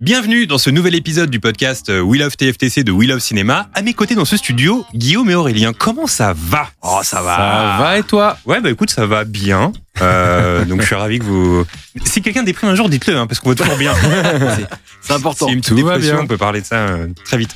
Bienvenue dans ce nouvel épisode du podcast euh, We Love TFTC de We Love Cinéma. À mes côtés dans ce studio, Guillaume et Aurélien. Comment ça va? Oh, ça va. Ça va et toi? Ouais, bah écoute, ça va bien. Euh, donc je suis ravi que vous. Si quelqu'un déprime un jour, dites-le, hein, parce qu'on va toujours bien. C'est important. C'est une petite Tout va dépression, bien. on peut parler de ça euh, très vite.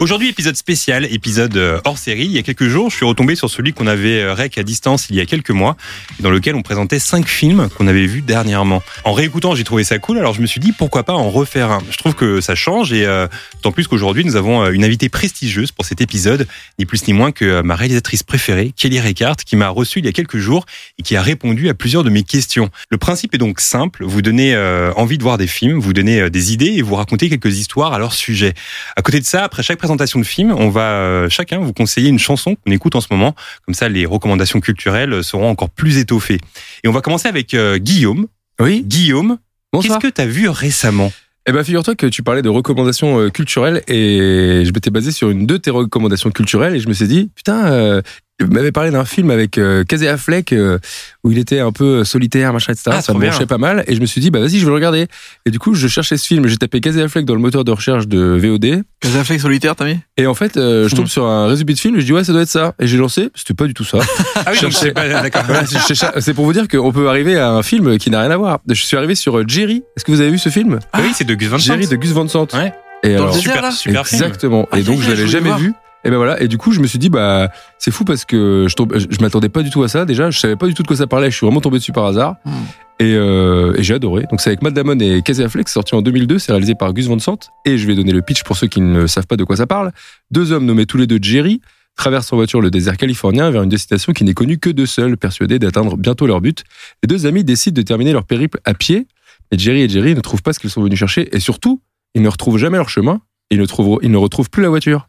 Aujourd'hui, épisode spécial, épisode euh, hors série. Il y a quelques jours, je suis retombé sur celui qu'on avait euh, rec à distance il y a quelques mois, dans lequel on présentait cinq films qu'on avait vus dernièrement. En réécoutant, j'ai trouvé ça cool, alors je me suis dit pourquoi pas en refaire un? Je trouve que ça change, et euh, d'autant plus qu'aujourd'hui, nous avons euh, une invitée prestigieuse pour cet épisode, ni plus ni moins que ma réalisatrice préférée, Kelly Reichardt, qui m'a reçu il y a quelques jours et qui a répondu à plusieurs de mes questions. Le principe est donc simple, vous donnez envie de voir des films, vous donnez des idées et vous racontez quelques histoires à leur sujet. À côté de ça, après chaque présentation de film, on va euh, chacun vous conseiller une chanson qu'on écoute en ce moment. Comme ça, les recommandations culturelles seront encore plus étoffées. Et on va commencer avec euh, Guillaume. Oui. Guillaume, qu'est-ce que tu as vu récemment? Eh ben, figure-toi que tu parlais de recommandations euh, culturelles et je m'étais basé sur une de tes recommandations culturelles et je me suis dit, putain, euh, m'avait parlé d'un film avec euh, Casey Affleck euh, où il était un peu solitaire, machin, etc. Ah, ça me branchait pas mal et je me suis dit, bah vas-y, je vais le regarder. Et du coup, je cherchais ce film, j'ai tapé Casey Affleck dans le moteur de recherche de VOD Casey Affleck solitaire, t'as mis? Et en fait, euh, je tombe sur un résumé de film et je dis, ouais, ça doit être ça. Et j'ai lancé, c'était pas du tout ça. Ah oui, donc d'accord. Voilà, c'est- pour vous dire qu'on peut arriver à un film qui n'a rien à voir. Je suis arrivé sur euh, Jerry. Est-ce que vous avez vu ce film? Ah oui, c'est de Gus Van Sant. Jerry de Gus Van Sant. Ouais. Et Dans alors, le désert, super, là super film. exactement. Ah, et donc yeah, je l'avais jamais voir. vu. Et ben voilà. Et du coup, je me suis dit bah c'est fou parce que je tombe, je m'attendais pas du tout à ça. Déjà, je savais pas du tout de quoi ça parlait. Je suis vraiment tombé dessus par hasard. Hmm. Et, euh, et j'ai adoré. Donc c'est avec Matt Damon et Casey Affleck, sorti en 2002, c'est réalisé par Gus Van Sant. Et je vais donner le pitch pour ceux qui ne savent pas de quoi ça parle. Deux hommes nommés tous les deux Jerry traversent en voiture le désert californien vers une destination qui n'est connue que d'eux seuls, persuadés d'atteindre bientôt leur but. Les deux amis décident de terminer leur périple à pied. Et Jerry et Jerry ne trouvent pas ce qu'ils sont venus chercher. Et surtout, ils ne retrouvent jamais leur chemin. Et ils ne, trouvent, ils ne retrouvent plus la voiture.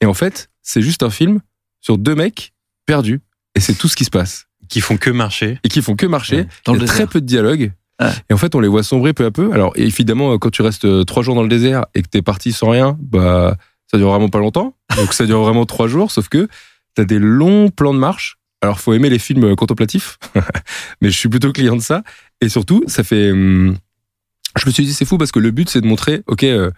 Et en fait, c'est juste un film sur deux mecs perdus. Et c'est tout ce qui se passe. Qui font que marcher. Et qui font que marcher. Ouais, dans Il y le a très peu de dialogue. Ouais. Et en fait, on les voit sombrer peu à peu. Alors, évidemment, quand tu restes euh, trois jours dans le désert et que t'es parti sans rien, bah, ça dure vraiment pas longtemps. Donc, ça dure vraiment trois jours. Sauf que t'as des longs plans de marche. Alors, faut aimer les films contemplatifs. Mais je suis plutôt client de ça. Et surtout, ça fait. hum, je me suis dit, c'est fou parce que le but, c'est de montrer, OK, euh,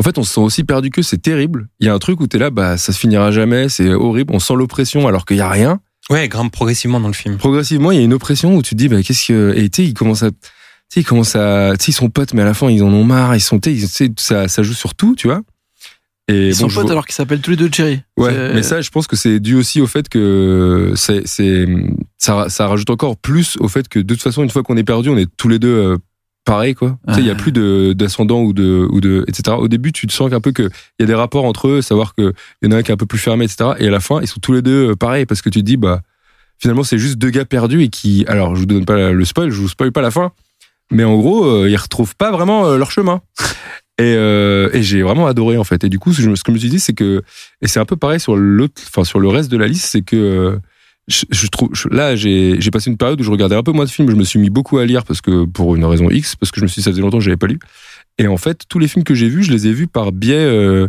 en fait, on se sent aussi perdu que c'est terrible. Il y a un truc où t'es là, bah, ça se finira jamais, c'est horrible. On sent l'oppression alors qu'il y a rien Ouais, grimpe progressivement dans le film. progressivement, il y a une oppression où tu te dis, bah, qu'est-ce que, et tu sais, ils commencent à, tu sais, ils à, tu sais, ils sont potes, mais à la fin, ils en ont marre, ils sont, tu sais, ça, ça joue sur tout, tu vois. Et Ils bon, sont potes vois- alors qu'ils s'appellent tous les deux Jerry. Ouais, mais ça, je pense que c'est dû aussi au fait que c'est, c'est, ça, ça rajoute encore plus au fait que de toute façon, une fois qu'on est perdu, on est tous les deux pareils, quoi. Tu sais, il y a plus de, d'ascendant ou de, ou de, etc. Au début, tu te sens un peu que il y a des rapports entre eux, savoir que il y en a un qui est un peu plus fermé, etc. Et à la fin, ils sont tous les deux euh, pareils parce que tu te dis, bah, finalement, c'est juste deux gars perdus et qui, alors, je vous donne pas le spoil, je vous spoil pas la fin, mais en gros, euh, ils retrouvent pas vraiment euh, leur chemin. Et, euh, et j'ai vraiment adoré en fait. Et du coup, ce que je me- suis dit, c'est que et c'est un peu pareil sur l'autre, enfin sur le reste de la liste, c'est que je, je trouve je- là j'ai j'ai passé une période où je regardais un peu moins de films. Je me suis mis beaucoup à lire parce que pour une raison X, parce que je me suis dit ça faisait longtemps que j'avais pas lu. Et en fait, tous les films que j'ai vus, je les ai vus par biais euh,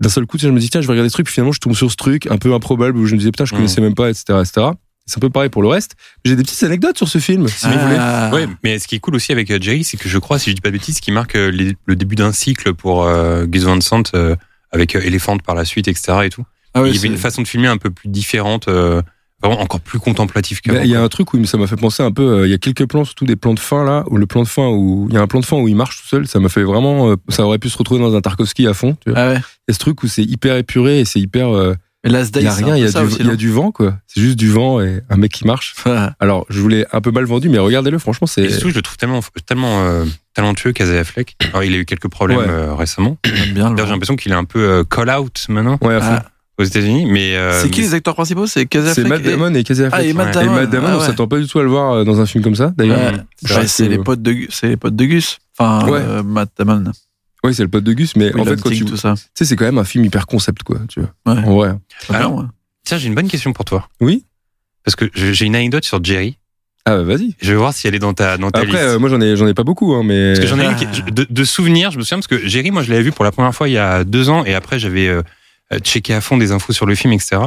d'un seul coup. Tu sais, je me dis tiens, je vais regarder ce truc. Puis finalement, je tombe sur ce truc un peu improbable où je me disais putain, je Mhm. connaissais même pas, etc., etc. C'est un peu pareil pour le reste. J'ai des petites anecdotes sur ce film, si vous voulez. Ah. Ouais, mais ce qui est cool aussi avec euh, Jerry, c'est que je crois, si je dis pas de bêtises, qui marque euh, les- le début d'un cycle pour euh, Gus Van Sant euh, avec Elephant par la suite, etc. Et tout. Ah ouais, il y avait une façon de filmer un peu plus différente, euh, vraiment encore plus contemplative que. Bah, Il y a un truc où ça m'a fait penser un peu. euh, Il y a quelques plans, surtout des plans de fin là, où le plan de fin où il y a un plan de fin où il marche tout seul. Ça m'a fait vraiment. euh, ça aurait pu se retrouver dans un Tarkovsky à fond. Tu vois. Ah ouais. Il y a ce truc où c'est hyper épuré et c'est hyper. euh, Mais Il y a rien. Il y a ça du, aussi, il y a non du vent quoi. C'est juste du vent et un mec qui marche. Alors je voulais un peu mal vendu, mais regardez-le. Franchement, c'est. Et surtout, je le trouve tellement, tellement euh, talentueux, Casey Affleck. Alors, il a eu quelques problèmes Ouais. euh, récemment. J'ai l'impression qu'il est un peu euh, call out maintenant. Ouais, à fond. Ah. Aux États-Unis. Mais euh, C'est qui mais- les acteurs principaux? C'est Casey C'est Matt et- Damon et Casey Affleck. Ah, et Matt Ouais. Et Damon. Matt Damon, Ah, on ouais. s'attend pas du tout à le voir euh, dans un film comme ça, d'ailleurs. Ouais. C'est les potes de Gus- c'est les potes de Gus. Enfin, Ouais. euh, Matt Damon. Oui, c'est le pote de Gus, mais en fait, quand tu. tout ça. Tu sais, c'est quand même un film hyper concept, quoi, tu vois. Ouais. En vrai. Très Alors. Tiens, j'ai une bonne question pour toi. Oui Parce que j'ai une anecdote sur Jerry. Ah, bah, vas-y. Je vais voir si elle est dans ta, dans ta Après, liste. euh, moi, j'en ai, j'en ai pas beaucoup, hein, mais. Parce que j'en ai une qui- je- de, de souvenirs, je me souviens parce que Jerry, moi je l'avais vu pour la première fois il y a deux ans et après j'avais euh, euh, checké à fond des infos sur le film, etc.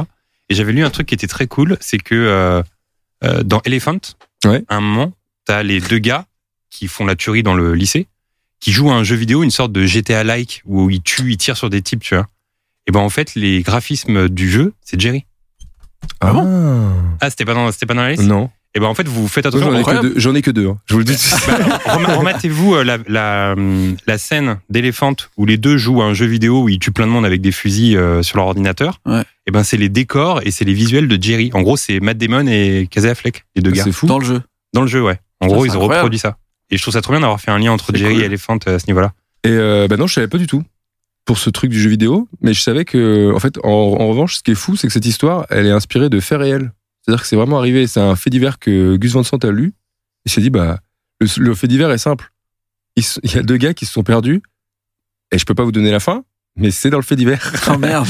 Et j'avais lu un truc qui était très cool, c'est que euh, euh, dans Elephant, Ouais. à un moment, t'as les deux gars qui font la tuerie dans le lycée, qui jouent à un jeu vidéo, une sorte de GTA-like où ils tuent, ils tirent sur des types, tu vois. Et ben en fait, les graphismes du jeu, c'est Jerry. Ah Ah, c'était pas dans, c'était pas dans la liste? Non. Et ben en fait, vous faites attention. J'en ai, que deux, j'en ai que deux. hein. Je vous le dis. Rem- Rematez-vous euh, la, la, hum, la scène d'éléphant où les deux jouent à un jeu vidéo où ils tuent plein de monde avec des fusils euh, sur leur ordinateur. Ouais. Et ben c'est les décors et c'est les visuels de Jerry. En gros, c'est Matt Damon et Casey Affleck, les deux gars. c'est fou. Dans le jeu. Dans le jeu, ouais. En Ça, gros, ils ont incroyable. reproduit ça. Et je trouve ça trop bien d'avoir fait un lien entre Jerry cool. et Elephant euh, à ce niveau-là. Et euh, bah non, je savais pas du tout pour ce truc du jeu vidéo, mais je savais que, en fait, en, en revanche, ce qui est fou, c'est que cette histoire, elle est inspirée de faits réels. C'est-à-dire que c'est vraiment arrivé, c'est un fait divers que Gus Van Sant a lu. Il s'est dit, bah, le, le fait divers est simple. Il y a deux gars qui se sont perdus, et je peux pas vous donner la fin, mais c'est dans le fait divers. Oh merde.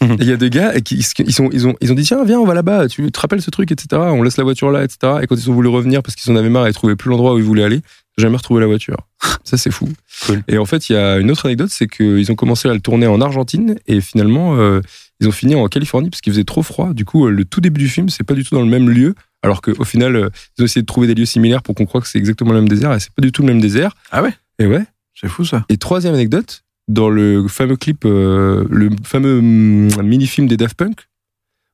Il y a deux gars qui ils, sont, ils, ont, ils ont dit tiens viens on va là-bas tu te rappelles ce truc etc on laisse la voiture là etc et quand ils ont voulu revenir parce qu'ils en avaient marre et trouvaient plus l'endroit où ils voulaient aller jamais retrouvé la voiture ça c'est fou Cool. et en fait il y a une autre anecdote c'est qu'ils ont commencé à le tourner en Argentine et finalement euh, ils ont fini en Californie parce qu'il faisait trop froid du coup euh, le tout début du film c'est pas du tout dans le même lieu alors qu'au final euh, ils ont essayé de trouver des lieux similaires pour qu'on croie que c'est exactement le même désert et c'est pas du tout le même désert Ah ouais? Et ouais C'est fou ça. et troisième anecdote, dans le fameux clip, euh, le fameux hum, mini-film des Daft Punk,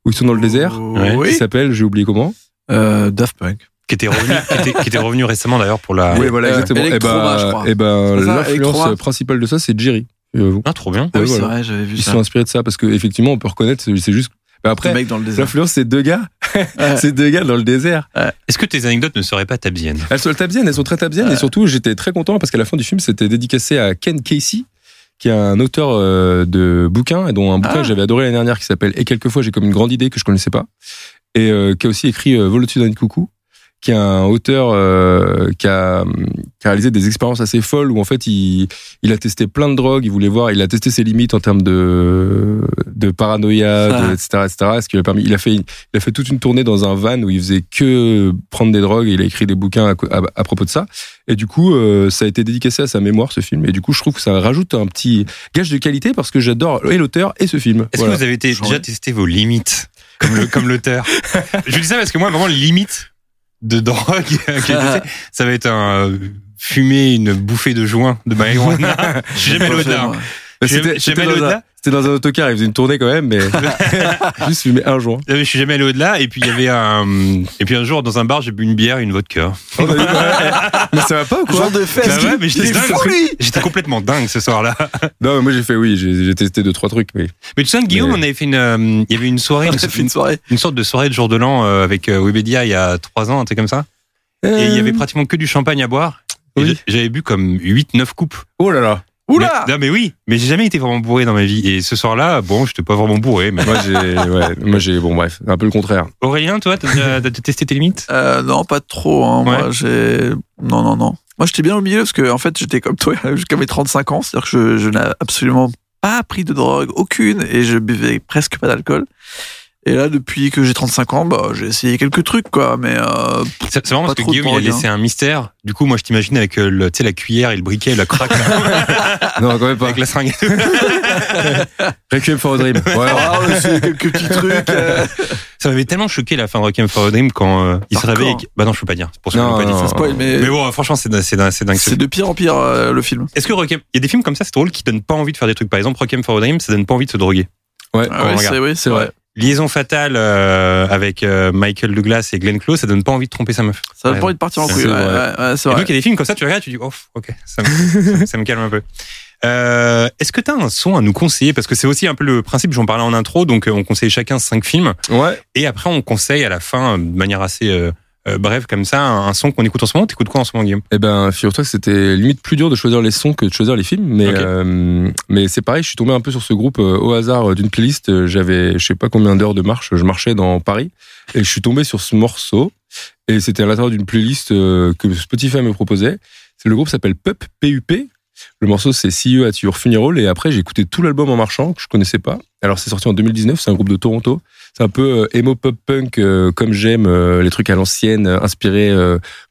où ils sont dans le désert, qui Oui. s'appelle, j'ai oublié comment. Euh, Daft Punk. Qui était revenu, qui était, qui était revenu récemment d'ailleurs pour la. oui, voilà, euh, exactement. Et je ben, et ben, l'influence principale de ça, c'est Jerry. Figurez-vous. Ah, trop bien. Ah oui, Ouais, c'est voilà. vrai, j'avais vu Ils ça. sont inspirés de ça parce que effectivement, on peut reconnaître, c'est juste. Mais après, Le mec dans le désert. l'influence, c'est deux gars, Ouais. c'est deux gars dans le désert. Est-ce que tes anecdotes ne seraient pas tabziennes? Elles sont tabziennes, elles sont très tabziennes, et surtout, j'étais très content parce qu'à la fin du film, c'était dédicacé à Ken Casey, qui est un auteur euh, de bouquins, et dont un bouquin Ah. que j'avais adoré l'année dernière qui s'appelle Et quelquefois j'ai comme une grande idée que je connaissais pas, et euh, qui a aussi écrit euh, Vol au-dessus d'un coucou, qui est un auteur euh, qui, a, qui a réalisé des expériences assez folles où en fait il, il a testé plein de drogues, il voulait voir, il a testé ses limites en termes de, de paranoïa, de, Ah. etc., etc. Ce qui lui a permis, il a fait, il a fait toute une tournée dans un van où il faisait que prendre des drogues et il a écrit des bouquins à, co- à- à propos de ça. Et du coup, euh, ça a été dédicacé à sa mémoire ce film. Et du coup, je trouve que ça rajoute un petit gage de qualité parce que j'adore et l'auteur et ce film. Est-ce Voilà. que vous avez déjà testé vos limites comme l'auteur? Je dis ça parce que moi, vraiment, limite de drogue, j'ai ça va être un euh, fumer une bouffée de joint de marijuana. Suis jamais allé Bah, C'était dans, un- au-delà. c'était dans un autocar, il faisait une tournée quand même, mais juste fumer un joint. Je suis jamais allé au-delà. Et puis il y avait un, et puis un jour dans un bar, j'ai bu une bière et une vodka. Oh, bah, ouais. mais ça va pas ou quoi Genre de fesse. Bah ouais, mais j'étais. J'étais complètement dingue ce soir-là. Non, mais moi j'ai fait oui, j'ai testé deux trois trucs, mais Mais tu sais, Guillaume, Mais- on avait fait une, euh, il y avait une soirée, une, fait une soirée. une sorte de soirée de jour de l'an euh, avec euh, Webedia il y a trois ans, un truc comme ça. Et il y avait pratiquement que du champagne à boire. Et Oui. J'avais bu comme 8-9 coupes. Oh là là. Oula Mais- Non mais oui, mais j'ai jamais été vraiment bourré dans ma vie. Et ce soir-là, bon, j'étais pas vraiment bourré. Mais Moi j'ai ouais, moi j'ai bon bref, un peu le contraire. Aurélien, toi, t'as t'as testé tes limites? Euh, non, pas trop. Hein. Moi, j'ai. Non, non, non. Moi, j'étais bien au milieu parce que, en fait, j'étais comme toi jusqu'à mes 35 ans. C'est-à-dire que je, je n'ai absolument pas pris de drogue, aucune, et je buvais presque pas d'alcool. Et là, depuis que j'ai 35 ans, bah, j'ai essayé quelques trucs, quoi. Mais euh, C'est c'est marrant parce que Guillaume, il a drogue, laissé un mystère. Du coup, moi, je t'imagine avec euh, le, tu sais, la cuillère et le briquet, et la craque, Non, quand même pas. avec la seringue. Requiem for a Dream. Ouais. ah, on a essayé quelques petits trucs. euh. Ça m'avait tellement choqué la fin de Requiem for a Dream quand euh, il se réveille. et Bah non, je peux pas dire. C'est pour ça que je Non, peux pas dire. non. Spoil, mais, Mais bon, franchement, c'est c'est dingue. C'est c'est de pire en pire, euh, le film. Est-ce que Requiem, il y a des films comme ça, c'est drôle, qui donnent pas envie de faire des trucs. Par exemple, Requiem for a Dream, ça donne pas envie de se droguer. Ouais. Ah ouais, c'est oui, c'est C'est vrai. Liaison fatale euh, avec euh, Michael Douglas et Glenn Close, ça donne pas envie de tromper sa meuf. Ça donne pas envie de partir en couille. Ouais, ouais, ouais, Et donc, il y a des films comme ça, tu regardes, tu dis, oh, ok, ça me, ça me- ça me calme un peu. Euh, Est-ce que tu as un son à nous conseiller? Parce que c'est aussi un peu le principe, j'en parlais en intro, donc euh, on conseille chacun cinq films, Ouais. et après on conseille à la fin, euh, de manière assez euh, bref, comme ça, un, un son qu'on écoute en ce moment. T'écoutes quoi en ce moment, Guillaume? Eh ben, figure-toi que c'était limite plus dur de choisir les sons que de choisir les films, mais euh, mais c'est pareil. Je suis tombé un peu sur ce groupe euh, au hasard euh, d'une playlist. Euh, J'avais je sais pas combien d'heures de marche. Je marchais dans Paris et je suis tombé sur ce morceau et c'était à l'intérieur d'une playlist que Spotify me proposait. C'est le groupe s'appelle Pup P.U.P. Le morceau c'est See You at Your Funeral et après j'ai écouté tout l'album en marchant que je connaissais pas. Alors c'est sorti en 2019. C'est un groupe de Toronto. C'est un peu euh, emo pop punk euh, comme j'aime euh, les trucs à l'ancienne, inspirés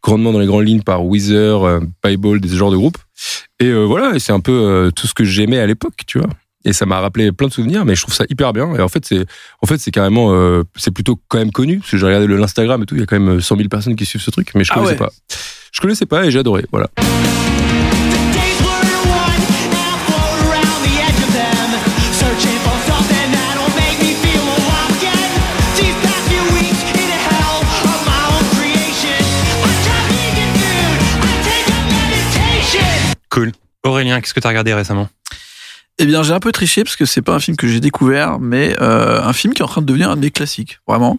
grandement dans les grandes lignes par Weezer, Piebald, des genres de groupes. Et voilà, c'est un peu tout ce que j'aimais à l'époque, tu vois. Et ça m'a rappelé plein de souvenirs, mais je trouve ça hyper bien. Et en fait, c'est en fait c'est carrément euh, c'est plutôt quand même connu parce que j'ai regardé l'Instagram et tout, il y a quand même 100 000 personnes qui suivent ce truc, mais je Ah connaissais ouais. pas. Je connaissais pas et j'ai adoré. Voilà. Cool. Aurélien, qu'est-ce que t'as regardé récemment? Eh bien, j'ai un peu triché parce que c'est pas un film que j'ai découvert, mais euh, un film qui est en train de devenir un de mes classiques, vraiment,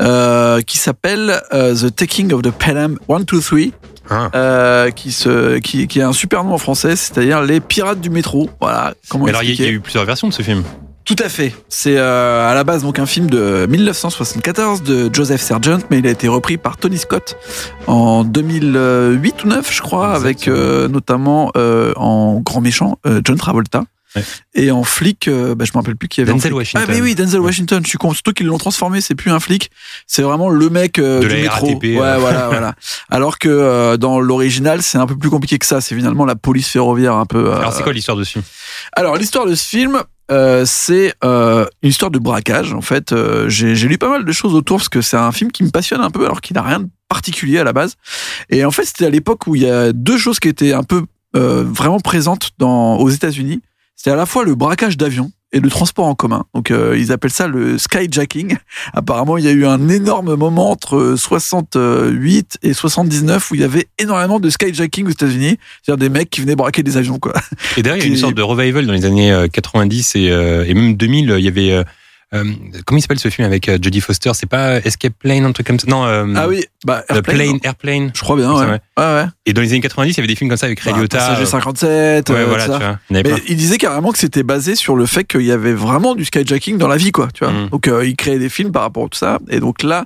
euh, qui s'appelle euh, The Taking of the Pelham 123, ah. euh, qui, se, qui, qui a un super nom en français, c'est-à-dire les pirates du métro. Voilà. Comment Mais Alors, il y, a eu plusieurs versions de ce film. Tout à fait. C'est euh, à la base donc un film de 1974 de Joseph Sargent, mais il a été repris par Tony Scott en 2008 ou 9, je crois, avec euh, notamment euh, en grand méchant euh, John Travolta. Ouais. Et en flic, euh, bah, je me rappelle plus qui avait. en Denzel. Washington. Ah mais oui, Denzel Washington. Je suis con. Surtout qu'ils l'ont transformé. C'est plus un flic. C'est vraiment le mec euh, De du la métro. RATP, ouais, euh. voilà, voilà. Alors que euh, dans l'original, c'est un peu plus compliqué que ça. C'est finalement la police ferroviaire un peu. Alors, c'est quoi l'histoire de ce film? Alors l'histoire de ce film, euh, c'est euh, une histoire de braquage. En fait, euh, j'ai lu pas mal de choses autour parce que c'est un film qui me passionne un peu, alors qu'il n'a rien de particulier à la base. Et en fait, c'était à l'époque où il y a deux choses qui étaient un peu euh, vraiment présentes dans, aux États-Unis. C'était à la fois le braquage d'avions et le transport en commun. Donc euh, ils appellent ça le skyjacking. Apparemment, il y a eu un énorme moment entre 68 et 79 où il y avait énormément de skyjacking aux États-Unis, c'est-à-dire des mecs qui venaient braquer des avions quoi. Et derrière, il y a une sorte de revival dans les années euh, 90 et, euh, et même 2000. Il y avait. Euh, euh, comment il s'appelle ce film avec euh, Jodie Foster? C'est pas Escape Plane, un truc comme ça? Non, euh, Ah oui, bah The Airplane, Plane, Airplane. Je crois bien, Ça, ouais. ouais. Ouais. Et dans les années 90, il y avait des films comme ça avec Ray Bah, Liotta. Passager euh, 57, Ouais, euh, voilà, ça. tu vois. Mais plein. il disait carrément que c'était basé sur le fait qu'il y avait vraiment du skyjacking dans la vie, quoi. Tu vois. Mhm. Donc euh, il créait des films par rapport à tout ça. Et donc là,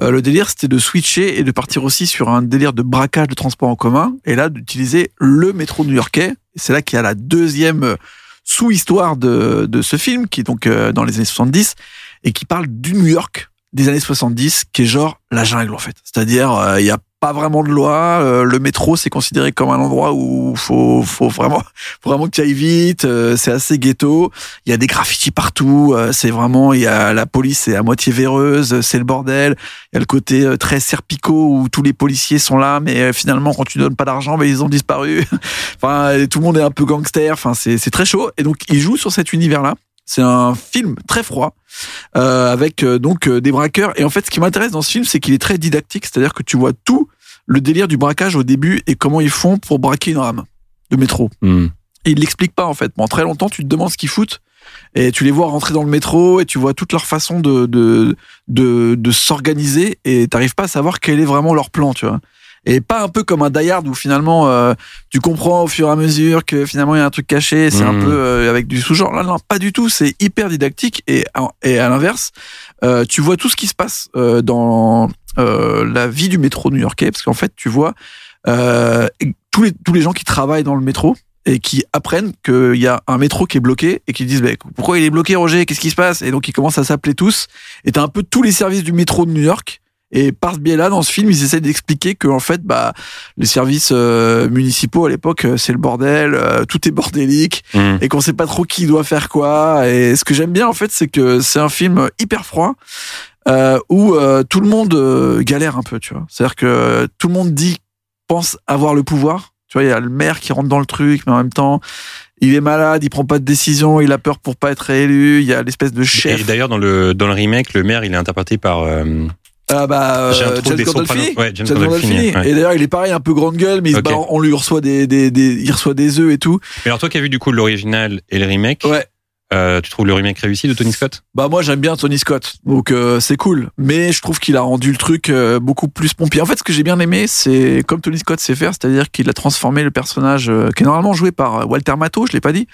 euh, le délire c'était de switcher et de partir aussi sur un délire de braquage de transport en commun. Et là, d'utiliser le métro new-yorkais. C'est là qu'il y a la deuxième euh, sous-histoire de, de ce film, qui est donc euh, dans les années 70 et qui parle du New York des années 70, qui est genre la jungle en fait. C'est-à-dire, euh, il y a pas vraiment de loi. euh, le métro, c'est considéré comme un endroit où faut, faut vraiment, vraiment que tu ailles vite. euh, c'est assez ghetto. Il y a des graffitis partout. euh, c'est vraiment, il y a la police, c'est à moitié véreuse. C'est le bordel. Il y a le côté euh, très serpicot où tous les policiers sont là, mais euh, finalement, quand tu donnes pas d'argent, ben, ils ont disparu. enfin, tout le monde est un peu gangster. Enfin, c'est, c'est très chaud. Et donc, il joue sur cet univers-là. C'est un film très froid euh, avec euh, donc euh, des braqueurs. Et en fait, ce qui m'intéresse dans ce film, c'est qu'il est très didactique, c'est-à-dire que tu vois tout le délire du braquage au début et comment ils font pour braquer une rame de métro. Hmm. Et ils l'expliquent pas en fait. Pendant très longtemps, tu te demandes ce qu'ils foutent et tu les vois rentrer dans le métro et tu vois toute leur façon de de de, de s'organiser et t'arrives pas à savoir quel est vraiment leur plan, tu vois. Et pas un peu comme un Die Hard où finalement euh, tu comprends au fur et à mesure que finalement il y a un truc caché, c'est un Mhm. peu euh, avec du sous-genre. Là, non, pas du tout. C'est hyper didactique et à- et à l'inverse, euh, tu vois tout ce qui se passe dans la vie du métro new-yorkais parce qu'en fait tu vois tous les tous les gens qui travaillent dans le métro et qui apprennent qu'il y a un métro qui est bloqué et qui disent bah, pourquoi il est bloqué Roger? Qu'est-ce qui se passe? Et donc ils commencent à s'appeler tous et t'as un peu tous les services du métro de New York et par ce biais-là, dans ce film, ils essaient d'expliquer que en fait, bah, les services euh, municipaux à l'époque, euh, c'est le bordel, euh, tout est bordélique, Hmm. et qu'on sait pas trop qui doit faire quoi. Et ce que j'aime bien, en fait, c'est que c'est un film hyper froid euh, où tout le monde galère un peu, tu vois. C'est-à-dire que tout le monde dit, pense avoir le pouvoir. Tu vois, il y a le maire qui rentre dans le truc, mais en même temps, il est malade, il prend pas de décision, il a peur pour pas être réélu. Il y a l'espèce de Et chef. d'ailleurs, dans le, dans le remake, le maire, il est interprété par. euh, Ah bah, euh, James Gandolfini. Ouais, James Gandolfini, ouais. Et d'ailleurs, il est pareil, un peu grande gueule, mais on lui reçoit des, des, des, il reçoit des œufs et tout. Mais alors, toi qui as vu du coup l'original et le remake, Ouais. Euh, tu trouves le remake réussi de Tony Scott? Bah moi j'aime bien Tony Scott, donc euh, c'est cool. Mais je trouve qu'il a rendu le truc euh, beaucoup plus pompier. En fait, ce que j'ai bien aimé, c'est comme Tony Scott sait faire, c'est-à-dire qu'il a transformé le personnage euh, qui est normalement joué par Walter Matthau, je l'ai pas dit.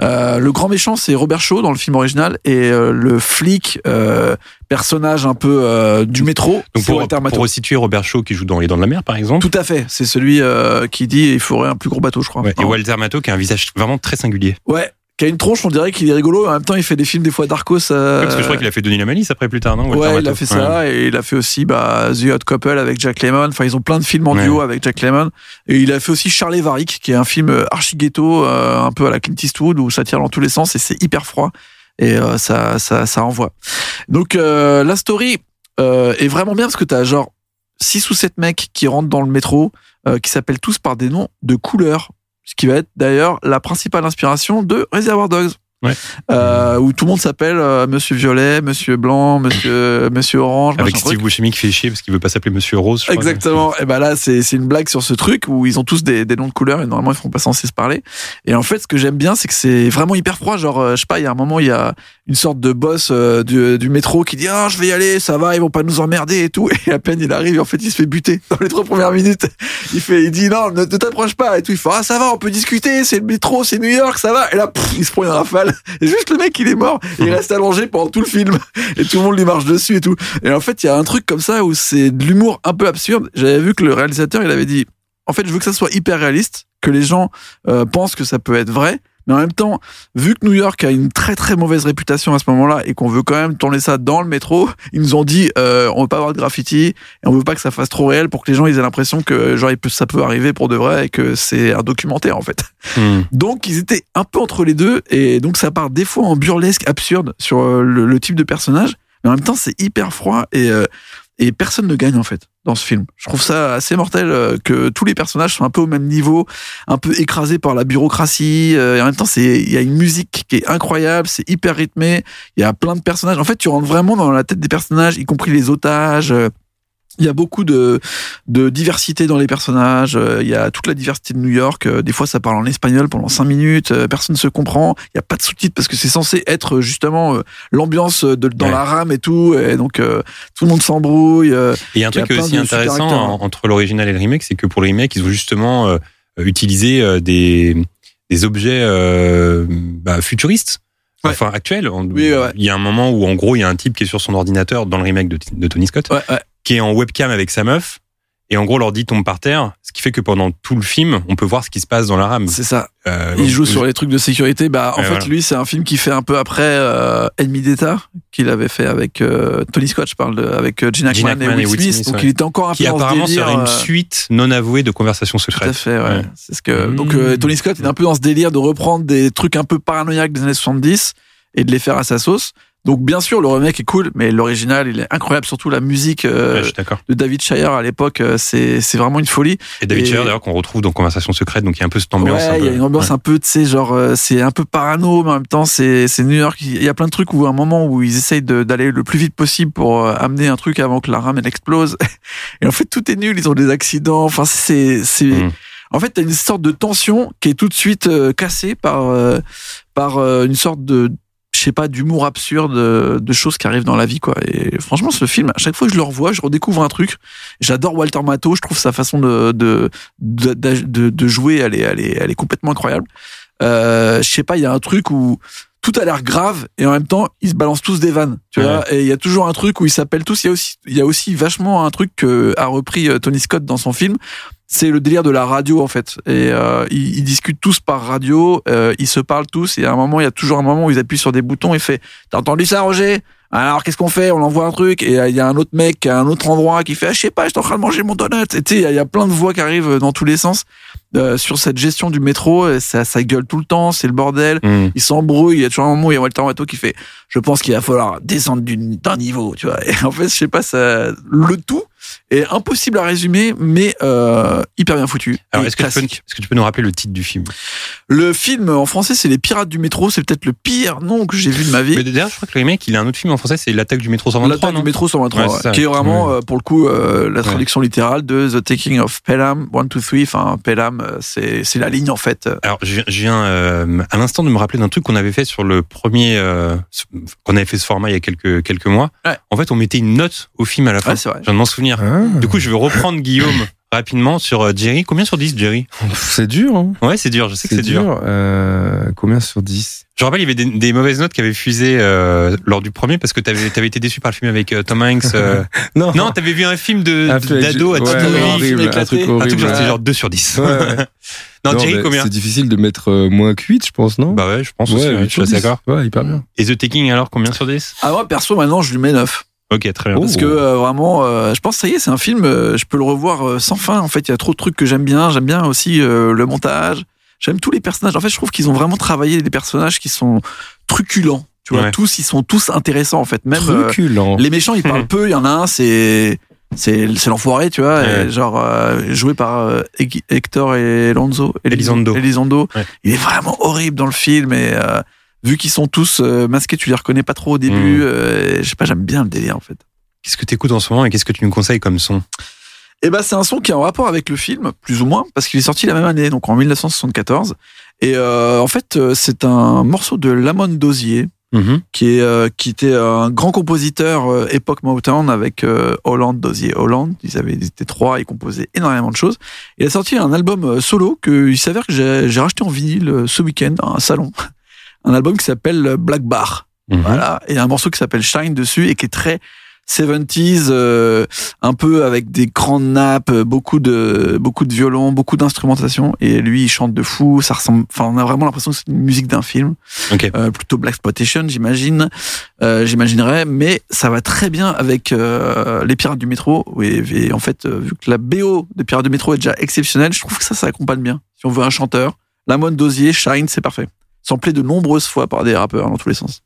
Euh, le grand méchant c'est Robert Shaw dans le film original et euh, le flic euh, personnage un peu euh, du métro, Donc pour, pour resituer Robert Shaw qui joue dans Les Dents de la Mer par exemple. Tout à fait, c'est celui euh, qui dit il faudrait un plus gros bateau, je crois. Ouais, et Non. Walter Matthau qui a un visage vraiment très singulier. Ouais, qui a une tronche, on dirait qu'il est rigolo. En même temps, il fait des films des fois d'Arcos. euh, Ouais, parce que je crois qu'il a fait Denis la Malice après plus tard, non Walter Ouais, il a fait ça et il a fait aussi bah, The Hot Couple avec Jack Lemmon. Enfin, ils ont plein de films en Ouais. duo avec Jack Lemmon. Et il a fait aussi Charlie Varick, qui est un film archi ghetto, euh, un peu à la Clint Eastwood, où ça tire dans tous les sens et c'est hyper froid et euh, ça, ça, ça envoie. Donc euh, la story euh, est vraiment bien parce que t'as genre six ou sept mecs qui rentrent dans le métro, euh, qui s'appellent tous par des noms de couleurs, ce qui va être d'ailleurs la principale inspiration de Reservoir Dogs. Ouais. Euh, où tout le monde s'appelle euh, Monsieur Violet, Monsieur Blanc, Monsieur Monsieur Orange, Avec Steve. Buscemi qui fait chier parce qu'il veut pas s'appeler Monsieur Rose. je crois. Exactement. Et ben là, c'est c'est une blague sur ce truc où ils ont tous des, des noms de couleurs et normalement ils feront pas censés se parler. Et en fait, ce que j'aime bien, c'est que c'est vraiment hyper froid. Genre, euh, je sais pas, il y a un moment, il y a une sorte de boss euh, du, du métro qui dit ah je vais y aller, ça va, ils vont pas nous emmerder et tout. Et à peine il arrive, en fait, il se fait buter dans les trois premières minutes. Il fait, il dit non, ne, t'approche pas et tout. Il fait ah ça va, on peut discuter, c'est le métro, c'est New York, ça va. Et là, pff, il se prend une rafale. Et juste le mec, il est mort. Il reste allongé pendant tout le film. Et tout le monde lui marche dessus et tout. Et en fait, il y a un truc comme ça où c'est de l'humour un peu absurde. J'avais vu que le réalisateur, il avait dit, en fait, je veux que ça soit hyper réaliste, que les gens euh, pensent que ça peut être vrai. Mais en même temps, vu que New York a une très très mauvaise réputation à ce moment-là et qu'on veut quand même tourner ça dans le métro, ils nous ont dit euh, on veut pas avoir de graffiti et on veut pas que ça fasse trop réel pour que les gens ils aient l'impression que genre ça peut arriver pour de vrai et que c'est un documentaire en fait. Hmm. Donc ils étaient un peu entre les deux et donc ça part des fois en burlesque absurde sur euh, le, le type de personnage, mais en même temps c'est hyper froid et euh, et personne ne gagne en fait dans ce film. Je trouve ça assez mortel euh, que tous les personnages sont un peu au même niveau, un peu écrasés par la bureaucratie euh, et en même temps c'est il y a une musique qui est incroyable, c'est hyper rythmé, il y a plein de personnages. En fait, tu rentres vraiment dans la tête des personnages, y compris les otages. Il y a beaucoup de, de diversité dans les personnages. euh, Il y a toute la diversité de New York. euh, Des fois, ça parle en espagnol pendant cinq minutes. euh, Personne ne se comprend. Il n'y a pas de sous-titres parce que c'est censé être justement l'ambiance dans Ouais. la rame et tout. Et donc, tout le monde s'embrouille. Et il y a un a truc aussi intéressant en- entre l'original et le remake, c'est que pour le remake, ils ont justement utilisé des, des objets euh, bah, futuristes. Ouais. Enfin, actuels. En- Oui, ouais. Il y a un moment où, en gros, il y a un type qui est sur son ordinateur dans le remake de, de Tony Scott, ouais. Qui est en webcam avec sa meuf. Et en gros, l'ordi tombe par terre, ce qui fait que pendant tout le film, on peut voir ce qui se passe dans la rame. C'est ça. Euh, Il joue sur les trucs de sécurité. Bah, en fait, voilà. lui, c'est un film qui fait un peu après euh, Ennemi d'État, qu'il avait fait avec euh, Tony Scott, je parle de, avec euh, Gene Gene Hackman et Will Smith. Smith, donc, ouais. il était encore un qui peu ce apparemment délire, serait une euh, suite non avouée de Conversations Tout à secrètes. fait, ouais. Ouais. C'est ce que Mmh. donc euh, Tony Scott est un peu dans ce délire de reprendre des trucs un peu paranoïaques des années 70 et de les faire à sa sauce. Donc bien sûr le remake est cool, mais l'original il est incroyable. Surtout la musique euh, Ouais, de David Shire à l'époque, euh, c'est c'est vraiment une folie. Et David et- Shire, d'ailleurs, qu'on retrouve dans Conversations secrètes, donc il y a un peu cette ambiance. ouais, il y a une ambiance ouais. un peu, tu sais, genre euh, c'est un peu parano, mais en même temps c'est c'est New York. Il y a plein de trucs où à un moment où ils essayent d'aller le plus vite possible pour euh, amener un truc avant que la rame elle explose. Et en fait tout est nul, ils ont des accidents. Enfin c'est c'est Mm. en fait, t'as une sorte de tension qui est tout de suite euh, cassée par euh, par une sorte de je sais pas d'humour absurde euh, de choses qui arrivent dans la vie quoi. Et franchement, ce film, à chaque fois que je le revois, je redécouvre un truc. J'adore Walter Matthau. Je trouve sa façon de de de, de, de jouer, elle est elle est elle est complètement incroyable. Euh, je sais pas, il y a un truc où tout a l'air grave et en même temps ils se balancent tous des vannes tu Ouais. vois et il y a toujours un truc où ils s'appellent tous il y a aussi il y a aussi vachement un truc que a repris euh, Tony Scott dans son film c'est le délire de la radio en fait. Et euh, ils, ils discutent tous par radio euh, ils se parlent tous et à un moment il y a toujours un moment où ils appuient sur des boutons et fait t'as entendu ça Roger? Alors qu'est-ce qu'on fait? On envoie un truc et euh, il y a un autre mec à un autre endroit qui fait ah, je sais pas j'étais en train de manger mon donut et tu sais il y a- il y, a plein de voix qui arrivent dans tous les sens euh, sur cette gestion du métro et ça, ça gueule tout le temps c'est le bordel Mm. ils s'embrouillent. Il y a toujours un moment où il y a Walter Matthau qui fait Je pense qu'il va falloir descendre d'un niveau, tu vois. Et en fait, je sais pas, ça, le tout est impossible à résumer, mais euh, hyper bien foutu. Alors, Et est-ce que, tu peux, classique. est-ce que tu peux nous rappeler le titre du film? Le film en français, c'est Les Pirates du métro. C'est peut-être le pire nom que j'ai vu de ma vie. Mais D'ailleurs, je crois que le remake, il a un autre film en, français, c'est l'attaque du métro 123. L'attaque du métro 123, Ouais, c'est ouais, qui est vraiment, euh, pour le coup, euh, la traduction littérale de The Taking of Pelham 1, 2, 3. Enfin, Pelham, euh, c'est c'est la ligne, en fait. Alors, je viens, euh, à l'instant de me rappeler d'un truc qu'on avait fait sur le premier, euh, qu'on avait fait ce format il y a quelques quelques mois. Ouais. En fait, on mettait une note au film à la fin. Ouais, c'est vrai. je viens de m'en souvenir. Ah, Du coup, je vais reprendre Guillaume rapidement sur euh, Jerry. Combien sur 10, Jerry? C'est dur, hein. Ouais, c'est dur. Je sais que C'est c'est dur. dur. Euh, combien sur 10 Je rappelle, il y avait des, des mauvaises notes qui avaient fusé euh, lors du premier parce que t'avais avais été déçu par le film avec euh, Tom Hanks. euh. Non, non, t'avais vu un film d'ado à ouais, ouais, horrible, un éclaté. truc Un truc horrible. genre, c'était genre 2 sur 10. Ouais, ouais. non, Non, Jerry, combien? C'est difficile de mettre euh, moins que 8, je pense, non? Bah ouais, je pense aussi. ouais, je suis sur assez 10. d'accord. Ouais, hyper bien. Et The Taking alors, combien sur 10 Ah, moi, perso, maintenant, je lui mets 9. Ok, très bien. Parce que euh, vraiment, euh, je pense ça y est, c'est un film, euh, je peux le revoir euh, sans fin. En fait, il y a trop de trucs que j'aime bien. J'aime bien aussi euh, le montage. J'aime tous les personnages. En fait, je trouve qu'ils ont vraiment travaillé des personnages qui sont truculents. Tu vois, Ouais. tous, ils sont tous intéressants en fait. Même euh, Truculent. les méchants, ils parlent peu. Il y en a un, c'est c'est l'enfoiré, tu vois, Ouais. et genre euh, joué par euh, Hec- Hector et Lonzo. Elizondo. Elizondo. Ouais. Il est vraiment horrible dans le film et euh, vu qu'ils sont tous euh, masqués, tu les reconnais pas trop au début. Mm. euh, je sais pas, j'aime bien le délire en fait. Qu'est-ce que t'écoutes en ce moment et qu'est-ce que tu nous conseilles comme son? Et ben c'est un son qui est en rapport avec le film, plus ou moins, parce qu'il est sorti la même année, donc en 1974. Et euh, en fait, c'est un morceau de Lamont Dozier, qui est euh, qui était un grand compositeur époque Motown avec Holland, Dozier, Holland. Ils avaient ils étaient trois, ils composaient énormément de choses. Il a sorti un album solo que il s'avère que j'ai racheté en vinyle ce week-end à un salon. Un album qui s'appelle euh, Black Bar. Mhm. Voilà. Et un morceau qui s'appelle Shine dessus et qui est très 70s, euh, un peu avec des grandes nappes, euh, beaucoup de, beaucoup de violons, beaucoup d'instrumentation. Et lui, il chante de fou. Ça ressemble, enfin, on a vraiment l'impression que c'est une musique d'un film. Ok. Euh, plutôt Black Exploitation, j'imagine. Euh, j'imaginerais. Mais ça va très bien avec euh, les Pirates du Métro. Et, et en fait, vu que la BO des Pirates du Métro est déjà exceptionnelle, je trouve que ça, ça accompagne bien. Si on veut un chanteur, Lamont Dozier, Shine, c'est parfait. Samplé de nombreuses fois par des rappeurs dans tous les sens.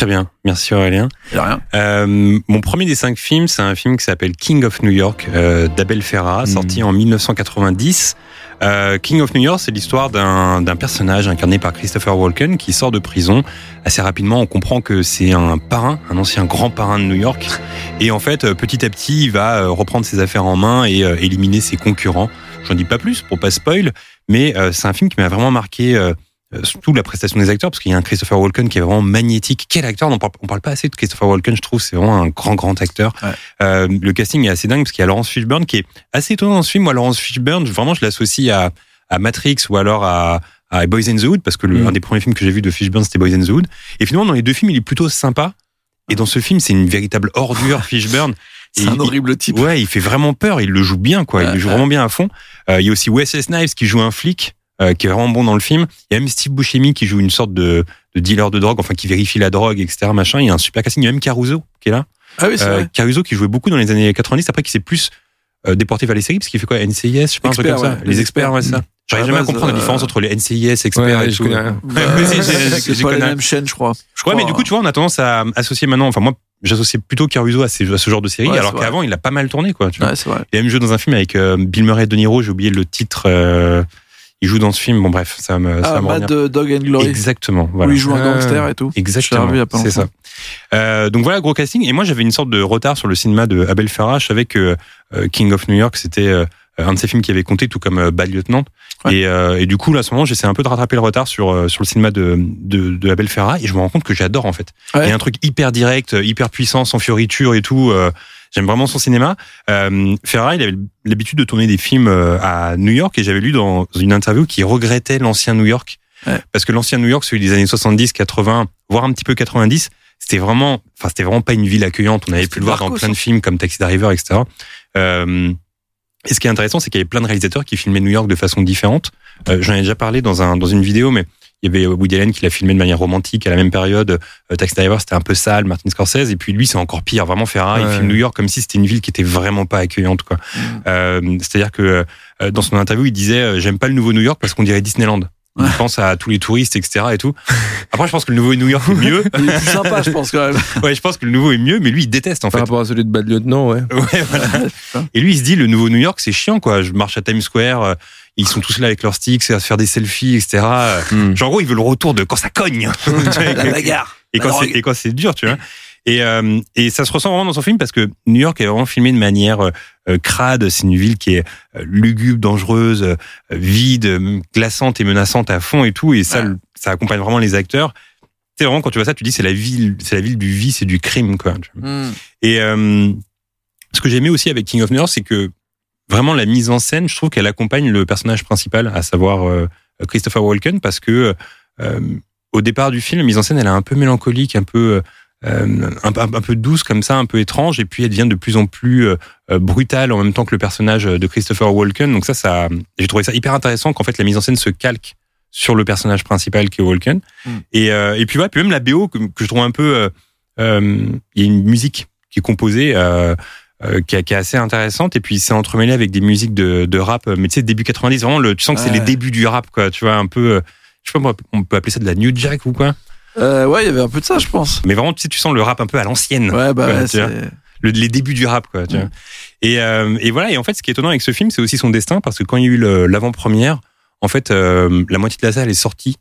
Très bien, merci Aurélien. Rien. Euh, mon premier des cinq films, c'est un film qui s'appelle King of New York euh, d'Abel Ferrara, sorti en 1990. Euh, King of New York, c'est l'histoire d'un d'un personnage incarné par Christopher Walken qui sort de prison. Assez rapidement, on comprend que c'est un parrain, un ancien grand parrain de New York. Et en fait, euh, petit à petit, il va euh, reprendre ses affaires en main et euh, éliminer ses concurrents. J'en dis pas plus pour pas spoil, mais euh, c'est un film qui m'a vraiment marqué. Euh, surtout la prestation des acteurs, parce qu'il y a un Christopher Walken qui est vraiment magnétique. Quel acteur On parle, on parle pas assez de Christopher Walken, je trouve. C'est vraiment un grand, grand acteur. Ouais. Euh, le casting est assez dingue parce qu'il y a Laurence Fishburne qui est assez étonnant dans ce film. Moi, Laurence Fishburne, vraiment, je l'associe à, à Matrix ou alors à, à Boys in the Hood, parce que le, Mm. un des premiers films que j'ai vu de Fishburne, c'était Boys in the Hood. Et finalement, dans les deux films, il est plutôt sympa. Et dans ce film, c'est une véritable ordure, Fishburne. C'est un il- horrible type. Ouais, il fait vraiment peur. Il le joue bien, quoi. Il le joue vraiment bien à fond. Euh, il y a aussi Wesley Snipes qui joue un flic, euh, qui est vraiment bon dans le film. Il y a même Steve Buscemi qui joue une sorte de, de dealer de drogue, enfin qui vérifie la drogue, etc. Machin. Il y a un super casting. Il y a même Caruso qui est là. Ah oui, c'est Euh, vrai. Caruso qui jouait beaucoup dans les années 90. Après, qui s'est plus euh, déporté vers les séries parce qu'il fait quoi? NCIS, je sais pas un truc Experts, comme ça. ouais. Les Les experts, ouais, ça. experts. J'arrive jamais à la comprendre la euh, différence entre les NCIS, experts Ouais, et je tout. j'ai- c'est pas connais. les mêmes chaînes, je crois. Je crois, mais du coup, tu vois, on a tendance à associer maintenant. Enfin, moi, j'associe plutôt Caruso à, ces- à ce genre de série, Ouais, alors c'est vrai. qu'avant, il a pas mal tourné, quoi. Tu vois. Ouais, c'est vrai. Il a même joué dans un film avec euh, Bill Murray et De Niro, j'ai oublié le titre. euh, il joue dans ce film, bon bref, ça me, ça Ah, revenir. Mad Dog and Glory. Exactement, Où voilà. il joue un Ah. gangster et tout. Exactement, c'est ça. Euh, donc voilà, gros casting. Et moi, j'avais une sorte de retard sur le cinéma de Abel Ferrara. Je savais que euh, King of New York, c'était euh, un de ses films qui avait compté, tout comme euh, Bad Lieutenant. Ouais. Et, et du coup, là, à ce moment, j'essaie un peu de rattraper le retard sur sur le cinéma de, de, de Abel Ferrara. Et je me rends compte que j'adore en fait. Il y a un truc hyper direct, hyper puissant, sans fioriture et tout. J'aime vraiment son cinéma. Euh, Ferrara, il avait l'habitude de tourner des films euh, à New York et j'avais lu dans une interview qu'il regrettait l'ancien New York. Ouais. Parce que l'ancien New York, celui des années 70, 80, voire un petit peu 90, c'était vraiment, enfin, c'était vraiment pas une ville accueillante. On avait pu le voir dans plein de films comme Taxi Driver, etc. Euh, et ce qui est intéressant, c'est qu'il y avait plein de réalisateurs qui filmaient New York de façon différente. Euh, J'en ai déjà parlé dans un dans une vidéo, mais il y avait Woody Allen qui l'a filmé de manière romantique à la même période. Euh, Taxi Driver, c'était un peu sale, Martin Scorsese, et puis lui, c'est encore pire. Vraiment, Ferrara, il Ouais. filme New York comme si c'était une ville qui était vraiment pas accueillante, quoi. Mm. Euh, C'est-à-dire que euh, dans son interview, il disait euh, j'aime pas le nouveau New York parce qu'on dirait Disneyland. Il pense à tous les touristes, etc. et tout. Après, je pense que le nouveau New York est mieux. Il est plus sympa, je pense, quand même. Ouais, je pense que le nouveau est mieux, mais lui, il déteste, en Par fait. rapport à celui de Bad Lieutenant, ouais. Ouais, voilà. Et lui, il se dit, le nouveau New York, c'est chiant, quoi. Je marche à Times Square, euh, ils sont tous là avec leurs sticks, à se faire des selfies, etc. Hmm. Genre, en gros, il veut le retour de quand ça cogne. La bagarre. et quand c'est et quand c'est dur, tu vois. Et euh, et ça se ressent vraiment dans son film parce que New York est vraiment filmé de manière euh, crade. C'est une ville qui est euh, lugubre, dangereuse, vide, glaçante et menaçante à fond et tout. Et ça, Ouais. ça accompagne vraiment les acteurs. C'est vraiment quand tu vois ça, tu dis c'est la ville, c'est la ville du vice et du crime, quoi. Hmm. Et ce que j'aimais aussi avec King of New York, c'est que vraiment la mise en scène, je trouve qu'elle accompagne le personnage principal, à savoir euh, Christopher Walken, parce que euh, au départ du film, la mise en scène, elle est un peu mélancolique, un peu euh, un, peu douce comme ça, un peu étrange, et puis elle devient de plus en plus euh, brutale en même temps que le personnage de Christopher Walken. Donc ça, ça, j'ai trouvé ça hyper intéressant qu'en fait la mise en scène se calque sur le personnage principal qui est Walken. Mm. Et, euh, et puis ouais, puis même la BO que, que je trouve un peu, euh, il y a une musique qui est composée. Euh, euh, qui, est, qui est assez intéressante. Et puis c'est entremêlé avec des musiques de, de rap mais tu sais début 90 vraiment le, tu sens que c'est Ouais. les débuts du rap quoi. Tu vois un peu euh, je sais pas on peut appeler ça de la new jack ou quoi. Euh, ouais, il y avait un peu de ça, je pense. mais vraiment tu sais tu sens le rap un peu à l'ancienne Ouais, bah, ouais, le- les débuts du rap quoi tu vois. Et, euh, et voilà et en fait ce qui est étonnant avec ce film c'est aussi son destin parce que quand il y a eu l'avant-première en fait euh, la moitié de la salle est sortie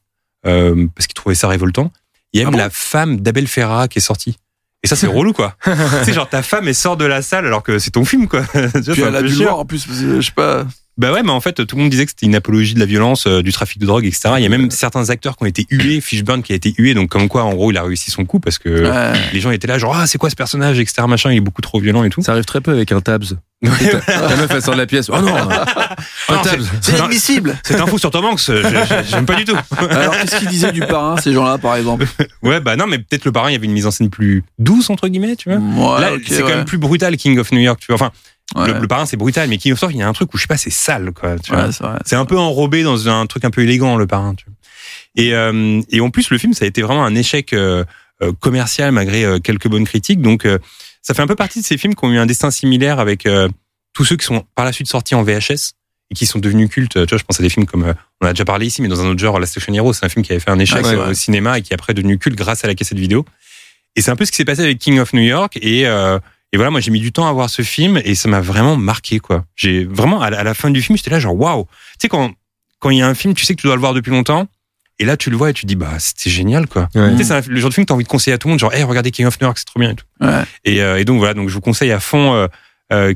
euh, parce qu'ils trouvaient ça révoltant. Il y a Ah même bon? la femme d'Abel Ferrara qui est sortie et ça c'est relou quoi tu sais genre ta femme elle sort de la salle alors que c'est ton film quoi Tu vois, Puis elle a dû le chiant. voir en plus, parce que, je sais pas. Bah ouais, mais en fait, tout le monde disait que c'était une apologie de la violence, euh, du trafic de drogue, etc. Il y a même certains acteurs qui ont été hués, Fishburne qui a été hué, donc comme quoi, en gros, il a réussi son coup parce que Ouais. les gens étaient là, genre, ah, c'est quoi ce personnage, etc. Machin, il est beaucoup trop violent et tout. Ça arrive très peu avec un Tabs. Ouais, La meuf, elle sort de la pièce. Oh non Un non, Tabs c'est- C'est inadmissible. Cette info sur Tom Hanks, j'aime pas du tout. Alors, qu'est-ce qu'ils disaient du parrain, ces gens-là, par exemple? Ouais, bah non, mais peut-être le parrain, il y avait une mise en scène plus douce, entre guillemets, tu vois. Ouais, Là, c'est quand même plus brutal, King of New York, tu vois. Enfin, Ouais. le, le parrain, c'est brutal, mais King of York, il y a un truc où, je sais pas, c'est sale, quoi, tu vois. Ouais, c'est vrai. C'est un peu enrobé dans un truc un peu élégant, le parrain. Tu vois. Et, euh, et en plus, le film, ça a été vraiment un échec euh, euh, commercial malgré euh, quelques bonnes critiques. Donc, euh, ça fait un peu partie de ces films qui ont eu un destin similaire avec euh, tous ceux qui sont par la suite sortis en VHS et qui sont devenus cultes. Tu vois, je pense à des films comme, euh, on a déjà parlé ici, mais dans un autre genre, La Station Hero, c'est un film qui avait fait un échec Ah, au cinéma et qui est après devenu culte grâce à la cassette vidéo. Et c'est un peu ce qui s'est passé avec King of New York. Et, euh, et voilà, moi, j'ai mis du temps à voir ce film et ça m'a vraiment marqué, quoi. J'ai vraiment, à la, fin du film, j'étais là, genre, waouh! Tu sais, quand, quand il y a un film, tu sais que tu dois le voir depuis longtemps. Et là, tu le vois et tu te dis, bah, c'était génial, quoi. Ouais. Tu sais, c'est le genre de film que t'as envie de conseiller à tout le monde, genre, hey, regardez King of New York, c'est trop bien et tout. Ouais. Et, euh, et donc, voilà, donc je vous conseille à fond euh,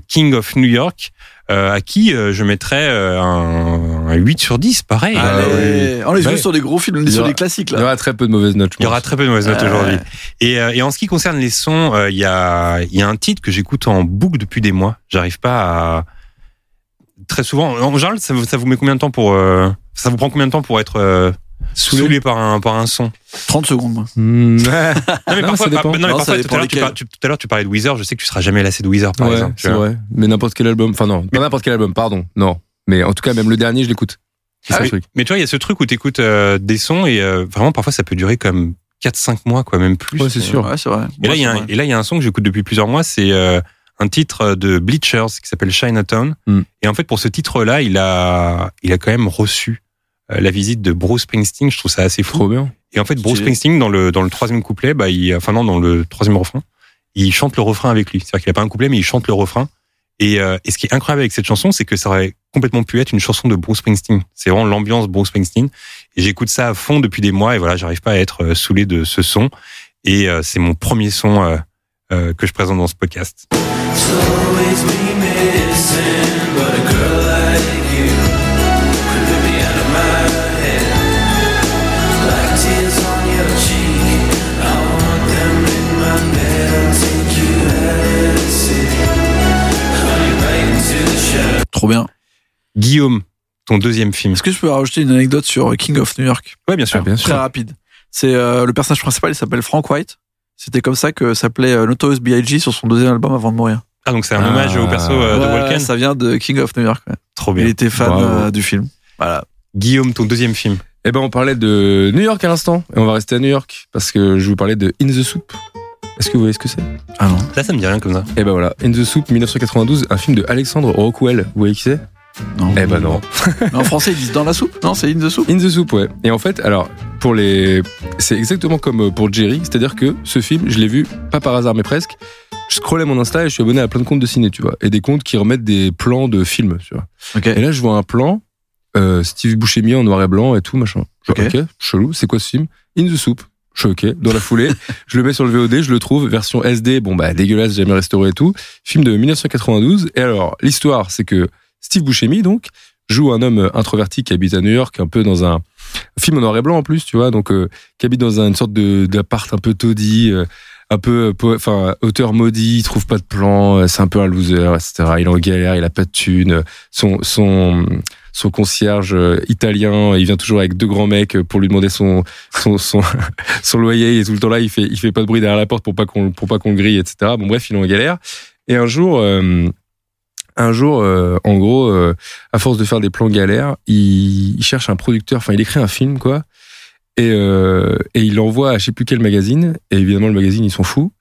King of New York, euh, à qui euh, je mettrais euh, un, un 8 sur 10, pareil. Ah, Allez, on les Ouais. joue sur des gros films, on est sur des classiques, Il y là. aura très peu de mauvaises notes, je Il y aura très peu de mauvaises notes aujourd'hui. Et, euh, et en ce qui concerne les sons, euh, il y, a, il y a un titre que j'écoute en boucle depuis des mois. J'arrive pas à... Très souvent, en général, ça, vous- ça vous met combien de temps pour... euh, Ça vous prend combien de temps pour être euh, saoulé, par, un, par un son 30 secondes, moi. Hmm, ouais. Non, mais Non, parfois, ça dépend. bah, non, mais Non, parfois, ça tout, à l'heure, tu lesquels. par- tu- tout à l'heure, tu parlais de Weezer. Je sais que tu seras jamais lassé de Weezer, par Ouais, exemple. c'est vrai. Mais n'importe quel album. Enfin, non, pas n'importe quel album, pardon. Non. Mais en tout cas, même le dernier, je l'écoute. C'est Ah. Mais tu vois, il y a ce truc où tu écoutes des sons et euh, vraiment, parfois, ça peut durer comme 4-5 mois, quoi, même plus. Ouais, c'est sûr. Ouais, c'est vrai. Et là, Ouais, il y a c'est un, vrai. et là, il y a un son que j'écoute depuis plusieurs mois. C'est euh, un titre de Bleachers qui s'appelle Chinatown. Mm. Et en fait, pour ce titre-là, il a, il a quand même reçu euh, la visite de Bruce Springsteen. Je trouve ça assez fou. Trop bien. Et en fait, Bruce. Springsteen, dans le, dans le troisième couplet, bah, il, enfin non, dans le troisième refrain, il chante le refrain avec lui. C'est-à-dire qu'il a pas un couplet, mais il chante le refrain. Et, euh, et ce qui est incroyable avec cette chanson, c'est que ça aurait complètement pu être une chanson de Bruce Springsteen. C'est vraiment l'ambiance Bruce Springsteen. Et j'écoute ça à fond depuis des mois et voilà, j'arrive pas à être euh, saoulé de ce son. Et euh, c'est mon premier son euh, euh, que je présente dans ce podcast. Trop bien. Guillaume, ton deuxième film. Est-ce que je peux rajouter une anecdote sur King of New York? Ouais, bien sûr. Ah, bien Très sûr. rapide. C'est euh, le personnage principal, il s'appelle Frank White. C'était comme ça que s'appelait euh, Notorious B.I.G. sur son deuxième album avant de mourir. Ah, donc c'est un Ah. hommage au perso euh, de Walken. ça vient de King of New York. ouais. Trop Il bien. était fan euh, du film. Voilà. Guillaume, ton deuxième film. Eh ben, on parlait de New York à l'instant. Et on va rester à New York. Parce que je vous parlais de In the Soup. Est-ce que vous voyez ce que c'est Ah non. Là, ça me dit rien comme ça. Eh ben voilà. In the Soup, 1992, un film de Alexandre Rockwell. Vous voyez qui c'est Non. Eh ben non. En français, ils disent dans la soupe Non, c'est in the soup In the Soup, ouais. Et en fait, alors, pour les. C'est exactement comme euh, pour Jerry, c'est-à-dire que ce film, je l'ai vu, pas par hasard, mais presque. Je scrollais mon Insta et je suis abonné à plein de comptes de ciné, tu vois. Et des comptes qui remettent des plans de films, tu vois. Ok. Et là, je vois un plan, euh, Steve Buscemi en noir et blanc et tout, machin. Je Ok. ok, chelou, c'est quoi ce film? In the Soup. Je suis ok, dans la foulée. je le mets sur le VOD, je le trouve, version SD, bon bah dégueulasse, jamais restauré et tout. Film de 1992. Et alors, l'histoire, c'est que Steve Buscemi, donc, joue un homme introverti qui habite à New York, un peu dans un film en noir et blanc en plus, tu vois, donc euh, qui habite dans un- une sorte de d'appart un peu taudis, euh, un peu, euh, enfin, auteur maudit, il trouve pas de plan, euh, c'est un peu un loser, etc. Il est en galère, il a pas de thunes, son son son concierge euh, italien, il vient toujours avec deux grands mecs pour lui demander son son son, son loyer et tout le temps là il fait il fait pas de bruit derrière la porte pour pas qu'on pour pas qu'on le grille etc. Bon bref il est en galère. Et un jour euh, un jour euh, en gros euh, à force de faire des plans galères il, il cherche un producteur enfin il écrit un film quoi et euh, et il l'envoie à je sais plus quel magazine et évidemment le magazine ils sont fous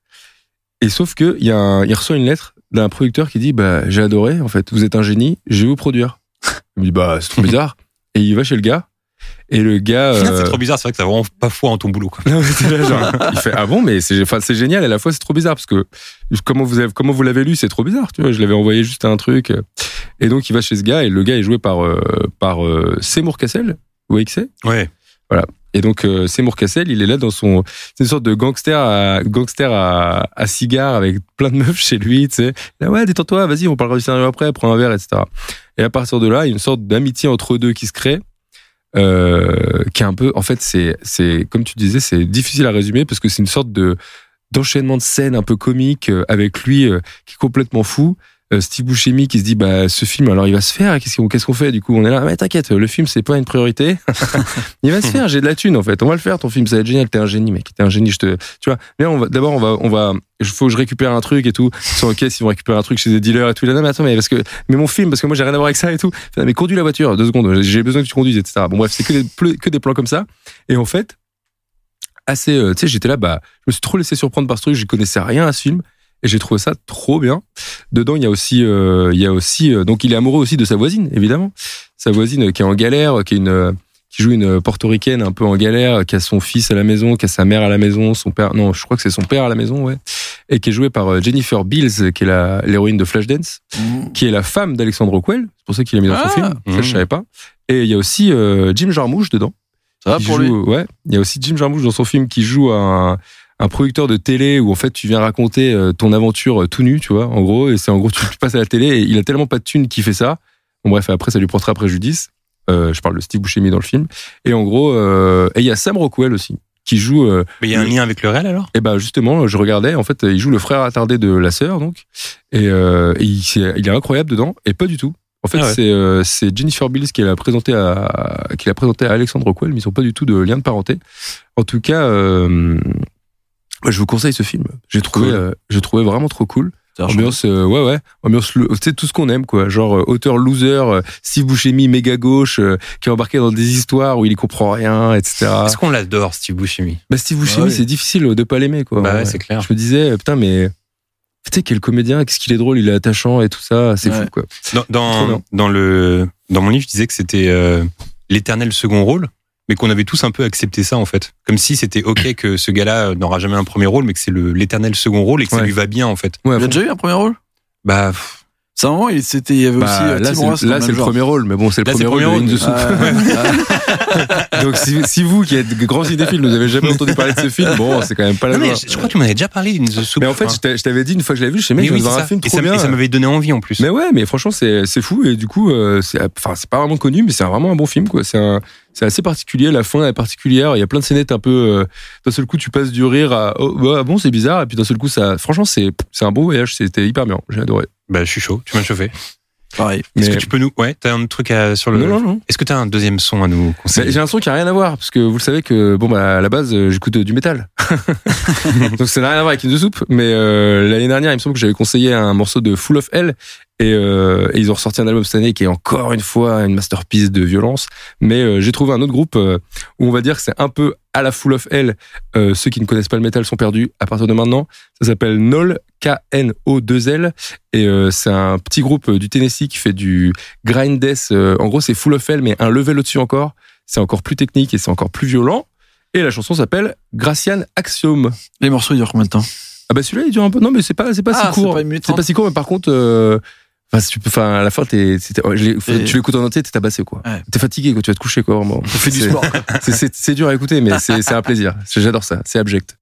et sauf que il y a il reçoit une lettre d'un producteur qui dit bah j'ai adoré en fait vous êtes un génie je vais vous produire il me dit bah c'est trop bizarre et il va chez le gars et le gars C'est euh, trop bizarre, c'est vrai que t'as vraiment pas foi en ton boulot. Quoi. non, là, genre, il fait ah bon mais c'est enfin c'est génial et à la fois c'est trop bizarre parce que comment vous avez comment vous l'avez lu c'est trop bizarre tu vois je l'avais envoyé juste un truc et donc il va chez ce gars et le gars est joué par euh, par euh, Seymour Cassel vous voyez que c'est Ouais. Et donc euh, Seymour Cassel il est là dans son c'est une sorte de gangster à gangster à, cigare avec plein de meufs chez lui tu sais. Là ouais détends-toi vas-y on parlera du scénario après prends un verre etc et à partir de là il y a une sorte d'amitié entre eux deux qui se crée euh, qui est un peu en fait c'est c'est comme tu disais c'est difficile à résumer parce que c'est une sorte de d'enchaînement de scènes un peu comique euh, avec lui euh, qui est complètement fou Steve Buscemi qui se dit bah ce film alors il va se faire qu'est-ce qu'on qu'est-ce qu'on fait du coup on est là mais t'inquiète le film c'est pas une priorité. Il va se faire j'ai de la thune en fait. On va le faire ton film ça va être génial. T'es un génie mec. T'es un génie je te tu vois. Mais on va d'abord on va on faut que je récupère un truc et tout. Ils sont ok s'ils vont récupérer un truc chez des dealers et tout. Là, non mais attends mais parce que mais mon film parce que moi j'ai rien à voir avec ça et tout. Mais conduis la voiture deux secondes. J'ai besoin que tu conduises etc bon bref c'est que des ple- que des plans comme ça. Et en fait assez euh, tu sais j'étais là bah je me suis trop laissé surprendre par ce truc. Je connaissais rien à ce film et j'ai trouvé ça trop bien. Dedans il y a aussi euh, il y a aussi euh, donc il est amoureux aussi de sa voisine évidemment. Sa voisine qui est en galère qui est une qui joue une portoricaine un peu en galère qui a son fils à la maison qui a sa mère à la maison son père non je crois que c'est son père à la maison ouais. Et qui est jouée par euh, Jennifer Beals qui est la l'héroïne de Flashdance qui est la femme d'Alexandre Rockwell c'est pour ça qu'il l'a mis dans son Ah. film. Ça Mhm. je savais pas. Et il y a aussi euh, Jim Jarmusch dedans. Ça va pour joue- lui? Ouais, il y a aussi Jim Jarmusch dans son film qui joue un, un producteur de télé où en fait tu viens raconter euh, ton aventure euh, tout nu, tu vois, en gros, et c'est en gros tu, tu passes à la télé et il a tellement pas de thunes qu'il fait ça. Bon bref, après ça lui portera préjudice. Euh, je parle de Steve Buscemi dans le film. Et en gros, euh, et il y a Sam Rockwell aussi qui joue. euh, Mais il y a un lien avec le réel alors? Et ben justement, je regardais, en fait, il joue le frère attardé de la sœur, donc, et, euh, et il, est incroyable dedans, et pas du tout. En fait, Ah ouais. c'est euh, Jennifer Bills qui l'a présenté à qui l'a présenté à Alexandre Rockwell, mais ils sont pas du tout de lien de parenté. En tout cas, euh, je vous conseille ce film. J'ai trouvé, Cool. euh, j'ai trouvé vraiment trop cool. Ambiance, euh, ouais, ouais, ambiance, lo- c'est tout ce qu'on aime, quoi. Genre euh, auteur loser, euh, Steve Buscemi méga gauche, euh, qui est embarqué dans des histoires où il y comprend rien, etc. Est-ce qu'on l'adore, Steve Buscemi? Bah Steve Buscemi, Ouais. c'est difficile de pas l'aimer, quoi. Bah ouais, Ouais. c'est clair. Je me disais, putain, mais tu sais quel comédien, qu'est-ce qu'il est drôle, il est attachant et tout ça, c'est Ouais. fou, quoi. Dans, dans, le, dans mon livre, je disais que c'était l'éternel second rôle, mais qu'on avait tous un peu accepté ça en fait. Comme si c'était ok que ce gars-là euh, n'aura jamais un premier rôle, mais que c'est le- l'éternel second rôle et que ça lui va bien en fait. Ouais, Il a déjà eu un premier rôle? Bah, pff, C'est un moment, il, c'était, il y avait Bah, aussi euh, là, Tim c'est, même le genre. premier rôle, mais bon, c'est le Là, premier rôle premier de rôle. In the Soup. Ah, ouais. Donc, si, si vous, qui êtes de grands cinéphiles, vous n'avez jamais entendu parler de ce film, bon, c'est quand même pas la non, mais je, je crois que tu m'en avais déjà parlé d'une The Soup. Mais en fait, hein. je t'a- je t'avais dit une fois que je l'avais vu, je sais, Mais je oui, vais c'est voir un film Et trop ça, bien. et ça m'avait donné envie en plus. Mais ouais, mais franchement, c'est, c'est fou, et du coup, euh, c'est, enfin, c'est pas vraiment connu, mais c'est vraiment un bon film, quoi. C'est un, c'est assez particulier, la fin est particulière, il y a plein de scénettes un peu, euh, d'un seul coup, tu passes du rire à, oh, bah, bon, c'est bizarre, et puis d'un seul coup, ça, franchement, c'est, c'est un beau voyage, c'était hyper bien, j'ai adoré. Bah, je suis chaud. Tu m'as chauffé. Pareil. Est-ce Mais- que tu peux nous, ouais, t'as un truc à, sur le. Non, non, non. Est-ce que t'as un deuxième son à nous Mais conseiller? j'ai un son qui a rien à voir parce que vous le savez que bon bah à la base euh, j'écoute euh, du métal donc ça n'a rien à voir avec In the Soup mais euh, l'année dernière il me semble que j'avais conseillé un morceau de Full of Hell et, euh, et ils ont ressorti un album cette année qui est encore une fois une masterpiece de violence mais euh, j'ai trouvé un autre groupe euh, où on va dire que c'est un peu à la Full of Hell ceux qui ne connaissent pas le métal sont perdus à partir de maintenant ça s'appelle Null K-N-O-2-L. Et euh, c'est un petit groupe euh, du Tennessee qui fait du grind death. euh, en gros, c'est full of hell, mais un level au-dessus encore. C'est encore plus technique et c'est encore plus violent. Et la chanson s'appelle Gracian Axiom. Les morceaux ils durent combien de temps? Ah bah celui-là il dure un peu. Non mais c'est pas c'est pas Ah, si court. c'est pas si court mais par contre. euh, Enfin, si tu peux, enfin, à la fin, t'es, tu l'écoutes en entier, t'es tabassé, quoi. Ouais. T'es fatigué, quoi. Tu vas te coucher, quoi. vraiment. Fait du C'est- sport. c'est- dur à écouter, mais c'est c'est un plaisir. J'adore ça. C'est abject.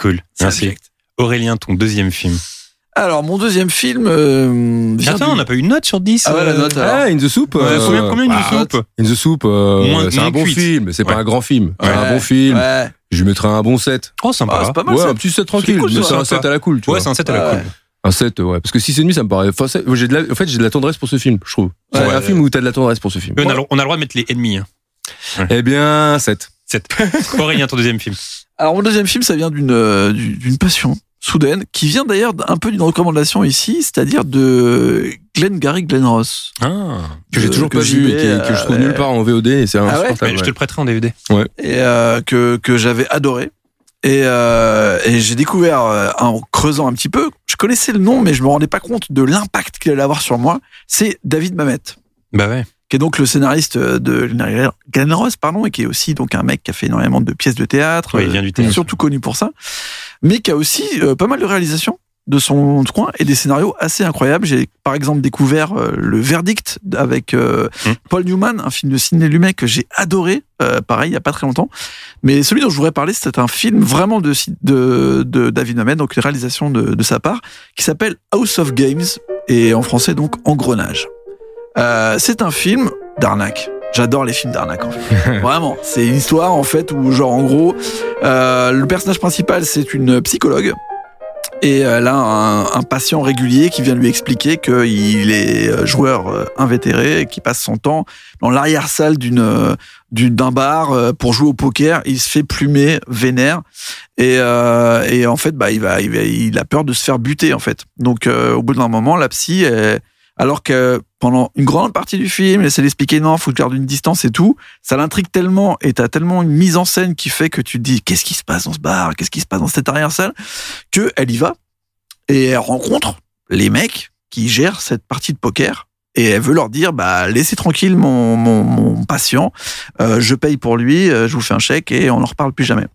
Cool. C'est Merci. Aurélien, ton deuxième film. Alors, mon deuxième film. Euh, vient Attends, du- on n'a pas eu une note sur 10 Ah ouais, la note, alors. Ah, In the Soup. Ouais, euh, combien, combien une bah, soupe In the Soup, euh, c'est un bon cuite. film, c'est Ouais. pas un grand film. C'est un bon film. Ouais. Je lui mettrai un bon 7. Oh, sympa. Ah, c'est pas mal Ouais, ça. un petit 7 tranquille. cool, mais ça. c'est un Sympa. 7 à la cool, tu ouais, vois. c'est un 7 à la cool. Un 7, ouais. Parce que 6 et demi, ça me paraît. Enfin, c'est- j'ai de la- En fait, j'ai de la tendresse pour ce film, je trouve. C'est un film où t'as de la tendresse pour ce film. Mais On, a, le- on a le droit de mettre les ennemis. Hein. Eh bien, 7. 7. Aurélien, ton deuxième film. Alors, mon deuxième film, ça vient d'une euh, du- d'une passion soudaine, qui vient d'ailleurs un peu d'une recommandation ici, c'est-à-dire de Glenn Gary Glenn Ross. Ah. Que j'ai Euh, toujours que pas vu et que je trouve euh, nulle part en VOD et c'est Ah ouais je te le prêterai en DVD. et euh, que, que j'avais adoré. Et, euh, et j'ai découvert en creusant un petit peu, je connaissais le nom, mais je me rendais pas compte de l'impact qu'il allait avoir sur moi. C'est David Mamet, Bah ouais. Qui est donc le scénariste de Glenn Ross, pardon, et qui est aussi donc un mec qui a fait énormément de pièces de théâtre, Ouais, il vient du théâtre. surtout connu pour ça, mais qui a aussi euh, pas mal de réalisations de son coin et des scénarios assez incroyables. J'ai par exemple découvert euh, Le Verdict avec euh, Mm. Paul Newman, un film de Sidney Lumet que j'ai adoré, euh, pareil, il y a pas très longtemps. Mais celui dont je voudrais parler, c'est un film vraiment de, de, de David Mamet, donc une réalisation de, de sa part, qui s'appelle House of Games, et en français donc Engrenage. Euh, c'est un film d'arnaque. J'adore les films d'arnaque en fait. Vraiment, c'est une histoire en fait où genre en gros, euh, le personnage principal c'est une psychologue et elle a un, un patient régulier qui vient lui expliquer qu'il est euh, joueur euh, invétéré et qui passe son temps dans l'arrière-salle d'une euh, d'un bar euh, pour jouer au poker. Il se fait plumer, vénère et, euh, et en fait bah il va, il va il a peur de se faire buter en fait. Donc euh, au bout d'un moment la psy elle- alors que pendant une grande partie du film, elle essaie d'expliquer non, faut que je garde une distance et tout. Ça l'intrigue tellement et t'as tellement une mise en scène qui fait que tu te dis qu'est-ce qui se passe dans ce bar, qu'est-ce qui se passe dans cette arrière-salle, que elle y va et elle rencontre les mecs qui gèrent cette partie de poker et elle veut leur dire bah laissez tranquille mon mon, mon patient, euh, je paye pour lui, euh, je vous fais un chèque et on n'en reparle plus jamais.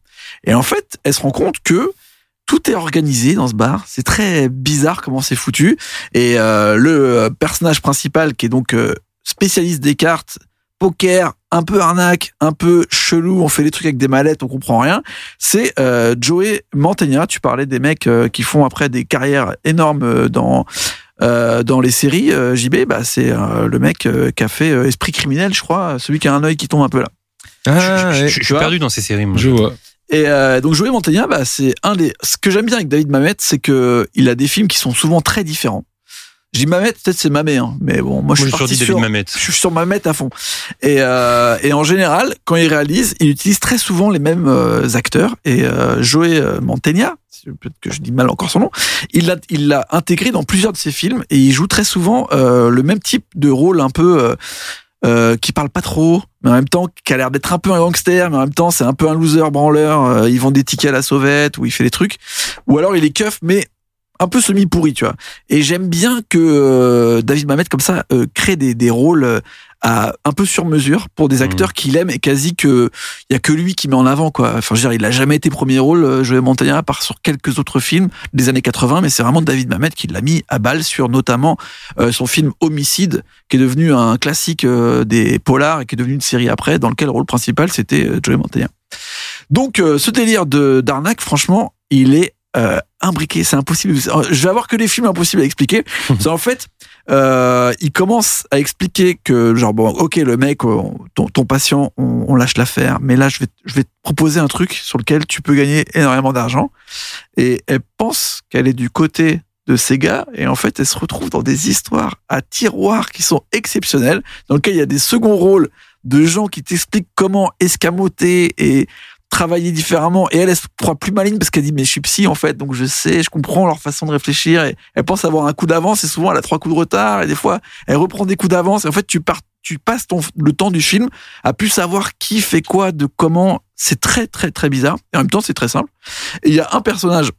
Et en fait, elle se rend compte que tout est organisé dans ce bar. C'est très bizarre comment c'est foutu. Et euh, le personnage principal, qui est donc euh, spécialiste des cartes, poker, un peu arnaque, un peu chelou, on fait des trucs avec des mallettes, on comprend rien, c'est euh, Joey Mantegna. Tu parlais des mecs euh, qui font après des carrières énormes dans... euh, dans les séries euh, JB, bah, c'est euh, le mec euh, qui a fait euh, Esprit criminel, je crois, celui qui a un œil qui tombe un peu là. Ah, je, je- suis perdu dans ces séries, moi. je vois. Et euh, donc Joey Mantegna, bah, c'est un des. Ce que j'aime bien avec David Mamet, c'est que il a des films qui sont souvent très différents. Je dis Mamet, peut-être c'est Mamet, hein, mais bon, moi, Moi, je suis parti dit David sur, Mamet. je suis sur Mamet à fond. Et, euh, et en général, quand il réalise, il utilise très souvent les mêmes euh, acteurs. Et euh, Joey euh, Mantegna, peut-être que je dis mal encore son nom, il l'a il l'a intégré dans plusieurs de ses films et il joue très souvent euh, le même type de rôle un peu. Euh, qui parle pas trop, mais en même temps qui a l'air d'être un peu un gangster, mais en même temps c'est un peu un loser branleur. euh, il vend des tickets à la sauvette ou il fait des trucs, ou alors il est keuf, mais un peu semi pourri, tu vois. Et j'aime bien que euh, David Mamet comme ça euh, crée des, des rôles à, un peu sur mesure pour des acteurs qu'il aime et quasi que il y a que lui qui met en avant quoi. Enfin, je veux dire, il a jamais été premier rôle, euh, Joey Montagna, à part sur quelques autres films des années 80, mais c'est vraiment David Mamet qui l'a mis à balle sur notamment euh, son film Homicide, qui est devenu un classique euh, des polars et qui est devenu une série après, dans lequel le rôle principal c'était euh, Joey Montagna. Donc euh, ce délire de d'arnaque, franchement, il est euh, imbriqué, c'est impossible. Je vais avoir que des films impossibles à expliquer. c'est en fait, euh, il commence à expliquer que genre bon, ok, le mec, euh, ton, ton patient, on, on lâche l'affaire, mais là je vais je vais te proposer un truc sur lequel tu peux gagner énormément d'argent. Et elle pense qu'elle est du côté de ces gars et en fait elle se retrouve dans des histoires à tiroirs qui sont exceptionnelles dans lesquelles il y a des seconds rôles de gens qui t'expliquent comment escamoter et travailler différemment. Et elle, elle se croit plus maligne parce qu'elle dit, mais je suis psy, en fait, donc je sais, je comprends leur façon de réfléchir. Et elle pense avoir un coup d'avance et souvent elle a trois coups de retard. Et des fois, elle reprend des coups d'avance. Et en fait, tu pars, tu passes ton, le temps du film à plus savoir qui fait quoi, de comment. C'est très, très, très bizarre. Et en même temps, c'est très simple. Il y a un personnage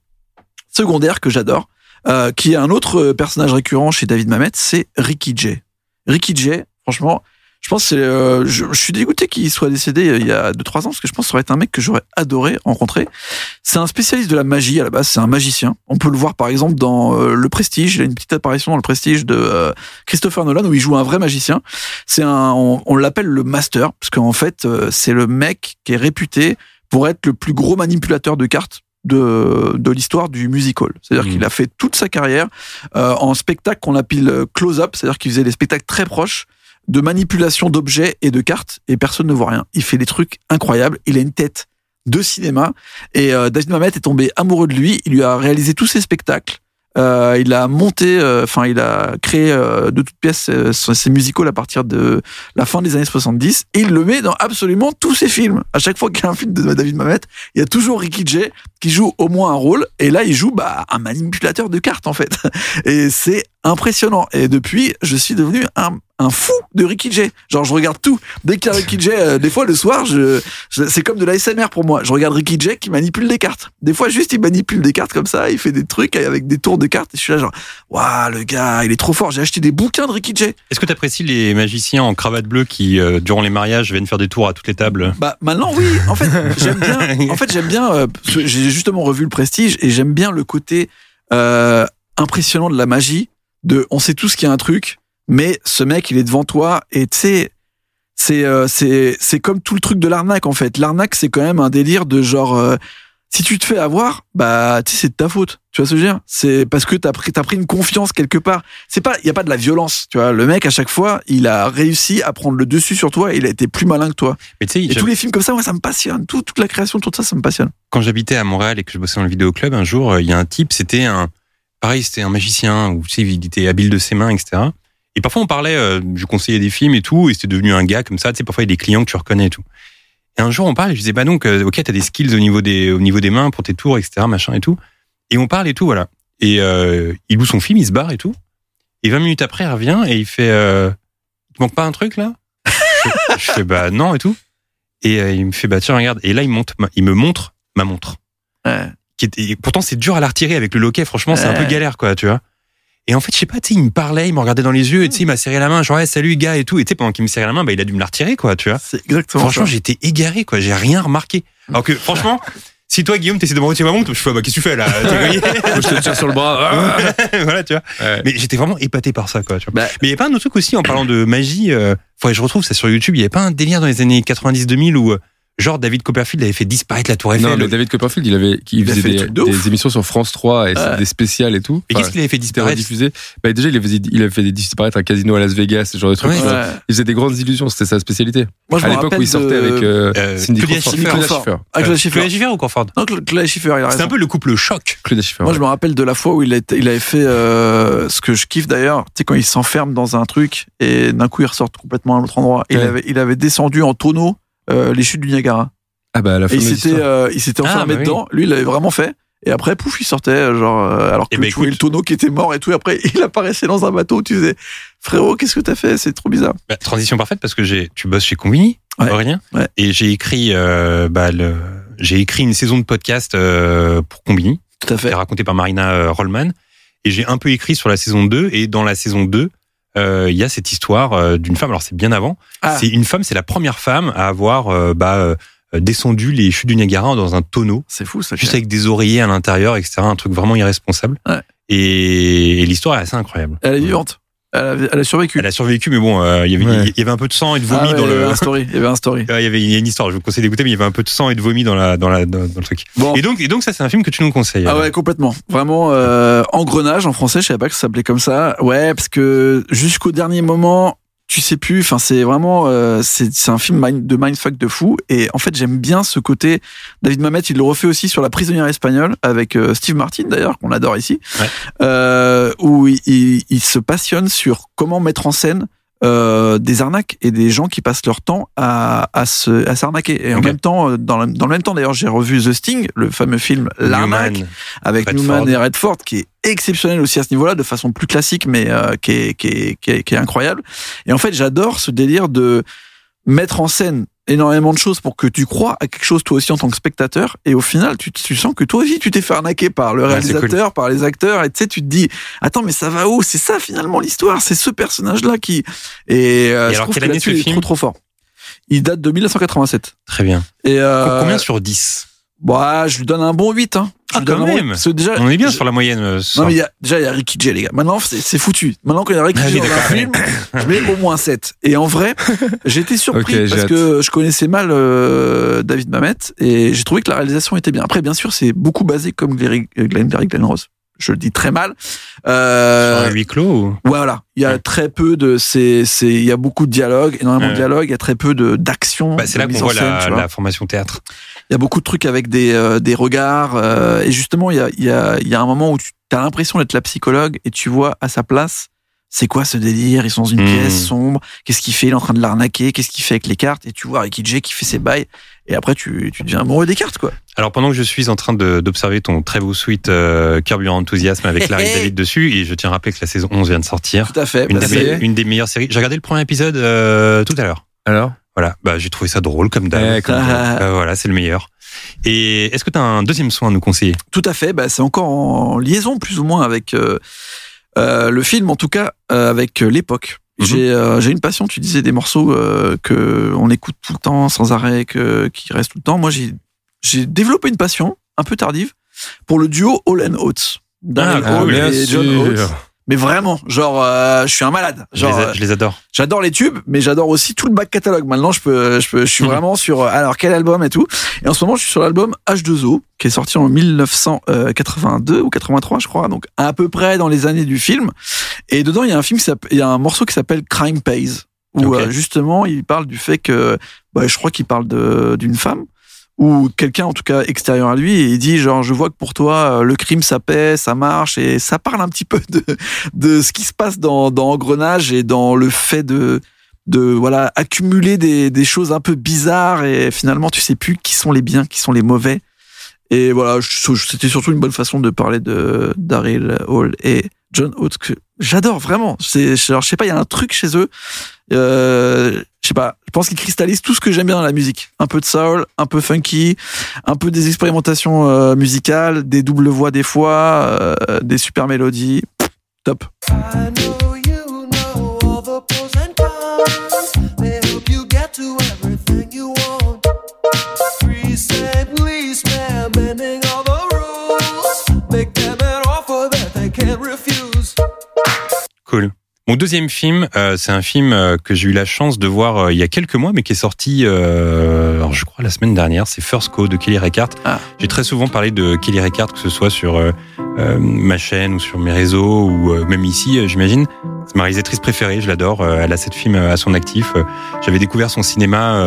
secondaire que j'adore, euh, qui est un autre personnage récurrent chez David Mamet, c'est Ricky Jay. Ricky Jay, franchement, je pense c'est, euh, je, je suis dégoûté qu'il soit décédé euh, il y a 2-3 ans parce que je pense que ça aurait été un mec que j'aurais adoré rencontrer. C'est un spécialiste de la magie à la base, c'est un magicien. On peut le voir par exemple dans euh, Le Prestige, il a une petite apparition dans Le Prestige de euh, Christopher Nolan où il joue un vrai magicien. C'est un, on, on l'appelle le master parce qu'en fait c'est le mec qui est réputé pour être le plus gros manipulateur de cartes de, de l'histoire du musical. C'est-à-dire Mhm. qu'il a fait toute sa carrière euh, en spectacle qu'on appelle close-up, c'est-à-dire qu'il faisait des spectacles très proches de manipulation d'objets et de cartes et personne ne voit rien. Il fait des trucs incroyables. Il a une tête de cinéma et euh, David Mamet est tombé amoureux de lui. Il lui a réalisé tous ses spectacles. Euh, il a monté, euh, enfin, il a créé de toutes pièces ses musicals à partir de la fin des années 70 et il le met dans absolument tous ses films. À chaque fois qu'il y a un film de David Mamet, il y a toujours Ricky Jay qui joue au moins un rôle et là il joue bah, un manipulateur de cartes en fait. Et c'est impressionnant. Et depuis, je suis devenu un, un fou de Ricky Jay. Genre, je regarde tout. Dès qu'il y a Ricky Jay, euh, des fois le soir, je, je- c'est comme de l'ASMR pour moi. Je regarde Ricky Jay qui manipule des cartes. Des fois, juste, il manipule des cartes comme ça, il fait des trucs avec des tours de cartes. Et je suis là, genre, waouh, le gars, il est trop fort. J'ai acheté des bouquins de Ricky Jay. Est-ce que tu apprécies les magiciens en cravate bleue qui, euh, durant les mariages, viennent faire des tours à toutes les tables? Bah maintenant oui, en fait j'aime bien. En fait j'aime bien. euh, j'ai justement revu le Prestige et j'aime bien le côté euh, impressionnant de la magie. De, on sait tous qu'il y a un truc, mais ce mec il est devant toi et tu sais, c'est euh, c'est c'est comme tout le truc de l'arnaque en fait. L'arnaque c'est quand même un délire de genre. euh, si tu te fais avoir, bah, tu sais, c'est de ta faute. Tu vois ce que je veux dire? C'est parce que t'as pris, t'as pris une confiance quelque part. C'est pas, il y a pas de la violence, tu vois. Le mec, à chaque fois, il a réussi à prendre le dessus sur toi et il a été plus malin que toi. Mais tu sais, tous les films comme ça, moi, ça me passionne. Tout, toute la création, tout ça, ça me passionne. quand j'habitais à Montréal et que je bossais dans le vidéoclub, un jour, euh, il y a un type, c'était un, c'était un magicien, ou tu sais, il était habile de ses mains, etc. Et parfois, on parlait, euh, je conseillais des films et tout, et c'était devenu un gars comme ça, tu sais, parfois, il y a des clients que tu reconnais et tout. Et un jour, on parle, je disais, bah donc, euh, ok, t'as des skills au niveau des, au niveau des mains pour tes tours, etc., machin et tout. Et on parle et tout, voilà. Et euh, il loue son film, il se barre et tout. Et 20 minutes après, il revient et il fait, euh, il te manque pas un truc, là? je, fais, bah non et tout. Et il me fait, bah tiens, regarde. Et là, il, monte, il me montre ma montre Ouais. Qui était, pourtant c'est dur à la retirer avec le loquet, franchement c'est un peu galère quoi, tu vois. Et en fait, je sais pas, tu sais, il me parlait, il me regardait dans les yeux, et tu sais, il m'a serré la main, genre, ouais, salut gars et tout. Et tu sais, pendant qu'il me serrait la main, bah, il a dû me la retirer, quoi, tu vois. C'est exactement Franchement, j'étais égaré, quoi, j'ai rien remarqué. Alors que, franchement, si toi, Guillaume, t'essaies de me retirer ma montre, je fais, bah, qu'est-ce que tu fais là je te tire sur le bras. Voilà, tu vois. Ouais. Mais j'étais vraiment épaté par ça, quoi, tu vois. Bah. Mais il y a pas un autre truc aussi, en parlant de magie, euh, faudrait que je retrouve ça sur YouTube, il y avait pas un délire dans les années 90-2000 où, euh, genre, David Copperfield avait fait disparaître la Tour Eiffel. Non, mais David Copperfield, il avait, il Il faisait des de émissions sur France 3 et Ouais. des spéciales et tout. Et Enfin, qu'est-ce qu'il avait fait disparaître rediffusé. Bah, déjà, il avait, il avait fait disparaître un casino à Las Vegas, ce genre de trucs. Ouais. Il Ouais. faisait des grandes illusions, c'était sa spécialité. Moi, je à me l'époque rappelle où il sortait de- avec euh, Euh, Cindy Claudia Crawford. Schiffer. Claudia Crawford. Schiffer. Ah, Claudia Schiffer. Claudia Schiffer ou Crawford? Non, Cla- Claudia Schiffer, il a C'était un peu le couple choc. Claudia Schiffer. Moi, je me rappelle de la fois où il, il avait fait euh, ce que je kiffe d'ailleurs. Tu sais, quand il s'enferme dans un truc et d'un coup il ressort complètement à un autre endroit. Il, avait, il avait descendu en tonneau les chutes du Niagara. Ah bah, la Et il s'était euh, il s'était Ah, enfermé bah oui. dedans. Lui, il l'avait vraiment fait. Et après, pouf, il sortait, euh, genre, euh, alors que Eh ben, tu voyais écoute. le tonneau qui était mort et tout. Et après, il apparaissait dans un bateau. Tu disais, frérot, qu'est-ce que t'as fait? C'est trop bizarre. Bah, transition parfaite parce que j'ai, tu bosses chez Combini, Ouais. Aurélien, Ouais. et j'ai écrit, euh, bah, le, j'ai écrit une saison de podcast euh, pour Combini, Tout à fait. racontée par Marina euh, Rollman, et j'ai un peu écrit sur la saison 2, et dans la saison 2, euh, il y a cette histoire euh, d'une femme. Alors c'est bien avant. Ah. C'est une femme, c'est la première femme à avoir euh, bah, euh, descendu les chutes du Niagara dans un tonneau. C'est fou, ça. juste avec des oreillers à l'intérieur, etc. Un truc vraiment irresponsable. Ouais. Et, et l'histoire est assez incroyable. Elle est vivante. Elle a, elle a survécu. Elle a survécu, mais bon, euh, il y avait, Ouais. il y avait un peu de sang et de vomi Ah ouais, dans il y avait le. un story. Il y avait un story. Ouais, Il y avait il y a une histoire, je vous conseille d'écouter, mais il y avait un peu de sang et de vomi dans la dans la dans, dans le truc. Bon. Et donc et donc ça c'est un film que tu nous conseilles. Ah ouais, complètement. Vraiment, euh, engrenage en français, je savais pas que ça s'appelait comme ça. Ouais, parce que jusqu'au dernier moment, tu sais plus. Enfin, c'est vraiment, euh, c'est c'est un film mind- de mindfuck de fou. Et en fait, j'aime bien ce côté. David Mamet, il le refait aussi sur La prisonnière espagnole avec euh, Steve Martin d'ailleurs, qu'on adore ici, Ouais. euh, où il, il- il se passionne sur comment mettre en scène euh, des arnaques et des gens qui passent leur temps à, à se à s'arnaquer. Et en même temps, euh, dans le, dans le même temps d'ailleurs, j'ai revu The Sting, le fameux film L'arnaque avec Redford. Newman et Redford, qui est exceptionnel aussi à ce niveau-là, de façon plus classique, mais euh, qui, est, qui, est, qui, est, qui est incroyable. Et en fait, j'adore ce délire de mettre en scène énormément de choses pour que tu crois à quelque chose toi aussi en tant que spectateur et au final tu, tu sens que toi aussi tu t'es fait arnaquer par le Ouais, réalisateur par les acteurs et tu sais tu te dis attends mais ça va où? C'est ça finalement l'histoire c'est ce personnage là qui et, euh, Et je alors, trouve que là-dessus, il est trop trop fort. Il date de 1987 Très bien. et euh, Combien sur 10 bah, je lui donne un bon 8 hein. Je Ah, lui donne quand un bon même. 8, parce que déjà, On est bien je- sur la moyenne. euh, non, mais y a, déjà, il y a Ricky Jay, les gars. Maintenant, c'est foutu. Maintenant qu'il y a Ricky Ah Jay dans un film, je mets au moins 7. Et en vrai, été surpris parce que je connaissais mal euh, David Mamet et j'ai trouvé que la réalisation était bien. Après, bien sûr, c'est beaucoup basé comme Glenn, Glenn, Glenn Rose. Je le dis très mal. Sur Euh, un huis clos ou... voilà, il y a Ouais. très peu de, c'est, c'est, il y a beaucoup de dialogue, énormément Ouais. de dialogue, il y a très peu de d'action. Bah, c'est là qu'on mise en voit scène, la, la formation théâtre. Il y a beaucoup de trucs avec des, euh, des regards. euh, et justement, il y a, il y, a, il y a un moment où tu as l'impression d'être la psychologue et tu vois à sa place, c'est quoi ce délire? Ils sont dans une Hmm. pièce sombre. Qu'est-ce qu'il fait? Il est en train de l'arnaquer. Qu'est-ce qu'il fait avec les cartes? Et tu vois Ricky Jay qui fait ses bails. Et après, tu, tu deviens amoureux des cartes, quoi. Alors pendant que je suis en train d'observer ton très beau suite euh, Carburant Enthousiasme avec Larry David dessus, et je tiens à rappeler que la saison 11 vient de sortir. Tout à fait. Une, Bah, des, une des meilleures séries. J'ai regardé le premier épisode euh, tout à l'heure. Alors? Voilà, bah, j'ai trouvé ça drôle comme d'hab. Eh, Ah, Euh, voilà, c'est le meilleur. Et est-ce que tu as un deuxième soin à nous conseiller? Tout à fait. Bah, c'est encore en liaison plus ou moins avec euh, euh, le film, en tout cas euh, avec euh, Mhm. J'ai euh, j'ai une passion. Tu disais des morceaux euh, que on écoute tout le temps, sans arrêt, que qui restent tout le temps. Moi, j'ai j'ai développé une passion un peu tardive pour le duo All and Oates. Ah, Hall bien et John Oates. Mais vraiment, genre, euh, je suis un malade. je, Genre, les euh, a- je les adore. J'adore les tubes, mais j'adore aussi tout le back catalogue. Maintenant, je peux, je peux, je suis vraiment sur. euh, Alors, quel album et tout. Et en ce moment, je suis sur l'album H2O, qui est sorti en 1982 ou 83, je crois. Donc, à peu près dans les années du film. Et dedans, il y a un film, il y a un morceau qui s'appelle Crime Pays, où euh, justement, il parle du fait que, bah, je crois qu'il parle d'une femme ou quelqu'un en tout cas extérieur à lui et il dit genre je vois que pour toi euh, le crime ça paie ça marche et ça parle un petit peu de de ce qui se passe dans dans Engrenage et dans le fait de de voilà accumuler des des choses un peu bizarres et finalement tu sais plus qui sont les biens qui sont les mauvais. Et voilà c'était surtout une bonne façon de parler de Daryl Hall et John Oates que j'adore vraiment c'est je sais pas il y a un truc chez eux euh, je sais pas, je pense qu'ils cristallisent tout ce que j'aime bien dans la musique. Un peu de soul, un peu funky, un peu des expérimentations euh, musicales, des doubles voix des fois, euh, des super mélodies. Top. Mon deuxième film, euh, c'est un film euh, que j'ai eu la chance de voir euh, il y a quelques mois, mais qui est sorti, euh, alors je crois la semaine dernière. C'est First Call de Kelly Reichardt. Ah. J'ai très souvent parlé de Kelly Reichardt, que ce soit sur ma chaîne ou sur mes réseaux ou même ici, j'imagine. C'est ma réalisatrice préférée, je l'adore. Elle a sept films à son actif. J'avais découvert son cinéma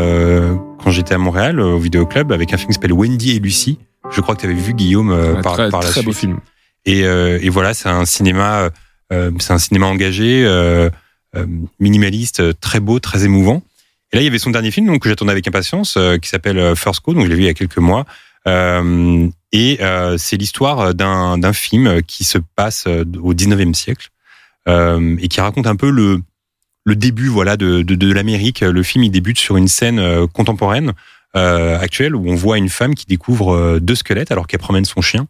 quand j'étais à Montréal au vidéo club avec un film qui s'appelle Wendy et Lucie. Je crois que tu avais vu Guillaume par, très, par la très beau film. Et, et voilà, c'est un cinéma, c'est un cinéma engagé, euh, euh, minimaliste, euh, très beau, très émouvant. Et là, il y avait son dernier film, donc que j'attendais avec impatience, euh, qui s'appelle euh, First Call, donc je l'ai vu il y a quelques mois. Euh, et euh, c'est l'histoire d'un film qui se passe euh, au 19e siècle euh, et qui raconte un peu le le début voilà de de, de l'Amérique. Le film il débute sur une scène euh, contemporaine euh, actuelle où on voit une femme qui découvre euh, deux squelettes alors qu'elle promène son chien.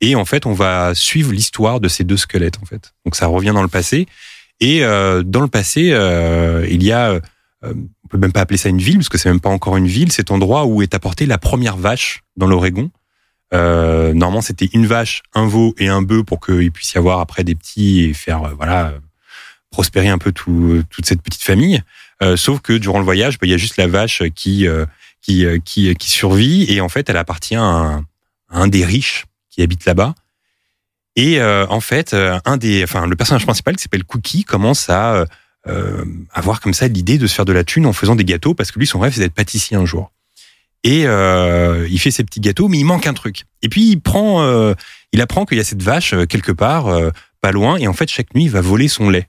Et en fait, on va suivre l'histoire de ces deux squelettes, en fait. Donc, ça revient dans le passé. Et euh, dans le passé, euh, il y a, euh, on peut même pas appeler ça une ville, parce que c'est même pas encore une ville, cet endroit où est apportée la première vache dans l'Oregon. Euh, normalement, c'était une vache, un veau et un bœuf pour qu'il puisse y avoir après des petits et faire, euh, voilà, prospérer un peu tout, toute cette petite famille. Euh, sauf que durant le voyage, bah, il y a juste la vache qui, qui, qui, qui survit et en fait, elle appartient à un des riches qui habite là-bas. Et euh, en fait, euh, un des, enfin, le personnage principal qui s'appelle Cookie commence à euh, avoir comme ça l'idée de se faire de la thune en faisant des gâteaux parce que lui, son rêve, c'est d'être pâtissier un jour. Et euh, il fait ses petits gâteaux, mais il manque un truc. Et puis il prend, il apprend qu'il y a cette vache quelque part, pas loin, et en fait chaque nuit il va voler son lait.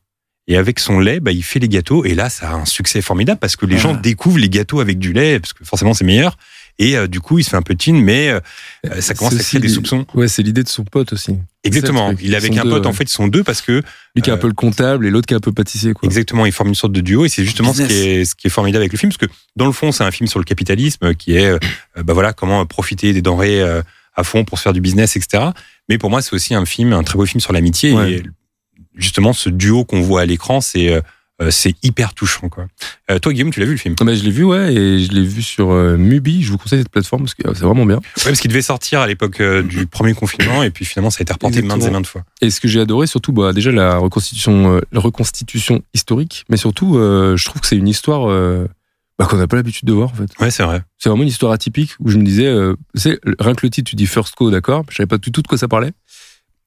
Et avec son lait, bah, il fait les gâteaux. Et là, ça a un succès formidable parce que les Ah. gens découvrent les gâteaux avec du lait, parce que forcément, c'est meilleur. Et euh, du coup, il se fait un peu teen, mais euh, euh, ça commence C'est à créer des soupçons. Ouais, c'est l'idée de son pote aussi. Exactement. Il est avec un pote, en fait, ils sont deux parce que Lui qui est un Euh, peu le comptable et l'autre qui est un peu pâtissier, quoi. Exactement, ils forment une sorte de duo et c'est justement ce qui, est, ce qui est formidable avec le film, parce que dans le fond, c'est un film sur le capitalisme qui est, euh, bah voilà, comment profiter des denrées euh, à fond pour se faire du business, etc. Mais pour moi, c'est aussi un film, un très beau film sur l'amitié Ouais. et justement ce duo qu'on voit à l'écran, c'est euh, euh, c'est hyper touchant, quoi. Euh, toi, Guillaume, tu l'as vu le film Ah bah, je l'ai vu, ouais, et je l'ai vu sur euh, Mubi. Je vous conseille cette plateforme parce que euh, c'est vraiment bien. Ouais, parce qu'il devait sortir à l'époque euh, du premier confinement et puis finalement, ça a été reporté maintes et Exactement. maintes fois. Et ce que j'ai adoré, surtout, bah, déjà la reconstitution, euh, la reconstitution historique, mais surtout, euh, je trouve que c'est une histoire euh, bah, qu'on n'a pas l'habitude de voir, en fait. Ouais, c'est vrai. C'est vraiment une histoire atypique où je me disais, euh, tu sais, rien que le titre, tu dis First Co, d'accord, je savais pas du tout de quoi ça parlait.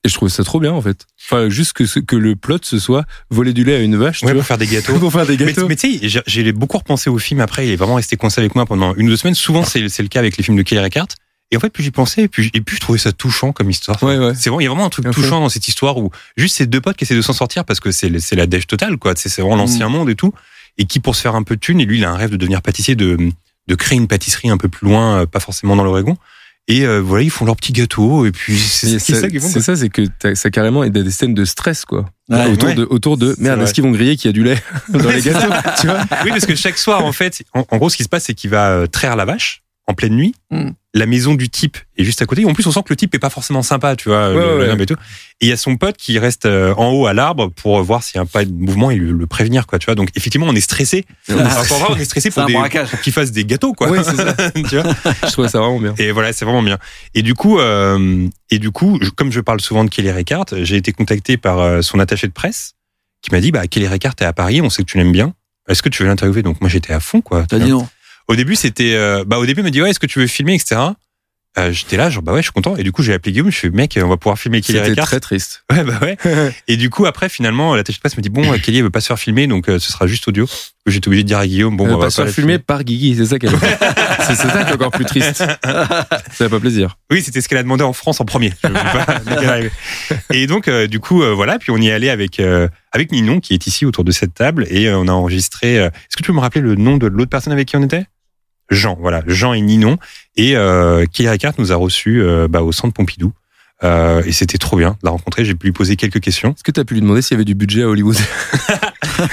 Et je trouvais ça trop bien, en fait. Enfin, juste que, le plot, ce soit voler du lait à une vache, Ouais, tu pour vois, faire des gâteaux. pour faire des Mais, gâteaux. mais tu sais, j'ai- beaucoup repensé au film après. Il est vraiment resté coincé avec moi pendant une ou deux semaines. Souvent, c'est le cas avec les films de Kelly Reichardt. Et en fait, plus j'y pensais, et plus, et plus je trouvais ça touchant comme histoire. Ouais, ouais. C'est vraiment, il y a vraiment un truc touchant dans cette histoire où juste ces deux potes qui essaient de s'en sortir parce que c'est la dèche totale, quoi. C'est vraiment l'ancien monde et tout. Et qui, pour se faire un peu de thunes, et lui, il a un rêve de devenir pâtissier, de, de créer une pâtisserie un peu plus loin, euh, pas forcément dans l'Oregon. Et euh, voilà, ils font leurs petits gâteaux. Et puis, c'est ça, c'est ça, c'est que ça carrément il y a des scènes de stress quoi. Autour Ouais. de autour de merde, est-ce qu'ils vont griller qu'il y a du lait dans les gâteaux, tu vois? Oui, parce que chaque soir, en fait, en, en gros, ce qui se passe, c'est qu'il va euh, traire la vache en pleine nuit. Mm. La maison du type est juste à côté. En plus, on sent que le type est pas forcément sympa, tu vois. Ouais, le- ouais. le- et tout. Et il y a son pote qui reste euh, en haut à l'arbre pour voir s'il n'y a pas de mouvement et le, le prévenir, quoi, tu vois. Donc, effectivement, on est stressé. On est stressé pour, un pour qu'il fasse des gâteaux, quoi. Ça. tu vois. Je trouvais ça vraiment bien. Et voilà, c'est vraiment bien. Et du coup, euh, et du coup, je- comme je parle souvent de Kelly Reichardt, j'ai été contacté par euh, son attaché de presse qui m'a dit, bah, Kelly Reichardt est à Paris, on sait que tu l'aimes bien. Est-ce que tu veux l'interviewer? Donc moi j'étais à fond quoi. T'as dit non. Au début c'était, euh, bah au début il m'a dit ouais est-ce que tu veux filmer etc. Euh, j'étais là genre bah ouais je suis content et du coup j'ai appelé Guillaume je fais mec on va pouvoir filmer Kelly C'était très triste. Ouais bah ouais. et du coup après finalement l'attaché de presse me dit bon Kelly elle veut pas se faire filmer donc euh, ce sera juste audio. J'étais obligé de dire à Guillaume bon On bah, on va pas se faire la filmer par Guigui, c'est ça qu'elle C'est c'est ça qui est encore plus triste. Ça fait pas plaisir. Oui, c'était ce qu'elle a demandé en France en premier. Je pas- et donc, euh, du coup, voilà. Puis on y est allé avec avec Ninon qui est ici autour de cette table et on a enregistré. Est-ce que tu peux me rappeler le nom de l'autre personne avec qui on était? Jean. Voilà, Jean et Ninon. Et euh, Kelly Reichardt nous a reçus euh, bah, au centre Pompidou. Euh, et c'était trop bien de la rencontrer. J'ai pu lui poser quelques questions. Est-ce que tu as pu lui demander s'il y avait du budget à Hollywood?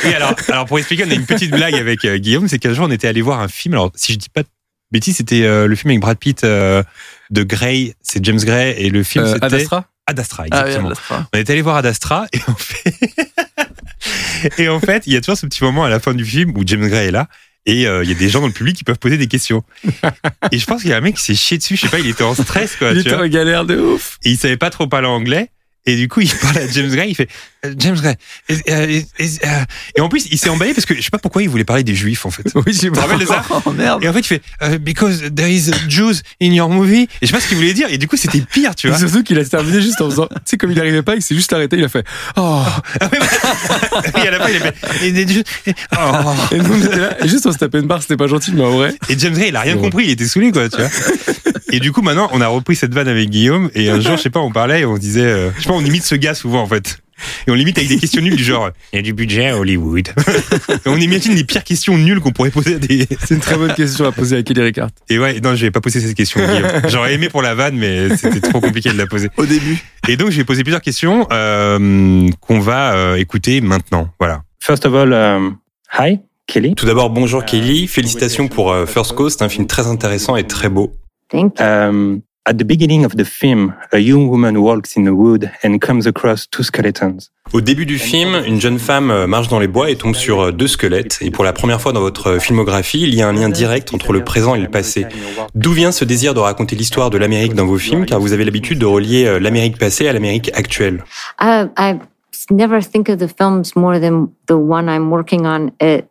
Oui, alors, alors pour expliquer, on a une petite blague avec euh, Guillaume, c'est qu'un jour on était allé voir un film. Alors si je dis pas de bêtises, c'était euh, le film avec Brad Pitt euh, de Grey, c'est James Gray et le film Euh, c'était Ad Astra Ad Astra, Ah, exactement. on est allé voir Ad Astra et en fait, et en fait, il y a toujours ce petit moment à la fin du film où James Gray est là et euh, il y a des gens dans le public qui peuvent poser des questions. et je pense qu'il y a un mec qui s'est chié dessus, je sais pas, il était en stress quoi. Il était en galère de ouf. Et il savait pas trop parler anglais. Et du coup, il parle à James Gray, il fait euh, James Gray. is- uh, is- is- uh Et en plus, il s'est emballé parce que je sais pas pourquoi il voulait parler des juifs en fait. Oui, j'ai Tu te rappelles de ça Oh merde. Et en fait, il fait uh, Because there is Jews in your movie. Et je sais pas ce qu'il voulait dire. Et du coup, c'était pire, tu Et vois. surtout qu'il a terminé juste en faisant. Tu sais, comme il arrivait pas, il s'est juste arrêté, il a fait Oh Ah oui, bah, et à la fin, il a fait. Et, Jews- et- oh. Et nous, on était là, et juste on se tapait une barre, c'était pas gentil, mais en vrai. Et James Gray, il a rien compris, il était saoulé, quoi, tu vois. Et du coup, maintenant, on a repris cette vanne avec Guillaume, et un jour, je sais pas, on parlait, et on disait, euh, je sais pas, on imite ce gars souvent, en fait. Et on limite avec des questions nulles du genre, il y a du budget à Hollywood. On imagine les pires questions nulles qu'on pourrait poser à des. C'est une très bonne question à poser à Kelly Ricard. Et ouais, non, je vais pas poser cette question, Guillaume. J'aurais aimé pour la vanne, mais c'était trop compliqué de la poser. Au début. Et donc, je vais poser plusieurs questions, euh, qu'on va euh, écouter maintenant. Voilà. First of all, um, hi, Kelly. Tout d'abord, bonjour Kelly. Félicitations pour euh, First Coast, un film très intéressant et très beau. Thank you. Um, at the beginning of the film, a young woman walks in the wood and comes across two skeletons. Au début du film, une jeune femme euh, marche dans les bois et tombe sur euh, deux squelettes. Et pour la première fois dans votre euh, filmographie, il y a un lien direct entre le présent et le passé. D'où vient ce désir de raconter l'histoire de l'Amérique dans vos films, car vous avez l'habitude de relier l'Amérique passée à l'Amérique actuelle. I, I never think of the films more than the one I'm working on at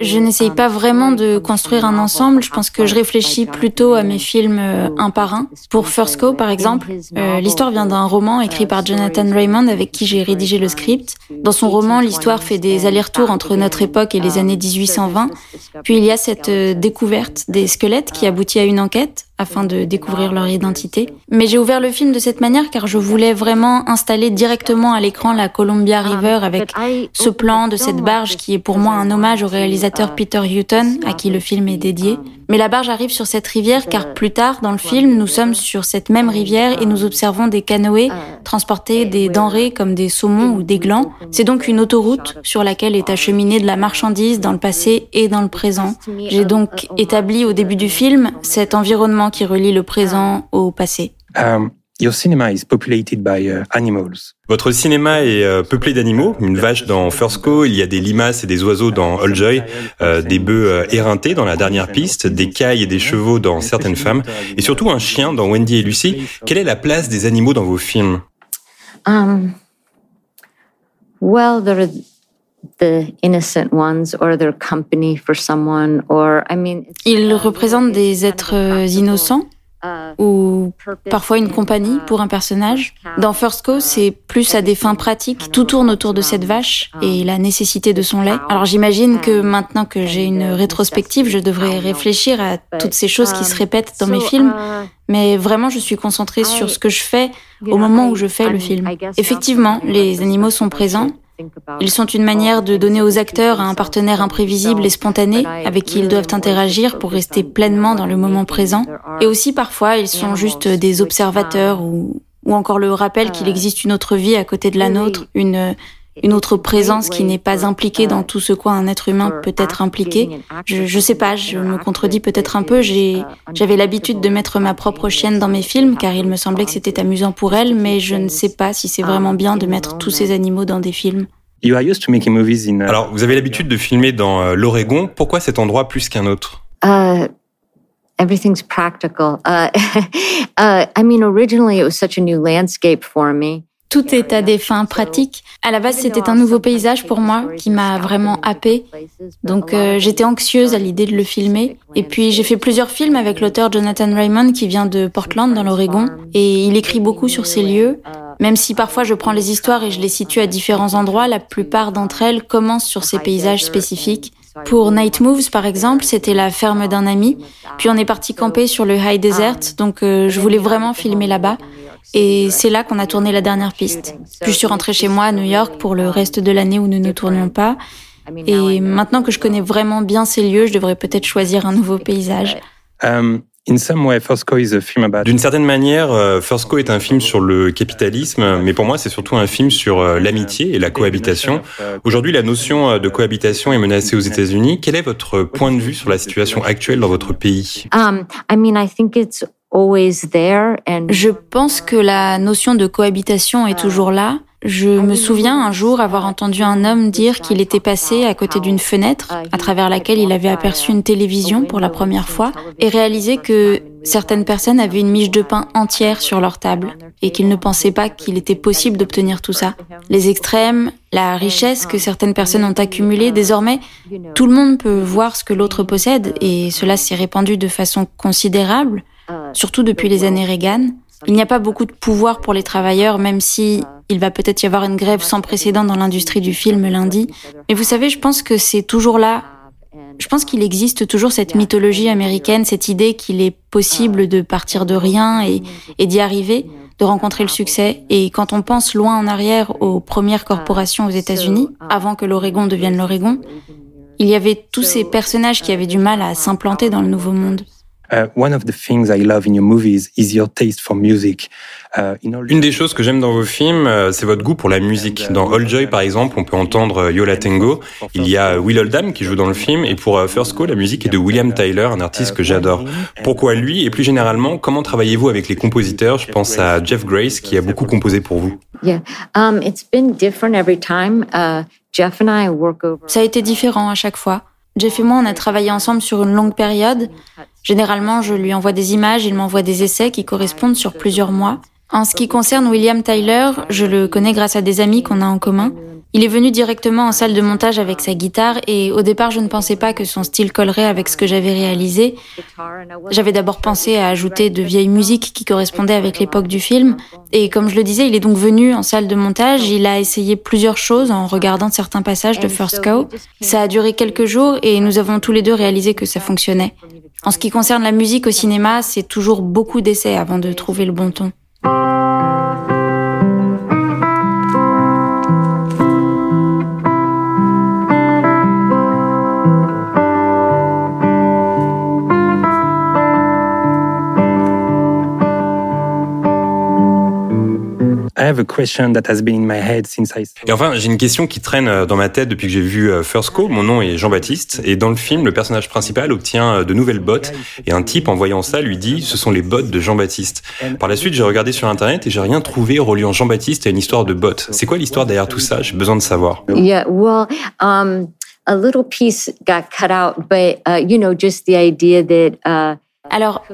Je n'essaye pas vraiment de construire un ensemble. Je pense que je réfléchis plutôt à mes films euh, un par un. Pour First Co, par exemple, euh, l'histoire vient d'un roman écrit par Jonathan Raymond avec qui j'ai rédigé le script. Dans son roman, l'histoire fait des allers-retours entre notre époque et les années 1820. Puis il y a cette euh, découverte des squelettes qui aboutit à une enquête. Afin de découvrir leur identité. Mais j'ai ouvert le film de cette manière car je voulais vraiment installer directement à l'écran la Columbia River avec ce plan de cette barge qui est pour moi un hommage au réalisateur Peter Hutton à qui le film est dédié. Mais la barge arrive sur cette rivière car plus tard dans le film, nous sommes sur cette même rivière et nous observons des canoës transporter des denrées comme des saumons ou des glands. C'est donc une autoroute sur laquelle est acheminée de la marchandise dans le passé et dans le présent. J'ai donc établi au début du film cet environnement qui relie le présent au passé. Um, your cinema is populated by uh, animals. Votre cinéma est euh, peuplé d'animaux, une vache dans First Co, il y a des limaces et des oiseaux dans All Joy, euh, des bœufs euh, éreintés dans la dernière piste, des cailles et des chevaux dans Certaines femmes, et surtout un chien dans Wendy et Lucy. Quelle est la place des animaux dans vos films? Um, well, they're the innocent ones, or they're company for someone, or I mean. it's- Ils représentent des êtres innocents? Ou parfois une compagnie pour un personnage. Dans First Co, c'est plus à des fins pratiques. Tout tourne autour de cette vache et la nécessité de son lait. Alors j'imagine que maintenant que j'ai une rétrospective, je devrais réfléchir à toutes ces choses qui se répètent dans mes films. Mais vraiment, je suis concentrée sur ce que je fais au moment où je fais le film. Effectivement, les animaux sont présents. Ils sont une manière de donner aux acteurs un partenaire imprévisible et spontané avec qui ils doivent interagir pour rester pleinement dans le moment présent. Et aussi parfois, ils sont juste des observateurs ou, encore le rappel qu'il existe une autre vie à côté de la nôtre, une, une autre présence qui n'est pas impliquée dans tout ce quoi un être humain peut être impliqué. Je, je sais pas, je me contredis peut-être un peu. J'avais l'habitude de mettre ma propre chienne dans mes films car il me semblait que c'était amusant pour elle, mais je ne sais pas si c'est vraiment bien de mettre tous ces animaux dans des films. You are used to making movies in. Uh, Alors, vous avez l'habitude de filmer dans euh, l'Oregon, pourquoi cet endroit plus qu'un autre? Uh, everything's practical. Uh, uh, I mean, originally it was such a new landscape for me. Tout est à des fins pratiques. À la base, c'était un nouveau paysage pour moi qui m'a vraiment happée. Donc euh, j'étais anxieuse à l'idée de le filmer. Et puis j'ai fait plusieurs films avec l'auteur Jonathan Raymond qui vient de Portland dans l'Oregon. Et il écrit beaucoup sur ces lieux. Même si parfois je prends les histoires et je les situe à différents endroits, la plupart d'entre elles commencent sur ces paysages spécifiques. Pour Night Moves, par exemple, c'était la ferme d'un ami. Puis on est parti camper sur le High Desert, donc euh, je voulais vraiment filmer là-bas. Et c'est là qu'on a tourné la dernière piste. Puis je suis rentrée chez moi à New York pour le reste de l'année où nous ne tournions pas. Et maintenant que je connais vraiment bien ces lieux, je devrais peut-être choisir un nouveau paysage. um, in some way, First Co is a film about. D'une certaine manière, euh, First Co est un film sur le capitalisme, mais pour moi, c'est surtout un film sur euh, l'amitié et la cohabitation. Aujourd'hui, la notion euh, de cohabitation est menacée aux États-Unis. Quel est votre point de vue sur la situation actuelle dans votre pays? Um, I mean, I think it's always there, and Je pense que la notion de cohabitation est toujours là. Je me souviens un jour avoir entendu un homme dire qu'il était passé à côté d'une fenêtre à travers laquelle il avait aperçu une télévision pour la première fois et réalisé que certaines personnes avaient une miche de pain entière sur leur table et qu'il ne pensait pas qu'il était possible d'obtenir tout ça. Les extrêmes, la richesse que certaines personnes ont accumulée, désormais, tout le monde peut voir ce que l'autre possède et cela s'est répandu de façon considérable, surtout depuis les années Reagan. Il n'y a pas beaucoup de pouvoir pour les travailleurs, même si il va peut-être y avoir une grève sans précédent dans l'industrie du film lundi. Mais vous savez, je pense que c'est toujours là. Je pense qu'il existe toujours cette mythologie américaine, cette idée qu'il est possible de partir de rien et, et d'y arriver, de rencontrer le succès. Et quand on pense loin en arrière aux premières corporations aux États-Unis, avant que l'Oregon devienne l'Oregon, il y avait tous ces personnages qui avaient du mal à s'implanter dans le nouveau monde. Uh, one of the things I love in your movies is your taste for music. Uh, in all Une des choses que j'aime dans vos films, euh, c'est votre goût pour la musique. Dans All Joy, par exemple, on peut entendre euh, Yola Tango. Il y a Will Oldham qui joue dans le film. Et pour euh, First Call, la musique est de William Tyler, un artiste que j'adore. Pourquoi lui? Et plus généralement, comment travaillez-vous avec les compositeurs? Je pense à Jeff Grace qui a beaucoup composé pour vous. yeah, um, it's been different every time. Uh, Jeff and I work over. Ça a été différent à chaque fois. Jeff et moi, on a travaillé ensemble sur une longue période. Généralement, je lui envoie des images, il m'envoie des essais qui correspondent sur plusieurs mois. En ce qui concerne William Tyler, je le connais grâce à des amis qu'on a en commun. Il est venu directement en salle de montage avec sa guitare et au départ je ne pensais pas que son style collerait avec ce que j'avais réalisé. J'avais d'abord pensé à ajouter de vieilles musiques qui correspondaient avec l'époque du film et comme je le disais, il est donc venu en salle de montage, il a essayé plusieurs choses en regardant certains passages de First Cow. Ça a duré quelques jours et nous avons tous les deux réalisé que ça fonctionnait. En ce qui concerne la musique au cinéma, c'est toujours beaucoup d'essais avant de trouver le bon ton. Have a question that has been in my head since I Et enfin, j'ai une question qui traîne euh, dans ma tête depuis que j'ai vu euh, First Call. Mon nom est Jean-Baptiste. Et dans le film, le personnage principal obtient euh, de nouvelles bottes. Et un type, en voyant ça, lui dit ce sont les bottes de Jean-Baptiste. Par la suite, j'ai regardé sur Internet et j'ai rien trouvé reliant Jean-Baptiste à une histoire de bottes. C'est quoi l'histoire derrière tout ça? J'ai besoin de savoir. Yeah, well, um, a little piece got cut out, but uh, you know, just the idea that uh, Alors,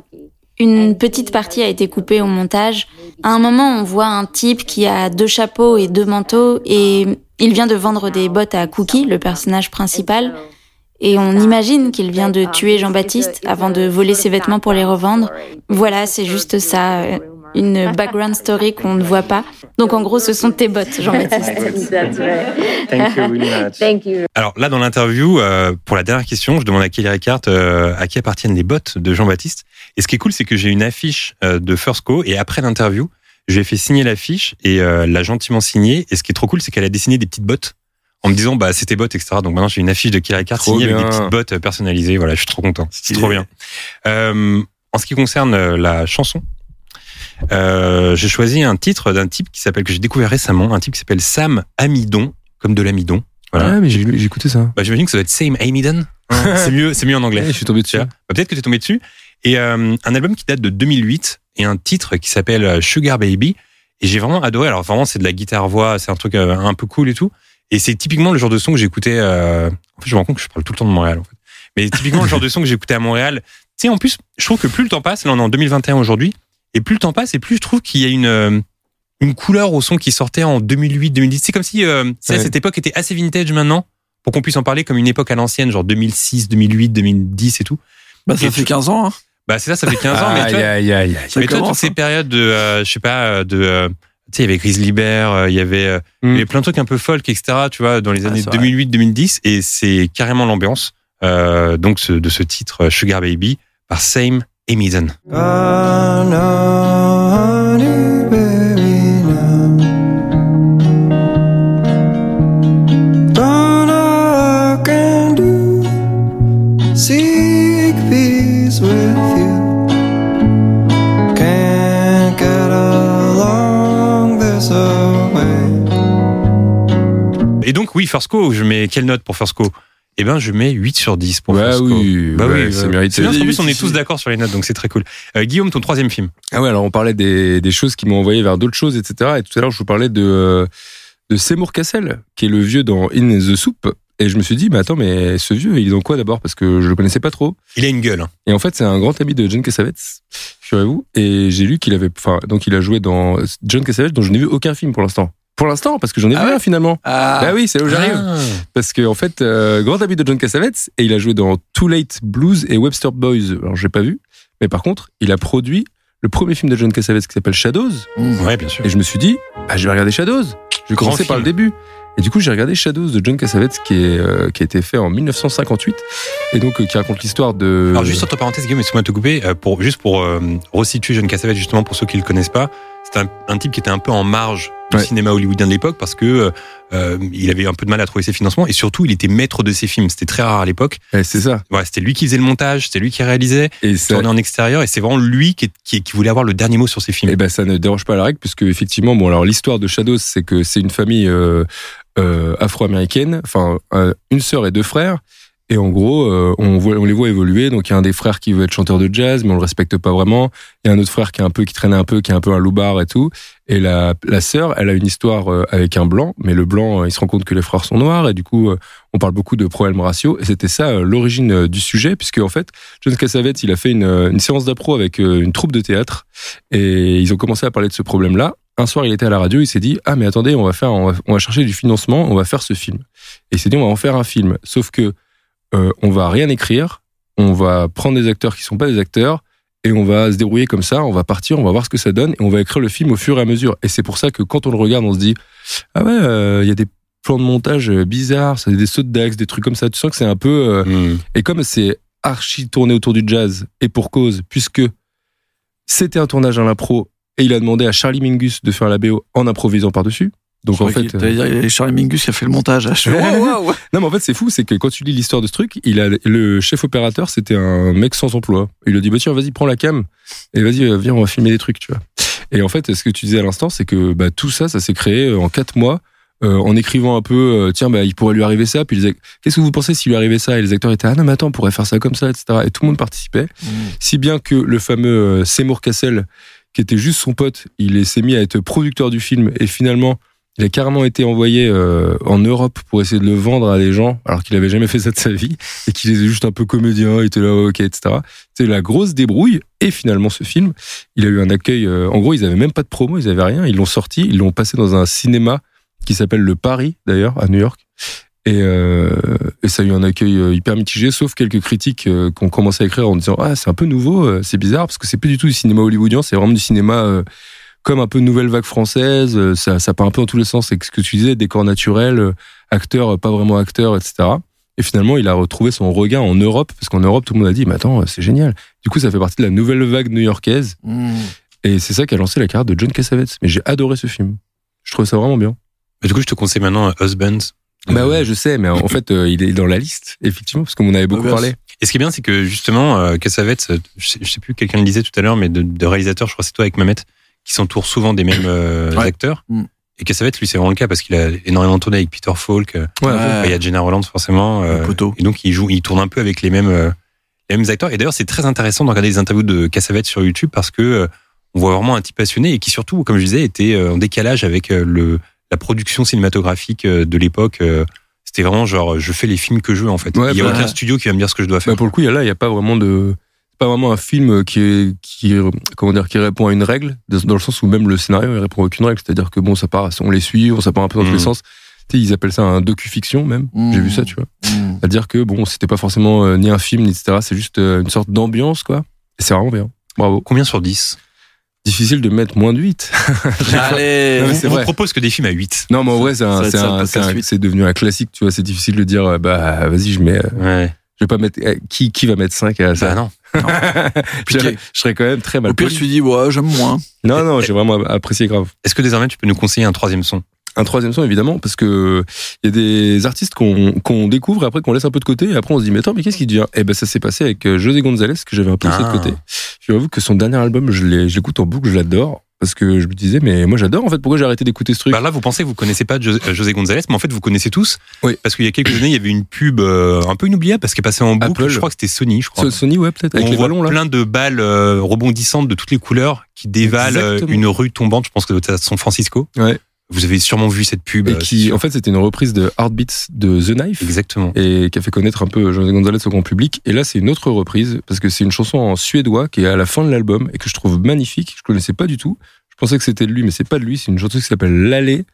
une petite partie a été coupée au montage. À un moment, on voit un type qui a deux chapeaux et deux manteaux et il vient de vendre des bottes à Cookie, le personnage principal. Et on imagine qu'il vient de tuer Jean-Baptiste avant de voler ses vêtements pour les revendre. Voilà, c'est juste ça, une background story qu'on ne voit pas. Donc en gros, ce sont tes bottes, Jean-Baptiste. right. Thank you very much. Thank you. Alors là, dans l'interview, euh, pour la dernière question, je demande à Kelly Ricard euh, à qui appartiennent les bottes de Jean-Baptiste. Et ce qui est cool, c'est que j'ai une affiche euh, de First Co. Et après l'interview, je lui ai fait signer l'affiche et euh, elle l'a gentiment signée. Et ce qui est trop cool, c'est qu'elle a dessiné des petites bottes en me disant bah c'était bottes etc. Donc maintenant j'ai une affiche de Kelly Ricard signée avec des bien. petites bottes personnalisées. Voilà, je suis trop content. C'est trop bien. Euh, en ce qui concerne la chanson, euh, j'ai choisi un titre d'un type qui s'appelle que j'ai découvert récemment, un type qui s'appelle Sam Amidon, comme de l'amidon. Voilà. Ouais, mais j'ai j'ai écouté ça. Bah, j'imagine que ça doit être Same Amidon. c'est mieux, c'est mieux en anglais. Ouais, je suis tombé dessus. Bah, Peut-être que tu es tombé dessus. Et euh, un album qui date de 2008 et un titre qui s'appelle euh, Sugar Baby. Et j'ai vraiment adoré. Alors vraiment, c'est de la guitare voix, c'est un truc euh, un peu cool et tout. Et c'est typiquement le genre de son que j'écoutais. Euh... En fait, je me rends compte que je parle tout le temps de Montréal. En fait. Mais typiquement le genre de son que j'écoutais à Montréal. Tu sais, en plus, je trouve que plus le temps passe, là on est en 2021 aujourd'hui, et plus le temps passe, et plus je trouve qu'il y a une euh, une couleur au son qui sortait en 2008, 2010. C'est comme si euh, Ouais. cette époque était assez vintage maintenant pour qu'on puisse en parler comme une époque à l'ancienne, genre 2006, 2008, 2010 et tout. Bah, ça Et fait tu- 15 ans. Hein. Bah c'est ça, ça fait 15 ans, mais aïe, aïe, aïe. Ça mais toi, toutes ces hein. périodes de, euh, je sais pas, euh, de, euh, tu sais, il y avait Grizzly Bear, il y avait, Mm. y avait plein de trucs un peu folk, etc. Tu vois, dans les Ah, années c'est vrai. 2008-2010, et c'est carrément l'ambiance euh, donc ce- de ce titre Sugar Baby par Same Emiden. Et donc oui, First Co, je mets quelle note pour First Co Eh ben, je mets 8 sur 10 pour Ouais, Co. oui, bah ouais, oui, c'est euh, mérité. C'est bien, parce qu'en plus, on est tous d'accord sur les notes, donc c'est très cool. Euh, Guillaume, ton troisième film. Ah ouais, alors on parlait des, des choses qui m'ont envoyé vers d'autres choses, etc. Et tout à l'heure, je vous parlais de, euh, de Seymour Cassel, qui est le vieux dans In the Soup. Et je me suis dit, mais attends, mais ce vieux, il est dans quoi d'abord? Parce que je le connaissais pas trop. Il a une gueule. hein. Et en fait, c'est un grand ami de John Cassavetes, figurez-vous. Et j'ai lu qu'il avait, enfin, donc il a joué dans John Cassavetes, dont je n'ai vu aucun film pour l'instant. Pour l'instant, parce que j'en ai Ah vu ouais un finalement. Ah, Bah oui, c'est là où j'arrive. Ah. Parce que en fait, euh, grand ami de John Cassavetes, et il a joué dans Too Late Blues et Webster Boys. Alors j'ai pas vu, mais par contre, il a produit le premier film de John Cassavetes qui s'appelle Shadows. Ouais, bien sûr. Et je me suis dit, ah, je vais regarder Shadows. Je vais commencer par le début. Et du coup, j'ai regardé Shadows de John Cassavetes qui, est, euh, qui a été fait en 1958 et donc euh, qui raconte l'histoire de. Alors juste entre parenthèses, Guillaume, excuse-moi de te couper, euh, pour, juste pour resituer John Cassavetes, justement pour ceux qui le connaissent pas, c'est un, un type qui était un peu en marge du Ouais. cinéma hollywoodien de l'époque parce que euh, il avait un peu de mal à trouver ses financements et surtout il était maître de ses films. C'était très rare à l'époque. Ouais, c'est ça. Voilà, c'était lui qui faisait le montage, c'était lui qui réalisait, Et ça, tournait en extérieur et c'est vraiment lui qui, qui, qui voulait avoir le dernier mot sur ses films. Eh ben, ça ne dérange pas la règle, puisque effectivement, bon, alors l'histoire de Shadows, c'est que c'est une famille euh, euh, afro-américaine, enfin, euh, une sœur et deux frères. Et en gros, euh, on, les voit évoluer. Donc, il y a un des frères qui veut être chanteur de jazz, mais on le respecte pas vraiment. Il y a un autre frère qui est un peu, qui traîne un peu, qui est un peu un loupard et tout. Et la, la sœur, elle a une histoire euh, avec un blanc, mais le blanc, euh, il se rend compte que les frères sont noirs, et du coup, euh, on parle beaucoup de problèmes raciaux. Et c'était ça l'origine du sujet, puisque en fait, John Cassavetes, il a fait une, une séance d'appro avec une troupe de théâtre, et ils ont commencé à parler de ce problème-là. un soir, il était à la radio, il s'est dit ah mais attendez, on va faire, on va, on va chercher du financement, on va faire ce film. Et il s'est dit on va en faire un film. Sauf que euh, on va rien écrire, on va prendre des acteurs qui sont pas des acteurs et on va se débrouiller comme ça, on va partir, on va voir ce que ça donne et on va écrire le film au fur et à mesure. Et c'est pour ça que quand on le regarde, on se dit ah ouais, euh, il y a des plans de montage bizarres, ça, des sauts d'axe, des trucs comme ça. Tu sens que c'est un peu euh, Hmm. et comme c'est archi tourné autour du jazz, et pour cause, puisque c'était un tournage à l'impro, et il a demandé à Charlie Mingus de faire la BO en improvisant par-dessus. Donc en fait, a Charlie Mingus qui a fait le montage. Je waouh, waouh. non mais en fait c'est fou, c'est que quand tu lis l'histoire de ce truc, il a le chef opérateur, c'était un mec sans emploi. Il lui a dit bah tiens vas-y prends la cam et vas-y euh, viens on va filmer des trucs, tu vois. Et en fait ce que tu disais à l'instant, c'est que bah, tout ça, ça s'est créé euh, en quatre mois. euh, en écrivant un peu, euh, tiens, bah, il pourrait lui arriver ça. Puis les qu'est-ce que vous pensez s'il lui arrivait ça? Et les acteurs étaient, ah non, mais attends, on pourrait faire ça comme ça, etc. Et tout le monde participait. Si bien que le fameux euh, Seymour Cassel, qui était juste son pote, il est- s'est mis à être producteur du film et finalement, il a carrément été envoyé euh, en Europe pour essayer de le vendre à des gens alors qu'il avait jamais fait ça de sa vie et qu'il était juste un peu comédien, il était là, ok, etc. C'était la grosse débrouille et finalement ce film, il a eu un accueil. euh, en gros, ils avaient même pas de promo, ils avaient rien. Ils l'ont sorti, ils l'ont passé dans un cinéma qui s'appelle le Paris d'ailleurs à New York. Et, euh, et ça a eu un accueil hyper mitigé, sauf quelques critiques ont commencé à écrire en disant ah c'est un peu nouveau, c'est bizarre parce que c'est plus du tout du cinéma hollywoodien, c'est vraiment du cinéma comme un peu nouvelle vague française. euh, ça, ça part un peu dans tous les sens. C'est ce que tu disais, décor naturel, euh, acteur, euh, pas vraiment acteur, etc. Et finalement, il a retrouvé son regain en Europe, parce qu'en Europe, tout le monde a dit, mais attends, c'est génial. Du coup, ça fait partie de la nouvelle vague new-yorkaise. Mmh. Et c'est ça qui a lancé la carrière de John Cassavetes. Mais j'ai adoré ce film. Je trouve ça vraiment bien. Mais du coup, je te conseille maintenant Husbands. Bah ouais, je sais, mais en fait, euh, il est dans la liste, effectivement, parce qu'on en avait beaucoup parlé. Et ce qui est bien, c'est que justement, euh, Cassavetes, je sais, je sais plus, quelqu'un le disait tout à l'heure, mais de, de réalisateurs, je crois que c'est toi avec Mamet, qui s'entourent souvent des mêmes euh, Ouais. acteurs. Mm. Et Cassavetes, lui, c'est vraiment le cas parce qu'il a énormément tourné avec Peter Falk. euh, Ouais, Ouais. Il y a Jenna Rolland forcément. euh, et donc, il joue, il tourne un peu avec les mêmes, euh, les mêmes acteurs. Et d'ailleurs, c'est très intéressant de regarder les interviews de Cassavetes sur YouTube parce que euh, on voit vraiment un type passionné et qui surtout, comme je disais, était en décalage avec euh, le, la production cinématographique euh, de l'époque. euh, C'était vraiment genre, je fais les films que je veux en fait. Ouais, il y a bah, aucun studio qui va me dire ce que je dois faire. Bah, pour le coup, il y a là, il n'y a pas vraiment de. Pas vraiment un film qui est, qui, comment dire, qui répond à une règle, dans le sens où même le scénario, il répond à aucune règle. C'est-à-dire que bon, ça part, on les suit, on ça part un peu dans tous Mhm. les sens. Tu sais, ils appellent ça un docu-fiction même. Mhm. J'ai vu ça, tu vois. Mmh. C'est-à-dire que bon, c'était pas forcément euh, ni un film, ni etc. C'est juste euh, une sorte d'ambiance, quoi. Et c'est vraiment bien. Bravo. Combien sur 10 Difficile de mettre moins de 8. Allez. Non, On vous propose que des films à 8. Non, mais en vrai, c'est devenu un classique, tu vois. C'est difficile de dire, euh, bah, vas-y, je mets, Ouais. je vais pas mettre, eh, qui, qui va mettre 5 à ça? Bah non. je, je serais quand même très mal Au pire, poli. tu dis, ouais, j'aime moins. Non, non, j'ai vraiment apprécié grave. Est-ce que désormais tu peux nous conseiller un troisième son? Un troisième son, évidemment, parce que il y a des artistes qu'on découvre et après qu'on laisse un peu de côté et après on se dit, mais attends, mais qu'est-ce qui devient? Eh ben, ça s'est passé avec euh, José González, que j'avais un peu laissé Ah. de côté. Je avoue que son dernier album, je l'écoute en boucle, je l'adore. Parce que je me disais, mais moi j'adore en fait, pourquoi j'ai arrêté d'écouter ce truc? Bah là, vous pensez que vous connaissez pas José, euh, José González, mais en fait, vous connaissez tous. Oui. Parce qu'il y a quelques années, il y avait une pub euh, un peu inoubliable parce qu'elle passait en boucle. Apple. Je crois que c'était Sony, je crois. So- Sony, ouais, peut-être, avec on les voit ballons là. plein de balles euh, rebondissantes de toutes les couleurs qui dévalent Exactement. une rue tombante. Je pense que c'est à San Francisco. Ouais. Vous avez sûrement vu cette pub. Et euh, qui, en fait, c'était une reprise de Heartbeats de The Knife. Exactement. et qui a fait connaître un peu José González au grand public. Et là, c'est une autre reprise parce que c'est une chanson en suédois qui est à la fin de l'album et que je trouve magnifique. Je connaissais pas du tout. Je pensais que c'était de lui, mais c'est pas de lui. C'est une chanteuse qui s'appelle Lalé.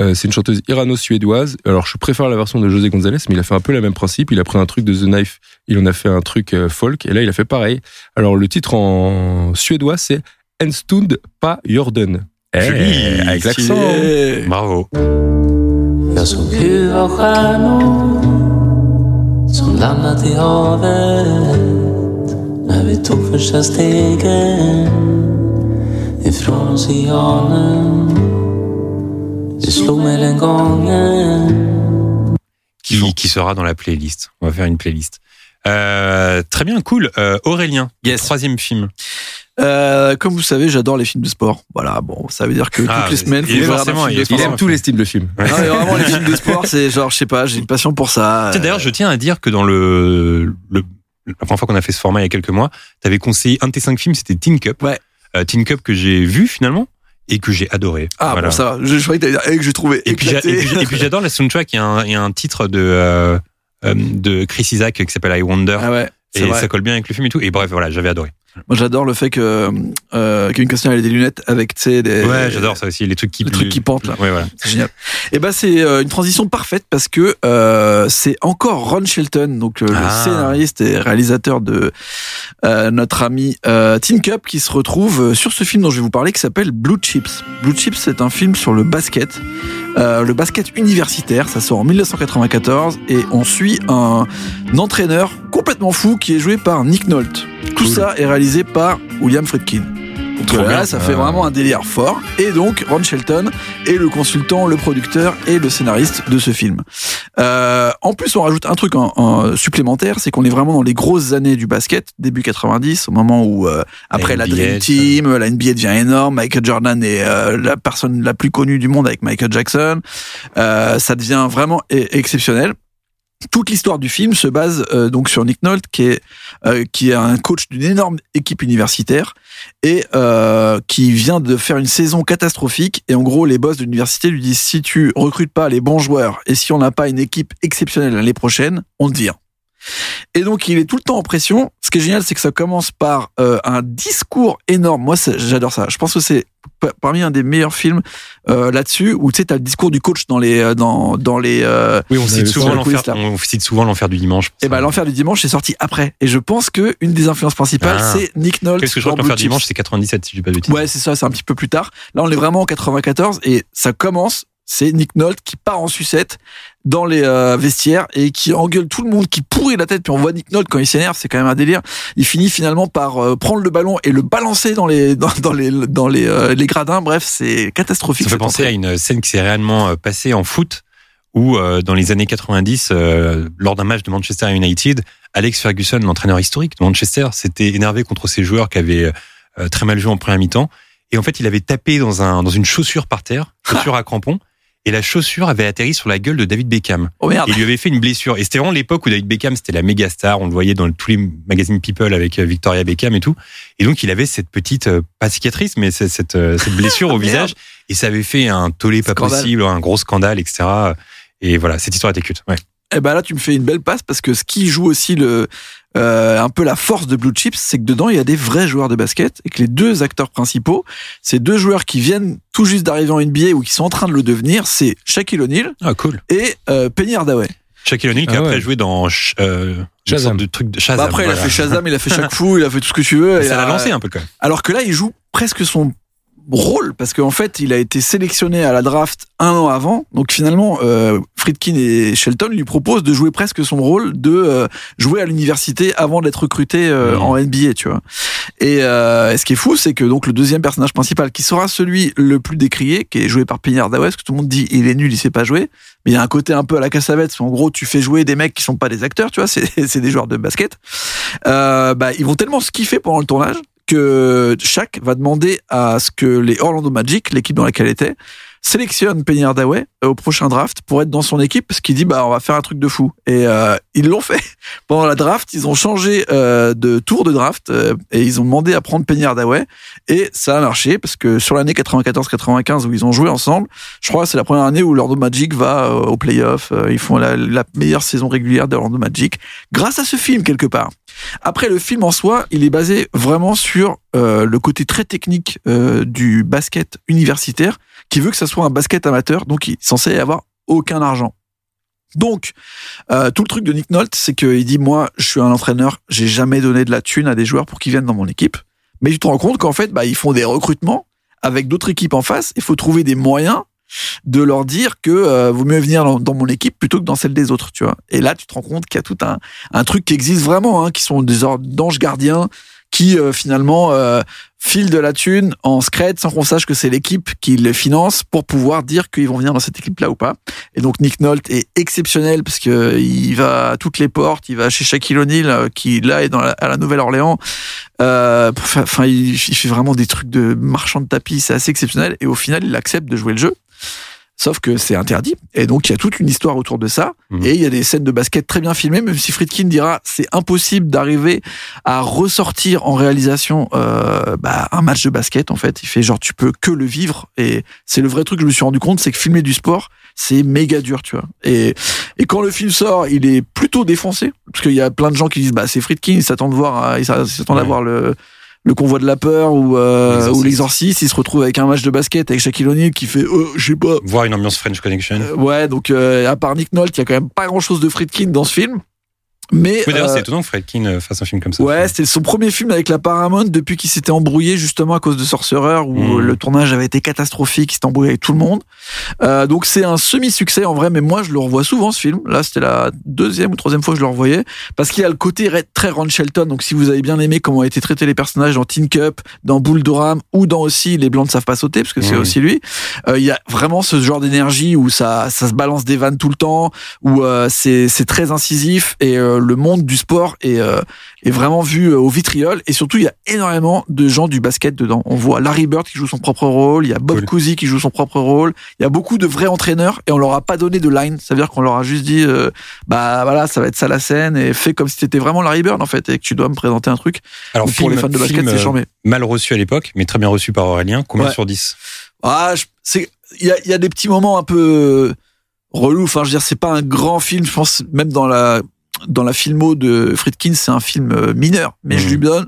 Euh, c'est une chanteuse irano-suédoise. Alors, je préfère la version de José González, mais il a fait un peu le même principe. Il a pris un truc de The Knife, il en a fait un truc euh, folk, et là, il a fait pareil. Alors, le titre en suédois, c'est En stund pa Jordan. Eh, Joli, avec l'accent. Bravo. Jag såg ljuva stjärnor som landat i havet när vi tog första stegen ifrån oceanen. Det slog mig den gången Qui, qui sera dans la playlist. On va faire une playlist. Euh, très bien, cool. Euh, Aurélien, Yes. troisième film. Euh, comme vous savez, j'adore les films de sport. Voilà, bon, ça veut dire que Ah, toutes les semaines, il faut un film il de aime tous les styles de films. Ouais. Non, mais vraiment, les films de sport, c'est genre, je sais pas, j'ai une passion pour ça. D'ailleurs, je tiens à dire que dans le, le la première fois qu'on a fait ce format il y a quelques mois, tu avais conseillé un de tes cinq films, c'était Teen Cup. Ouais. Euh, Teen Cup que j'ai vu finalement et que j'ai adoré. Ah, Voilà. bon, ça va. Je, je croyais que t'allais dire, et que j'ai trouvé Et puis, j'adore la soundtrack. Il y a un, il y a un titre de euh, euh, de Chris Isaac qui s'appelle I Wonder. Ah ouais, et vrai. ça colle bien avec le film et tout. Et bref, voilà, j'avais adoré. Moi, j'adore le fait que euh, Kevin Costner ait des lunettes avec, des Ouais, j'adore ça aussi, les trucs qui les trucs qui pentent là. Ouais, voilà. C'est génial. Et ben c'est euh, une transition parfaite parce que euh, c'est encore Ron Shelton, donc euh, Ah. le scénariste et réalisateur de euh, notre ami euh, Tin Cup, qui se retrouve sur ce film dont je vais vous parler, qui s'appelle Blue Chips. Blue Chips, c'est un film sur le basket, euh, le basket universitaire. Ça sort en 1994 et on suit un, entraîneur complètement fou qui est joué par Nick Nolte. Tout Cool. ça est réalisé par William Friedkin. Donc Trop là, bien. ça fait Ah. vraiment un délire fort. Et donc, Ron Shelton est le consultant, le producteur et le scénariste de ce film. Euh, en plus, on rajoute un truc en, en supplémentaire, c'est qu'on est vraiment dans les grosses années du basket, début 90, au moment où euh, après la, NBA, Dream. Team, la NBA devient énorme, Michael Jordan est euh, la personne la plus connue du monde avec Michael Jackson. Euh, ça devient vraiment e- exceptionnel. Toute l'histoire du film se base euh, donc sur Nick Nolte, qui est euh, qui est un coach d'une énorme équipe universitaire et euh, qui vient de faire une saison catastrophique. Et en gros, les boss de l'université lui disent si tu recrutes pas les bons joueurs et si on n'a pas une équipe exceptionnelle l'année prochaine, on te vire. Et donc, il est tout le temps en pression. Ce qui est génial, c'est que ça commence par euh, un discours énorme. Moi, j'adore ça. Je pense que c'est pa- parmi un des meilleurs films euh, là-dessus où tu sais, t'as le discours du coach dans les euh, dans dans les euh, Oui, on cite souvent l'enfer, on cite souvent l'enfer du dimanche. et ça. ben l'enfer du dimanche c'est sorti après. Et je pense que une des influences principales, Ah. c'est Nick Nolte. Qu'est-ce que je crois que l'enfer du dimanche, c'est 97, si je dis pas de bêtises. Ouais, c'est ça, c'est un petit peu plus tard. Là, on est vraiment en 94 et ça commence. C'est Nick Nolte qui part en sucette dans les euh, vestiaires et qui engueule tout le monde, qui pourrit la tête. Puis on voit Nick Nolte quand il s'énerve, c'est quand même un délire. Il finit finalement par euh, prendre le ballon et le balancer dans les dans, dans les dans les euh, les gradins. Bref, c'est catastrophique. Ça fait penser entrée. à une scène qui s'est réellement euh, passée en foot, où euh, dans les années 90, euh, lors d'un match de Manchester United, Alex Ferguson, l'entraîneur historique de Manchester, s'était énervé contre ses joueurs qui avaient euh, très mal joué en première mi-temps. Et en fait, il avait tapé dans, un, dans une chaussure par terre, chaussure à crampons, et la chaussure avait atterri sur la gueule de David Beckham. Oh merde. Et il lui avait fait une blessure. Et c'était vraiment l'époque où David Beckham, c'était la méga star. On le voyait dans tous les magazines People avec euh, Victoria Beckham et tout. Et donc, il avait cette petite, euh, pas cicatrice, mais cette, cette, euh, cette blessure au visage. Et ça avait fait un tollé pas Scandale. possible, un gros scandale, etc. Et voilà, cette histoire était culte. Ouais. Eh ben là, tu me fais une belle passe parce que ce qui joue aussi le euh, un peu la force de Blue Chips, c'est que dedans il y a des vrais joueurs de basket et que les deux acteurs principaux, ces deux joueurs qui viennent tout juste d'arriver en NBA ou qui sont en train de le devenir, c'est Shaquille O'Neal Ah, cool. et euh, Penny Hardaway. Shaquille O'Neal qui Ah a après ouais. joué dans euh, une Shazam. sorte de truc de Shazam. Bah après, il a fait Shazam, il a fait Shaq Fu, il a fait tout ce que tu veux. Et Ça l'a lancé un peu quand même. Alors que là, il joue presque son rôle parce qu'en fait, il a été sélectionné à la draft un an avant. Donc finalement, euh, Friedkin et Shelton lui proposent de jouer presque son rôle de euh, jouer à l'université avant d'être recruté euh, en NBA, tu vois. Et, euh, et ce qui est fou, c'est que donc le deuxième personnage principal, qui sera celui le plus décrié, qui est joué par Hardaway, parce que tout le monde dit il est nul, il sait pas jouer. Mais il y a un côté un peu à la Cassavetes, en gros tu fais jouer des mecs qui sont pas des acteurs, tu vois, c'est c'est des joueurs de basket. Euh, bah ils vont tellement se kiffer pendant le tournage que Shaq va demander à ce que les Orlando Magic, l'équipe dans laquelle elle était, sélectionne Penny Hardaway euh, au prochain draft pour être dans son équipe parce qu'il dit bah on va faire un truc de fou. Et euh, ils l'ont fait. Pendant la draft ils ont changé euh, de tour de draft et ils ont demandé à prendre Penny Hardaway. Et ça a marché parce que sur l'année 94-95 où ils ont joué ensemble je crois que c'est la première année où l'Orlando Magic va au playoff ils font la meilleure saison régulière d'Orlando Magic grâce à ce film quelque part après, le film en soi, il est basé vraiment sur euh, le côté très technique euh, du basket universitaire, qui veut que ça soit un basket amateur, donc il est censé avoir aucun argent. Donc, euh, tout le truc de Nick Nolte, c'est qu'il dit moi, je suis un entraîneur, j'ai jamais donné de la thune à des joueurs pour qu'ils viennent dans mon équipe. Mais tu te rends compte qu'en fait, bah, ils font des recrutements avec d'autres équipes en face. Il faut trouver des moyens de leur dire que euh, vaut mieux venir dans, mon équipe plutôt que dans celle des autres, tu vois. Et là, tu te rends compte qu'il y a tout un, un truc qui existe vraiment, hein, qui sont des ordres d'anges gardiens qui euh, finalement euh, filent de la thune en scred sans qu'on sache que c'est l'équipe qui les finance pour pouvoir dire qu'ils vont venir dans cette équipe-là ou pas. Et donc Nick Nolte est exceptionnel parce que il va à toutes les portes, il va chez Shaquille O'Neal euh, qui là est dans la, à la Nouvelle-Orléans. Euh, Enfin, il, il fait vraiment des trucs de marchand de tapis, c'est assez exceptionnel. Et au final, il accepte de jouer le jeu. Sauf que c'est interdit. Et donc, il y a toute une histoire autour de ça. Mhm. Et il y a des scènes de basket très bien filmées, même si Friedkin dira c'est impossible d'arriver à ressortir en réalisation euh, bah, un match de basket. En fait, il fait genre tu peux que le vivre. Et c'est le vrai truc que je me suis rendu compte, c'est que filmer du sport, c'est méga dur, tu vois. Et, et quand le film sort, il est plutôt défoncé. Parce qu'il y a plein de gens qui disent bah c'est Friedkin, ils s'attendent de voir, à- ils s'attendent à Ouais. voir le le convoi de la peur ou, euh, L'exorciste. ou l'exorciste, il se retrouve avec un match de basket avec Shaquille O'Neal qui fait, euh, je sais pas. Voir une ambiance French Connection. Euh, ouais, donc euh, à part Nick Nolte, il y a quand même pas grand chose de Friedkin dans ce film. Mais Oui, d'ailleurs, euh, c'est étonnant que Fredkin euh, fasse un film comme ça. Ouais, c'était son premier film avec la Paramount depuis qu'il s'était embrouillé justement à cause de Sorcerer où Mhm. le tournage avait été catastrophique, il s'était embrouillé avec tout le monde. Euh, donc c'est un semi-succès en vrai, mais moi je le revois souvent ce film. Là c'était la deuxième ou troisième fois que je le revoyais parce qu'il y a le côté très Ron Shelton. Donc si vous avez bien aimé comment ont été traités les personnages dans Teen Cup, dans Bull Durham ou dans aussi Les Blancs ne savent pas sauter parce que c'est Mhm. aussi lui, euh, il y a vraiment ce genre d'énergie où ça ça se balance des vannes tout le temps, où euh, c'est c'est très incisif et euh, le monde du sport est euh, est vraiment vu euh, au vitriol et surtout il y a énormément de gens du basket dedans. On voit Larry Bird qui joue son propre rôle, il y a Bob Cool. Cousy qui joue son propre rôle, il y a beaucoup de vrais entraîneurs et on leur a pas donné de line, ça veut dire qu'on leur a juste dit euh, bah voilà, ça va être ça la scène et fais comme si t'étais vraiment Larry Bird en fait et que tu dois me présenter un truc. Alors, Donc, pour les fans de basket, c'est euh, charmé. mal reçu à l'époque, mais très bien reçu par Aurélien. Combien Ouais. sur 10 Ah, c'est il y a, y a des petits moments un peu relous. Enfin, je veux dire, c'est pas un grand film. Je pense même dans la dans la filmo de Friedkin, c'est un film euh, mineur. Mais je Mhm. lui donne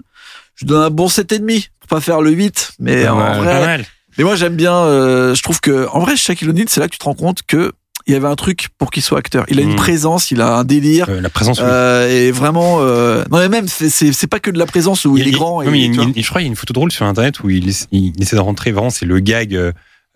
je lui donne un bon 7 et demi pour pas faire le 8. Mais Pas en vrai, Pas mal. mais moi j'aime bien. euh, je trouve que en vrai, Shaquille O'Neal, c'est là que tu te rends compte que il y avait un truc pour qu'il soit acteur. Il a une Mhm. présence, il a un délire. Euh, la présence. oui. Euh, et vraiment, euh, non mais même c'est pas que de la présence où il, est grand. et, mais il je crois qu'il y a une photo drôle sur internet où il, essa- il essaie de rentrer vraiment, c'est le gag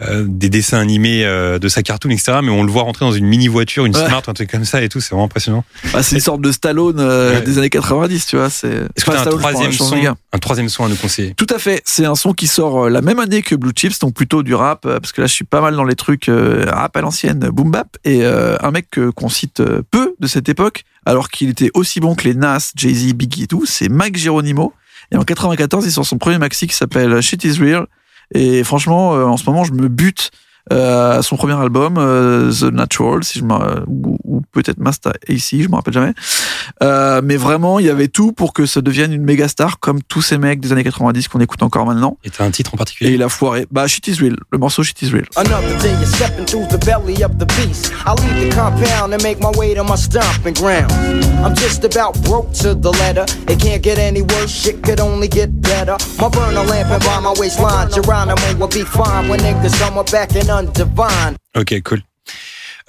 euh, des dessins animés euh, de sa cartoon, etc. Mais on le voit rentrer dans une mini voiture, une Ouais. smart, un truc comme ça et tout, c'est vraiment impressionnant. Bah, c'est une sorte de Stallone euh, Ouais. des années 90, tu vois. C'est Est-ce que as un Stallone, troisième pense, son, un troisième son à nous conseiller Tout à fait. C'est un son qui sort la même année que Blue Chips, donc plutôt du rap, parce que là, je suis pas mal dans les trucs rap à l'ancienne, boom bap, et un mec qu'on cite peu de cette époque, alors qu'il était aussi bon que les Nas, Jay-Z, Biggie et tout, c'est Mike Geronimo. Et en 94, il sort son premier maxi qui s'appelle Shit Is Real. Et franchement, euh, en ce moment, je me bute euh, son premier album, euh, The Natural, si je me, ou, ou peut-être Master AC, je me rappelle jamais. Euh, mais vraiment, il y avait tout pour que ça devienne une méga star, comme tous ces mecs des années 90 qu'on écoute encore maintenant. Et t'as un titre en Et particulier il a foiré. Bah, Shit is real. Le morceau Shit is real. Another day you're stepping through the belly of the beast. I leave the compound and make my way to my stomping ground. I'm just about broke to the letter. It can't get any worse, shit could only get better. My burner lamp and by my waistline, Geronimo will be fine when niggas my back and. Ok, cool.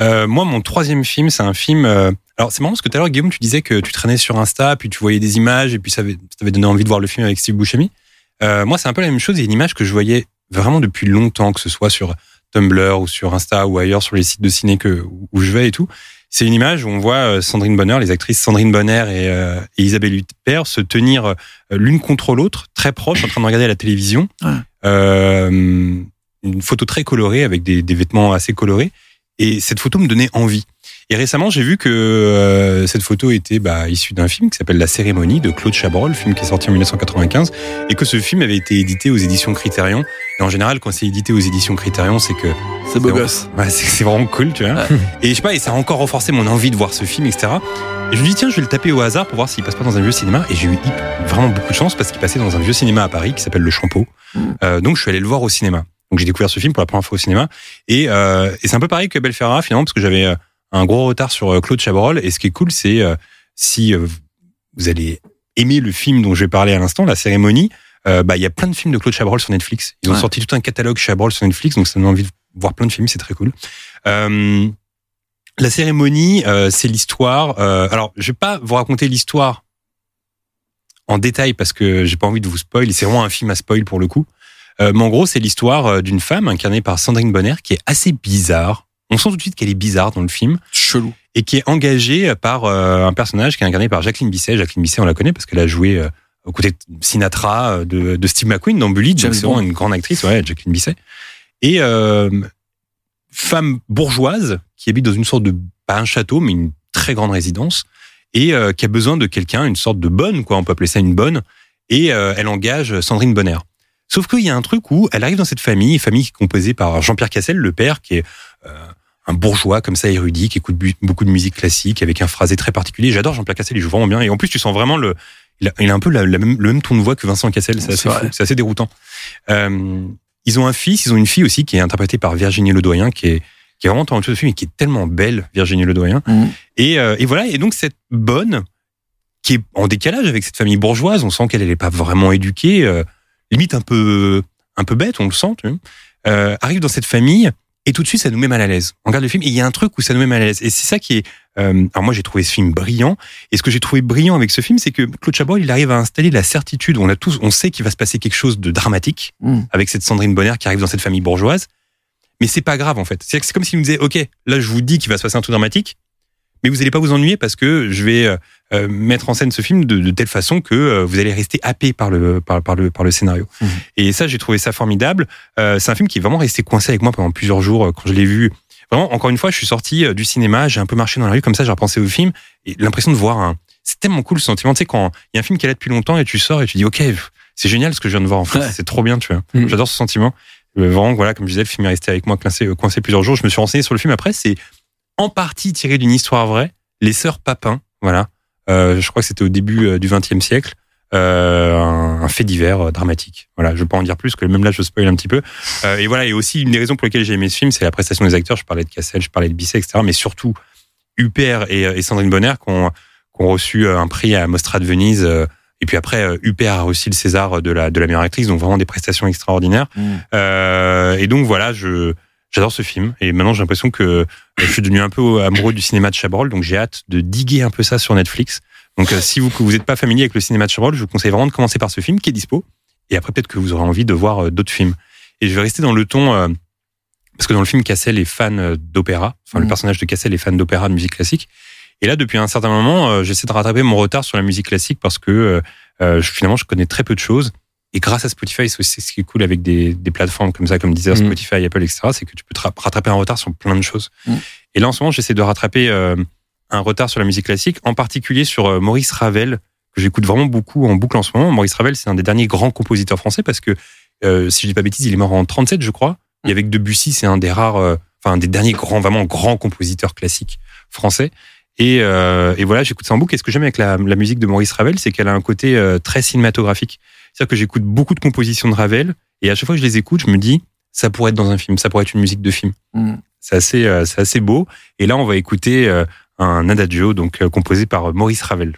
Euh, moi, mon troisième film, c'est un film. euh, alors, c'est marrant parce que tout à l'heure, Guillaume, tu disais que tu traînais sur Insta, puis tu voyais des images, et puis ça avait- ça t'avait donné envie de voir le film avec Steve Buscemi. Euh, moi, c'est un peu la même chose. Il y a une image que je voyais vraiment depuis longtemps, que ce soit sur Tumblr ou sur Insta ou ailleurs sur les sites de ciné que, où je vais et tout. C'est une image où on voit Sandrine Bonner, les actrices Sandrine Bonner et, euh, et Isabelle Huppert se tenir l'une contre l'autre, très proches, en train de regarder la télévision. Ouais. Euh, une photo très colorée avec des, des vêtements assez colorés. Et cette photo me donnait envie. Et récemment, j'ai vu que euh, cette photo était bah, issue d'un film qui s'appelle La Cérémonie de Claude Chabrol, film qui est sorti en 1995, et que ce film avait été édité aux éditions Criterion. Et en général, quand c'est édité aux éditions Criterion, c'est que C'est beau gosse. Ouais, c'est c'est vraiment cool, tu vois. Et je sais pas, et ça a encore renforcé mon envie de voir ce film, etc. Et je me dis, tiens, je vais le taper au hasard pour voir s'il passe pas dans un vieux cinéma. Et j'ai eu vraiment beaucoup de chance parce qu'il passait dans un vieux cinéma à Paris qui s'appelle Le Champeau. Euh, donc je suis allé le voir au cinéma. Donc j'ai découvert ce film pour la première fois au cinéma. Et, euh, et c'est un peu pareil que Belferra finalement parce que j'avais euh, un gros retard sur euh, Claude Chabrol. Et ce qui est cool, c'est euh, si euh, vous allez aimer le film dont je vais parler à l'instant, La Cérémonie, bah il y a plein de films de Claude Chabrol sur Netflix. Ils ont Ouais. sorti tout un catalogue Chabrol sur Netflix, donc ça donne envie de voir plein de films, c'est très cool. La cérémonie, c'est l'histoire. alors, je vais pas vous raconter l'histoire en détail parce que j'ai pas envie de vous spoil. C'est vraiment un film à spoil pour le coup. Euh, mais en gros, c'est l'histoire euh, d'une femme incarnée par Sandrine Bonner qui est assez bizarre. On sent tout de suite qu'elle est bizarre dans le film Chelou. et qui est engagée par euh, un personnage qui est incarné par Jacqueline Bisset. Jacqueline Bisset, on la connaît parce qu'elle a joué aux côtés de Sinatra, de, de Steve McQueen dans Donc c'est vraiment une grande actrice, ouais, Jacqueline Bisset. Et euh, femme bourgeoise qui habite dans une sorte de pas un château mais une très grande résidence et euh, qui a besoin de quelqu'un, une sorte de bonne quoi, on peut appeler ça une bonne. Et euh, elle engage Sandrine Bonner. Sauf qu'il y a un truc où elle arrive dans cette famille, famille composée par Jean-Pierre Cassel, le père, qui est euh, un bourgeois comme ça érudit, qui écoute beaucoup de musique classique avec un phrasé très particulier. J'adore Jean-Pierre Cassel, il joue vraiment bien. Et en plus, tu sens vraiment le, il a, il a un peu la, la même, le même ton de voix que Vincent Cassel. C'est assez fou, c'est assez déroutant. Euh, ils ont un fils, ils ont une fille aussi qui est interprétée par Virginie Ledoyen, qui est qui est vraiment talentueuse de film et qui est tellement belle, Virginie Ledoyen. Mhm. Et, euh, et voilà. Et donc cette bonne qui est en décalage avec cette famille bourgeoise. On sent qu'elle n'est pas vraiment éduquée, euh, limite un peu, un peu bête, on le sent. Tu vois. Euh, arrive dans cette famille et tout de suite, ça nous met mal à l'aise. On regarde le film et il y a un truc où ça nous met mal à l'aise. Et c'est ça qui est. euh, alors moi, j'ai trouvé ce film brillant. Et ce que j'ai trouvé brillant avec ce film, c'est que Claude Chabrol, il arrive à installer la certitude. On a tous, on sait qu'il va se passer quelque chose de dramatique Mm. avec cette Sandrine Bonner qui arrive dans cette famille bourgeoise. Mais c'est pas grave en fait. C'est comme s'il nous disait, ok, là, je vous dis qu'il va se passer un truc dramatique, mais vous allez pas vous ennuyer parce que je vais euh, mettre en scène ce film de, de telle façon que euh, vous allez rester happé par le par, par le par le scénario. Mhm. Et ça, j'ai trouvé ça formidable. Euh, c'est un film qui est vraiment resté coincé avec moi pendant plusieurs jours quand je l'ai vu. Vraiment, encore une fois, je suis sorti du cinéma, j'ai un peu marché dans la rue comme ça, j'ai repensé au film et l'impression de voir un. C'est tellement cool ce sentiment, tu sais, quand il y a un film qui est là depuis longtemps et tu sors et tu dis, ok, c'est génial ce que je viens de voir en fait, Ouais. c'est trop bien, tu vois. Mhm. J'adore ce sentiment. Euh, Vraiment, voilà, comme je disais, le film est resté avec moi coincé, euh, coincé plusieurs jours. Je me suis renseigné sur le film après. C'est en partie tiré d'une histoire vraie. Les sœurs Papin, voilà. Euh, je crois que c'était au début euh, du XXe siècle. Euh, un, un fait divers euh, dramatique. Voilà, je vais pas en dire plus, que même là je spoil un petit peu. Euh, et voilà, et aussi une des raisons pour lesquelles j'ai aimé ce film, c'est la prestation des acteurs. Je parlais de Cassel, je parlais de Bisset, etc. Mais surtout Huppert et, et Sandrine Bonner qui ont, qui ont reçu un prix à Mostra de Venise. euh, et puis après, Huppert a reçu le César de la de la meilleure actrice, donc vraiment des prestations extraordinaires. Mm. Euh, et donc voilà, je j'adore ce film. Et maintenant, j'ai l'impression que euh, je suis devenu un peu amoureux du cinéma de Chabrol, donc j'ai hâte de diguer un peu ça sur Netflix. Donc euh, si vous que vous n'êtes pas familier avec le cinéma de Chabrol, je vous conseille vraiment de commencer par ce film qui est dispo. Et après, peut-être que vous aurez envie de voir euh, d'autres films. Et je vais rester dans le ton euh, parce que dans le film, Cassel est fan d'opéra. Enfin, le Mhm. personnage de Cassel est fan d'opéra, de musique classique. Et là, depuis un certain moment, j'essaie de rattraper mon retard sur la musique classique parce que finalement, je connais très peu de choses. Et grâce à Spotify, c'est aussi ce qui est cool avec des, des plateformes comme ça, comme Deezer, Mhm. Spotify, Apple, etc., c'est que tu peux te rattraper un retard sur plein de choses. Mhm. Et là, en ce moment, j'essaie de rattraper euh, un retard sur la musique classique, en particulier sur euh, Maurice Ravel, que j'écoute vraiment beaucoup en boucle en ce moment. Maurice Ravel, c'est un des derniers grands compositeurs français parce que, euh, si je dis pas bêtise, il est mort en 37, je crois. Et avec Debussy, c'est un des rares, enfin, des derniers grands, vraiment grands compositeurs classiques français. Et, et voilà, j'écoute ça en boucle. Et ce que j'aime avec la, la musique de Maurice Ravel, c'est qu'elle a un côté très cinématographique. C'est-à-dire que j'écoute beaucoup de compositions de Ravel, et à chaque fois que je les écoute, je me dis, ça pourrait être dans un film, ça pourrait être une musique de film. Mm. C'est assez, euh, c'est assez beau. Et là, on va écouter euh, un adagio, donc euh, composé par euh, Maurice Ravel.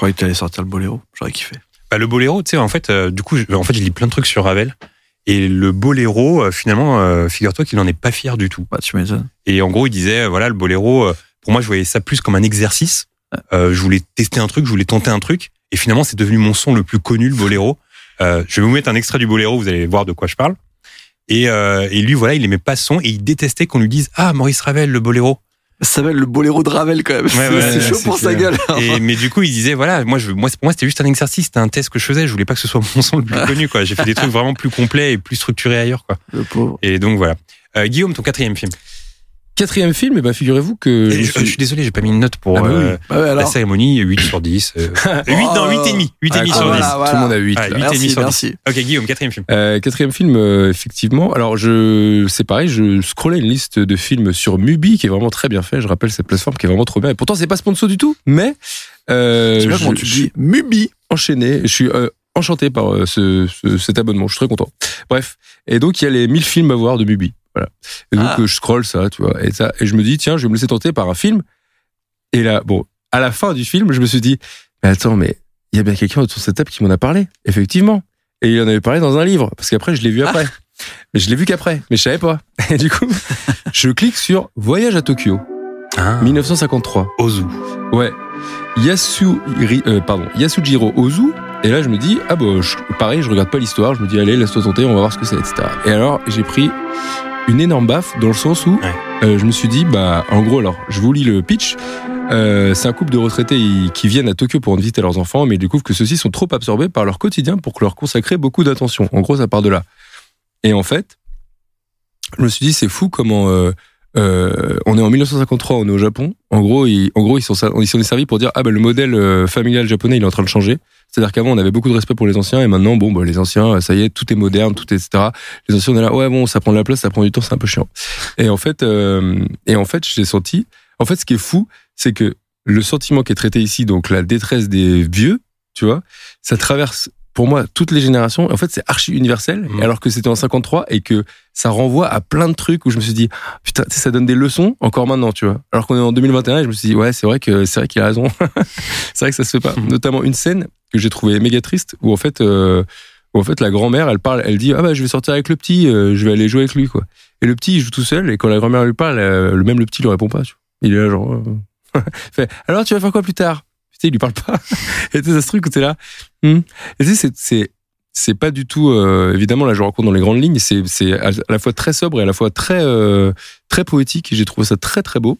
Croyais que tu allais sortir le boléro. J'aurais kiffé. Bah, le boléro, tu sais, en fait, euh, du coup, je, en fait, je lis plein de trucs sur Ravel. Et le boléro, euh, finalement, euh, figure-toi qu'il n'en est pas fier du tout. Bah, tu m'étonnes. Et en gros, il disait, voilà, le boléro, pour moi, je voyais ça plus comme un exercice. Je voulais tester un truc, je voulais tenter un truc. Et finalement, c'est devenu mon son le plus connu, le boléro. Je vais vous mettre un extrait du boléro, vous allez voir de quoi je parle. Et, et lui, voilà, il aimait pas ce son et il détestait qu'on lui dise, ah, Maurice Ravel, le boléro. Ça s'appelle le boléro de Ravel quand même. Ouais, c'est ouais, chaud pour sa gueule. Et, mais du coup, il disait, voilà, moi, je, moi, moi, c'était juste un exercice, c'était un test que je faisais. Je voulais pas que ce soit mon son le plus connu, quoi. J'ai fait des trucs vraiment plus complets et plus structurés ailleurs, quoi. Le pauvre. Et donc, voilà. Euh, Guillaume, ton quatrième film. Quatrième film, et ben figurez-vous que je je, suis- je suis désolé, j'ai pas mis une note pour Ah bah oui. euh, Bah ouais, la cérémonie, 8 sur 10. Euh, 8, non, 8 et demi. 8 et Ah, demi tout sur le 10. monde- voilà. Tout le monde a 8. Ah, là. 8 et demi Merci, sur 10. merci. Ok, Guillaume, quatrième film. Euh, quatrième film, euh, effectivement. Alors, je, c'est pareil, je scrollais une liste de films sur Mubi qui est vraiment très bien fait. Je rappelle cette plateforme qui est vraiment trop bien. Et pourtant, c'est pas sponsor du tout, mais euh, je- comment tu je dis Mubi. enchaîné. Je suis euh, enchanté par ce, ce- cet abonnement. Je suis très content. Bref. Et donc, il y a les 1000 films à voir de Mubi. Voilà. Et donc, Ah. je scrolle ça, tu vois. Et, ça, et je me dis, tiens, je vais me laisser tenter par un film. Et là, bon, à la fin du film, je me suis dit, mais attends, mais il y a bien quelqu'un autour de cette table qui m'en a parlé. Effectivement. Et il en avait parlé dans un livre. Parce qu'après, je l'ai vu après. Mais je l'ai vu qu'après. Mais je savais pas. Et du coup, je clique sur Voyage à Tokyo, Ah, 1953. Ozu. Ouais. Yasu, euh, pardon, Yasujiro Ozu. Et là, je me dis, ah bah, je- pareil, je regarde pas l'histoire. Je me dis, allez, laisse-toi tenter, on va voir ce que c'est, etc. Et alors, j'ai pris une énorme baffe dans le sens où Ouais. euh, je me suis dit, bah, en gros, alors, je vous lis le pitch. Euh, c'est un couple de retraités qui viennent à Tokyo pour rendre visite à leurs enfants, mais ils découvrent que ceux-ci sont trop absorbés par leur quotidien pour leur consacrer beaucoup d'attention. En gros, ça part de là. Et en fait, je me suis dit, c'est fou comment euh, Euh, on est en 1953, on est au Japon. En gros, ils, en gros, ils sont, ils sont servis pour dire ah ben le modèle euh, familial japonais, il est en train de changer. C'est-à-dire qu'avant, on avait beaucoup de respect pour les anciens, et maintenant, bon, bah, les anciens, ça y est, tout est moderne, tout est, etc. Les anciens, on est là, ouais, bon, ça prend de la place, ça prend du temps, c'est un peu chiant. Et en fait, euh, et en fait, j'ai senti. En fait, ce qui est fou, c'est que le sentiment qui est traité ici, donc la détresse des vieux, tu vois, ça traverse pour moi toutes les générations. En fait, c'est archi universel, Mhm. alors que c'était en 53 et que ça renvoie à plein de trucs où je me suis dit putain, ça donne des leçons encore maintenant, tu vois. Alors qu'on est en 2021 et je me suis dit ouais, c'est vrai que c'est vrai qu'il a raison. c'est vrai que ça se fait pas. Mhm. Notamment une scène que j'ai trouvé méga triste où en fait euh, où en fait la grand-mère elle parle, elle dit ah bah je vais sortir avec le petit, euh, je vais aller jouer avec lui quoi. Et le petit il joue tout seul et quand la grand-mère lui parle, euh, le même le petit lui répond pas. Tu vois. Il est là genre euh, fait alors tu vas faire quoi plus tard? Putain, il lui parle pas. et tu sais, ce truc où t'es là. hmm. Et tu sais, c'est- c'est c'est pas du tout euh, évidemment là je raconte dans les grandes lignes c'est c'est à la fois très sobre et à la fois très euh, très poétique et j'ai trouvé ça très très beau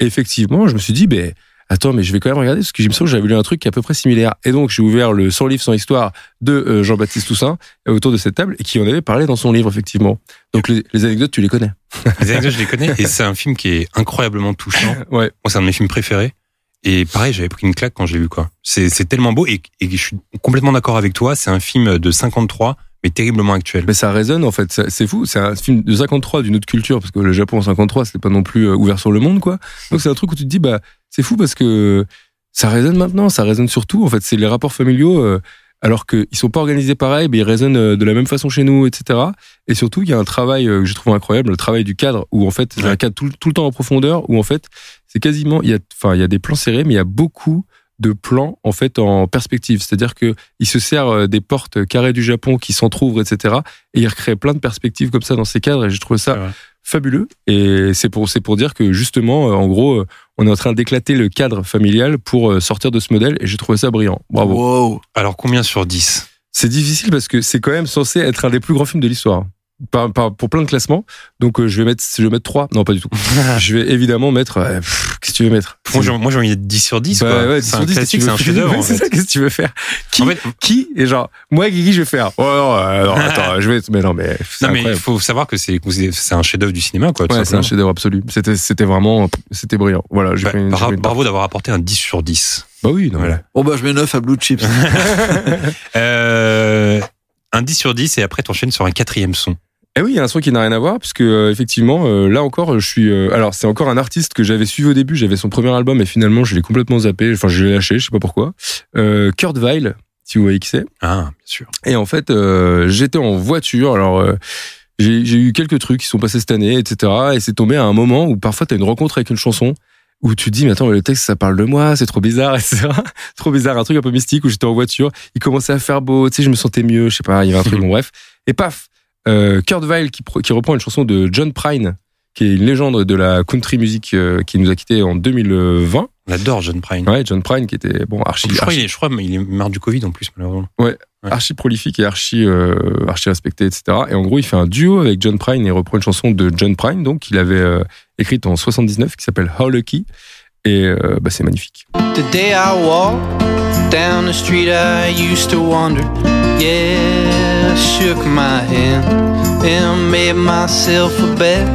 et effectivement je me suis dit ben attends mais je vais quand même regarder parce que j'ai me que j'avais lu un truc qui est à peu près similaire et donc j'ai ouvert le 100 livres sans histoire de euh, Jean-Baptiste Toussaint autour de cette table et qui en avait parlé dans son livre effectivement donc les, les anecdotes tu les connais Les anecdotes, je les connais, et c'est un film qui est incroyablement touchant. ouais Moi, c'est un de mes films préférés. Et pareil, j'avais pris une claque quand je l'ai vu, quoi. C'est, tellement beau, et, et je suis complètement d'accord avec toi. C'est un film de 53, mais terriblement actuel. mais ça résonne en fait c'est fou c'est un film de 53 d'une autre culture parce que le Japon en 53 c'était pas non plus euh, ouvert sur le monde quoi donc c'est un truc où tu te dis bah c'est fou parce que ça résonne maintenant ça résonne surtout en fait c'est les rapports familiaux euh, alors qu'ils sont pas organisés pareil mais ils résonnent euh, de la même façon chez nous etc et surtout il y a un travail euh, que j'ai trouvé incroyable le travail du cadre où en fait c'est un cadre tout, tout le temps en profondeur où en fait c'est quasiment il y a enfin il y a des plans serrés mais il y a beaucoup de plans en fait en perspective. C'est-à-dire que il se sert euh, des portes carrées du Japon qui s'entr'ouvrent etc et il recrée plein de perspectives comme ça dans ces cadres et j'ai trouvé ça Ouais. Fabuleux. Et c'est pour c'est pour dire que justement euh, en gros euh, on est en train d'éclater le cadre familial pour euh, sortir de ce modèle et j'ai trouvé ça brillant. Bravo. Wow. Alors, combien sur 10 c'est difficile parce que c'est quand même censé être un des plus grands films de l'histoire par, par- pour plein de classements donc euh, je vais mettre je vais mettre 3 non pas du tout je vais évidemment mettre euh, qu'est-ce que tu veux mettre? Moi, j'ai, moi, j'ai envie d'être 10 sur 10, Bah quoi. ouais, 10 c'est sur un 10, classique, c'est un chef-d'œuvre, en c'est ça qu'est-ce que tu veux faire? Qui En fait, qui et genre moi Guigui je vais faire oh non, euh, non, attends je vais mais non mais c'est non, mais il faut savoir que c'est, c'est un chef-d'œuvre du cinéma, quoi. Ouais, c'est un chef-d'œuvre absolu. C'était, c'était vraiment, c'était brillant. Voilà, j'ai Bah, une, bra- bravo d'avoir apporté un 10 sur 10. part. Bah oui, non, Voilà. Bon bah je mets 9 à Blue Chips. Euh, un 10 sur 10 et après t'enchaînes sur un quatrième son. Eh oui, il y a un son qui n'a rien à voir, puisque euh, effectivement, euh, là encore, je suis. euh, alors, c'est encore un artiste que j'avais suivi au début. J'avais son premier album, et finalement, je l'ai complètement zappé. Enfin, je l'ai lâché, je sais pas pourquoi. Euh, Kurt Weill, si vous voyez qui c'est. Ah, bien sûr. Et en fait, j'étais en voiture. Alors, j'ai j'ai eu quelques trucs qui sont passés cette année, etc. Et c'est tombé à un moment où parfois tu as une rencontre avec une chanson où tu te dis, mais attends, mais le texte, ça parle de moi, c'est trop bizarre, etc. trop bizarre, un truc un peu mystique où j'étais en voiture. Il commençait à faire beau, tu sais, je me sentais mieux, je sais pas, il y avait un truc, bon, bref. Et paf, euh, Kurt Weill qui, reprend une chanson de John Prine, qui est une légende de la country music euh, qui nous a quitté en 2020. On adore John Prine. Ouais, John Prine qui était, bon, archi, je, crois, archi il est, je crois il est mort du Covid en plus, malheureusement. Ouais. archi prolifique et archi euh, archi respecté, etc. Et en gros, il fait un duo avec John Prine et reprend une chanson de John Prine, donc qu'il avait écrite en 79, qui s'appelle How Lucky. Et euh, bah, c'est magnifique. The day I walked down the street I used to wander. Yeah, I shook my hand and made myself a bet.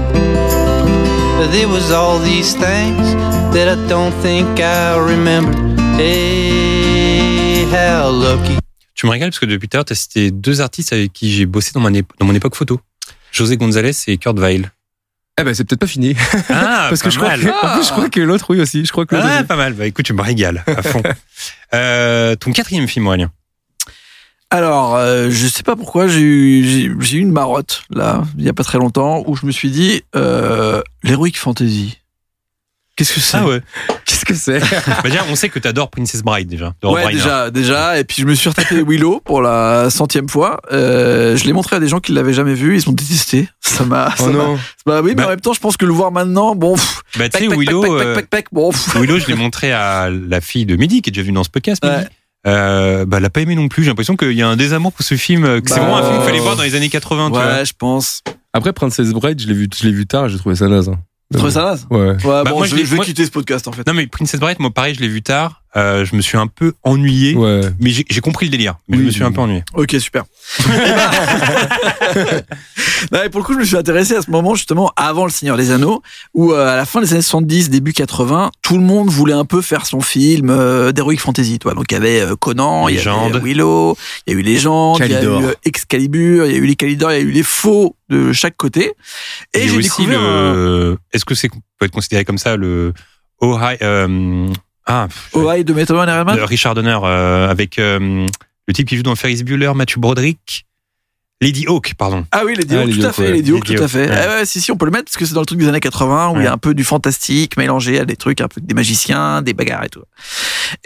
There was all these things that I don't think I remember. Hey, how lucky. Tu me régales parce que depuis tout à l'heure, tu as cité deux artistes avec qui j'ai bossé dans, mon dans mon époque photo. José González et Kurt Weill. Eh ben, c'est peut-être pas fini. Ah, Parce que je crois mal. que, en plus, je crois que l'autre, oui aussi. Je crois que Ah, aussi. pas mal. Bah écoute, tu me régales à fond. euh, ton quatrième film, Aurélien. Alors, euh, je sais pas pourquoi j'ai eu, j'ai, j'ai eu une marotte là, il y a pas très longtemps, où je me suis dit euh, l'heroic fantasy. Qu'est-ce que c'est? Ah ouais. Qu'est-ce que c'est Bah déjà, on sait que t'adores Princess Bride déjà. Ouais, déjà, déjà. Et puis je me suis retapé Willow pour la centième fois. Euh, je l'ai montré à des gens qui l'avaient jamais vu, ils ont détesté. Ça m'a. ça Oh m'a- non. Bah oui, mais Bah- en même temps, je pense que le voir maintenant, bon. pff, Bah tu sais, Willow, pac, pac, euh, pac, pac, bon. pff. Willow, je l'ai montré à la fille de Mehdi qui est déjà venue dans ce podcast. Mehdi. Ouais. Euh, bah, elle a pas aimé non plus. J'ai l'impression qu'il y a un désamour pour ce film, que c'est Bah, vraiment un film qu'il fallait voir dans les années 80. tu vois. Ouais, je pense. Après, Princess Bride, je l'ai vu, je l'ai vu tard, j'ai trouvé ça naze. hein. Tu trouves ça naze Ouais. Ouais, bon, moi, je, je l'ai- je vais moi- quitter ce podcast en fait. Non mais Princess Bride, moi pareil, je l'ai vu tard. Euh, je me suis un peu ennuyé, mais j'ai compris le délire. Mais je me suis un peu ennuyé. Ok, super. Non, et pour le coup, je me suis intéressé à ce moment justement avant Le Seigneur des Anneaux, où euh, à la fin des années 70, début 80, tout le monde voulait un peu faire son film euh, d'heroic fantasy. Toi. Donc il y avait euh, Conan, il y avait. Willow, il y a eu Légende, il y a eu Excalibur, il y a eu les Calidor, il y a eu les faux de chaque côté. Et a j'ai aussi découvert un- le. Est-ce que c'est peut être considéré comme ça le Ohio euh, ah Ohio de Method Man Iron Man de Richard Donner euh, avec euh, le type qui joue dans Ferris Bueller, Matthew Broderick, Lady Hawk, pardon. Ah oui, Dio, Ah, tout Lady à Hawk, fait, Lady tout à Hawk, fait. Ah si, si, on peut le mettre parce que c'est dans le truc des années 80 où il y a un peu du fantastique mélangé à des trucs un peu des magiciens, des bagarres et tout.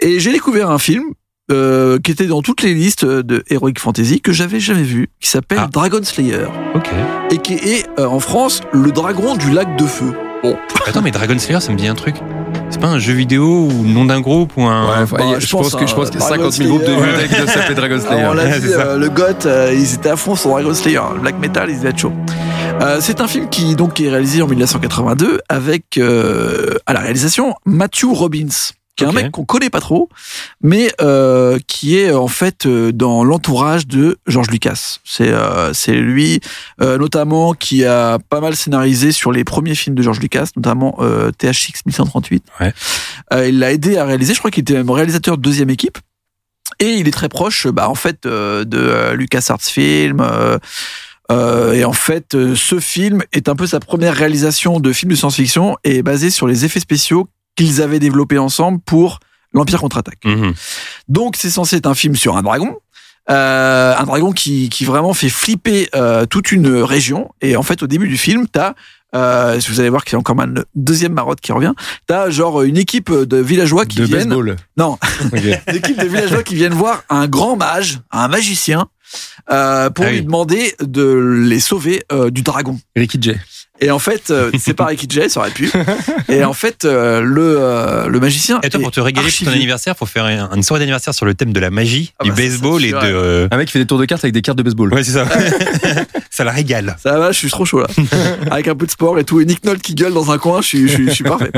Et j'ai découvert un film euh, qui était dans toutes les listes de Heroic Fantasy que j'avais jamais vu, qui s'appelle Dragon Slayer. Ok. Et qui est euh, en France le dragon du lac de feu. Bon. Attends, mais Dragon Slayer, ça me dit un truc. C'est pas un jeu vidéo ou le nom d'un groupe ou un. Ouais, Bah, je, pense que je pense qu'il y a 50 000 groupes de musique qui doivent s'appeler Dragon Slayer. Alors, on l'a Ouais, dit, c'est ça. euh, le GOT, euh, ils étaient à fond sur Dragon Slayer. Le Black Metal, ils étaient chaud. Euh, c'est un film qui donc qui est réalisé en 1982 avec euh, à la réalisation Matthew Robbins, qui est un mec qu'on connaît pas trop, mais euh, qui est en fait euh, dans l'entourage de George Lucas. C'est euh, c'est lui euh, notamment qui a pas mal scénarisé sur les premiers films de George Lucas, notamment euh, THX 1138. Ouais. Euh, il l'a aidé à réaliser. Je crois qu'il était même réalisateur de deuxième équipe. Et il est très proche, bah, en fait, euh, de euh, Lucas Arts Film. euh, euh, et en fait, euh, ce film est un peu sa première réalisation de film de science-fiction et est basé sur les effets spéciaux qu'ils avaient développés ensemble pour l'Empire contre-attaque. Mhm. Donc, c'est censé être un film sur un dragon. Euh, un dragon qui, qui vraiment fait flipper euh, toute une région. Et en fait, au début du film, t'as, euh, si vous allez voir qu'il y a encore une deuxième marotte qui revient, t'as genre une équipe de villageois qui De viennent. baseball. Non, une équipe de villageois qui viennent voir un grand mage, un magicien, euh, pour Ah lui demander de les sauver euh, du dragon. Ricky J. Et en fait, euh, c'est Ricky Jay, ça aurait pu. Et en fait, euh, le, euh, le magicien. Et toi, pour te régaler pour ton anniversaire, faut faire un- une soirée d'anniversaire sur le thème de la magie, Ah du bah ça, baseball et de. euh, Un mec qui fait des tours de cartes avec des cartes de baseball. Ouais, c'est ça. ça la régale. Ça va, je suis trop chaud là. Avec un peu de sport et tout. Et Nick Nolte qui gueule dans un coin, je suis, je suis, je suis parfait.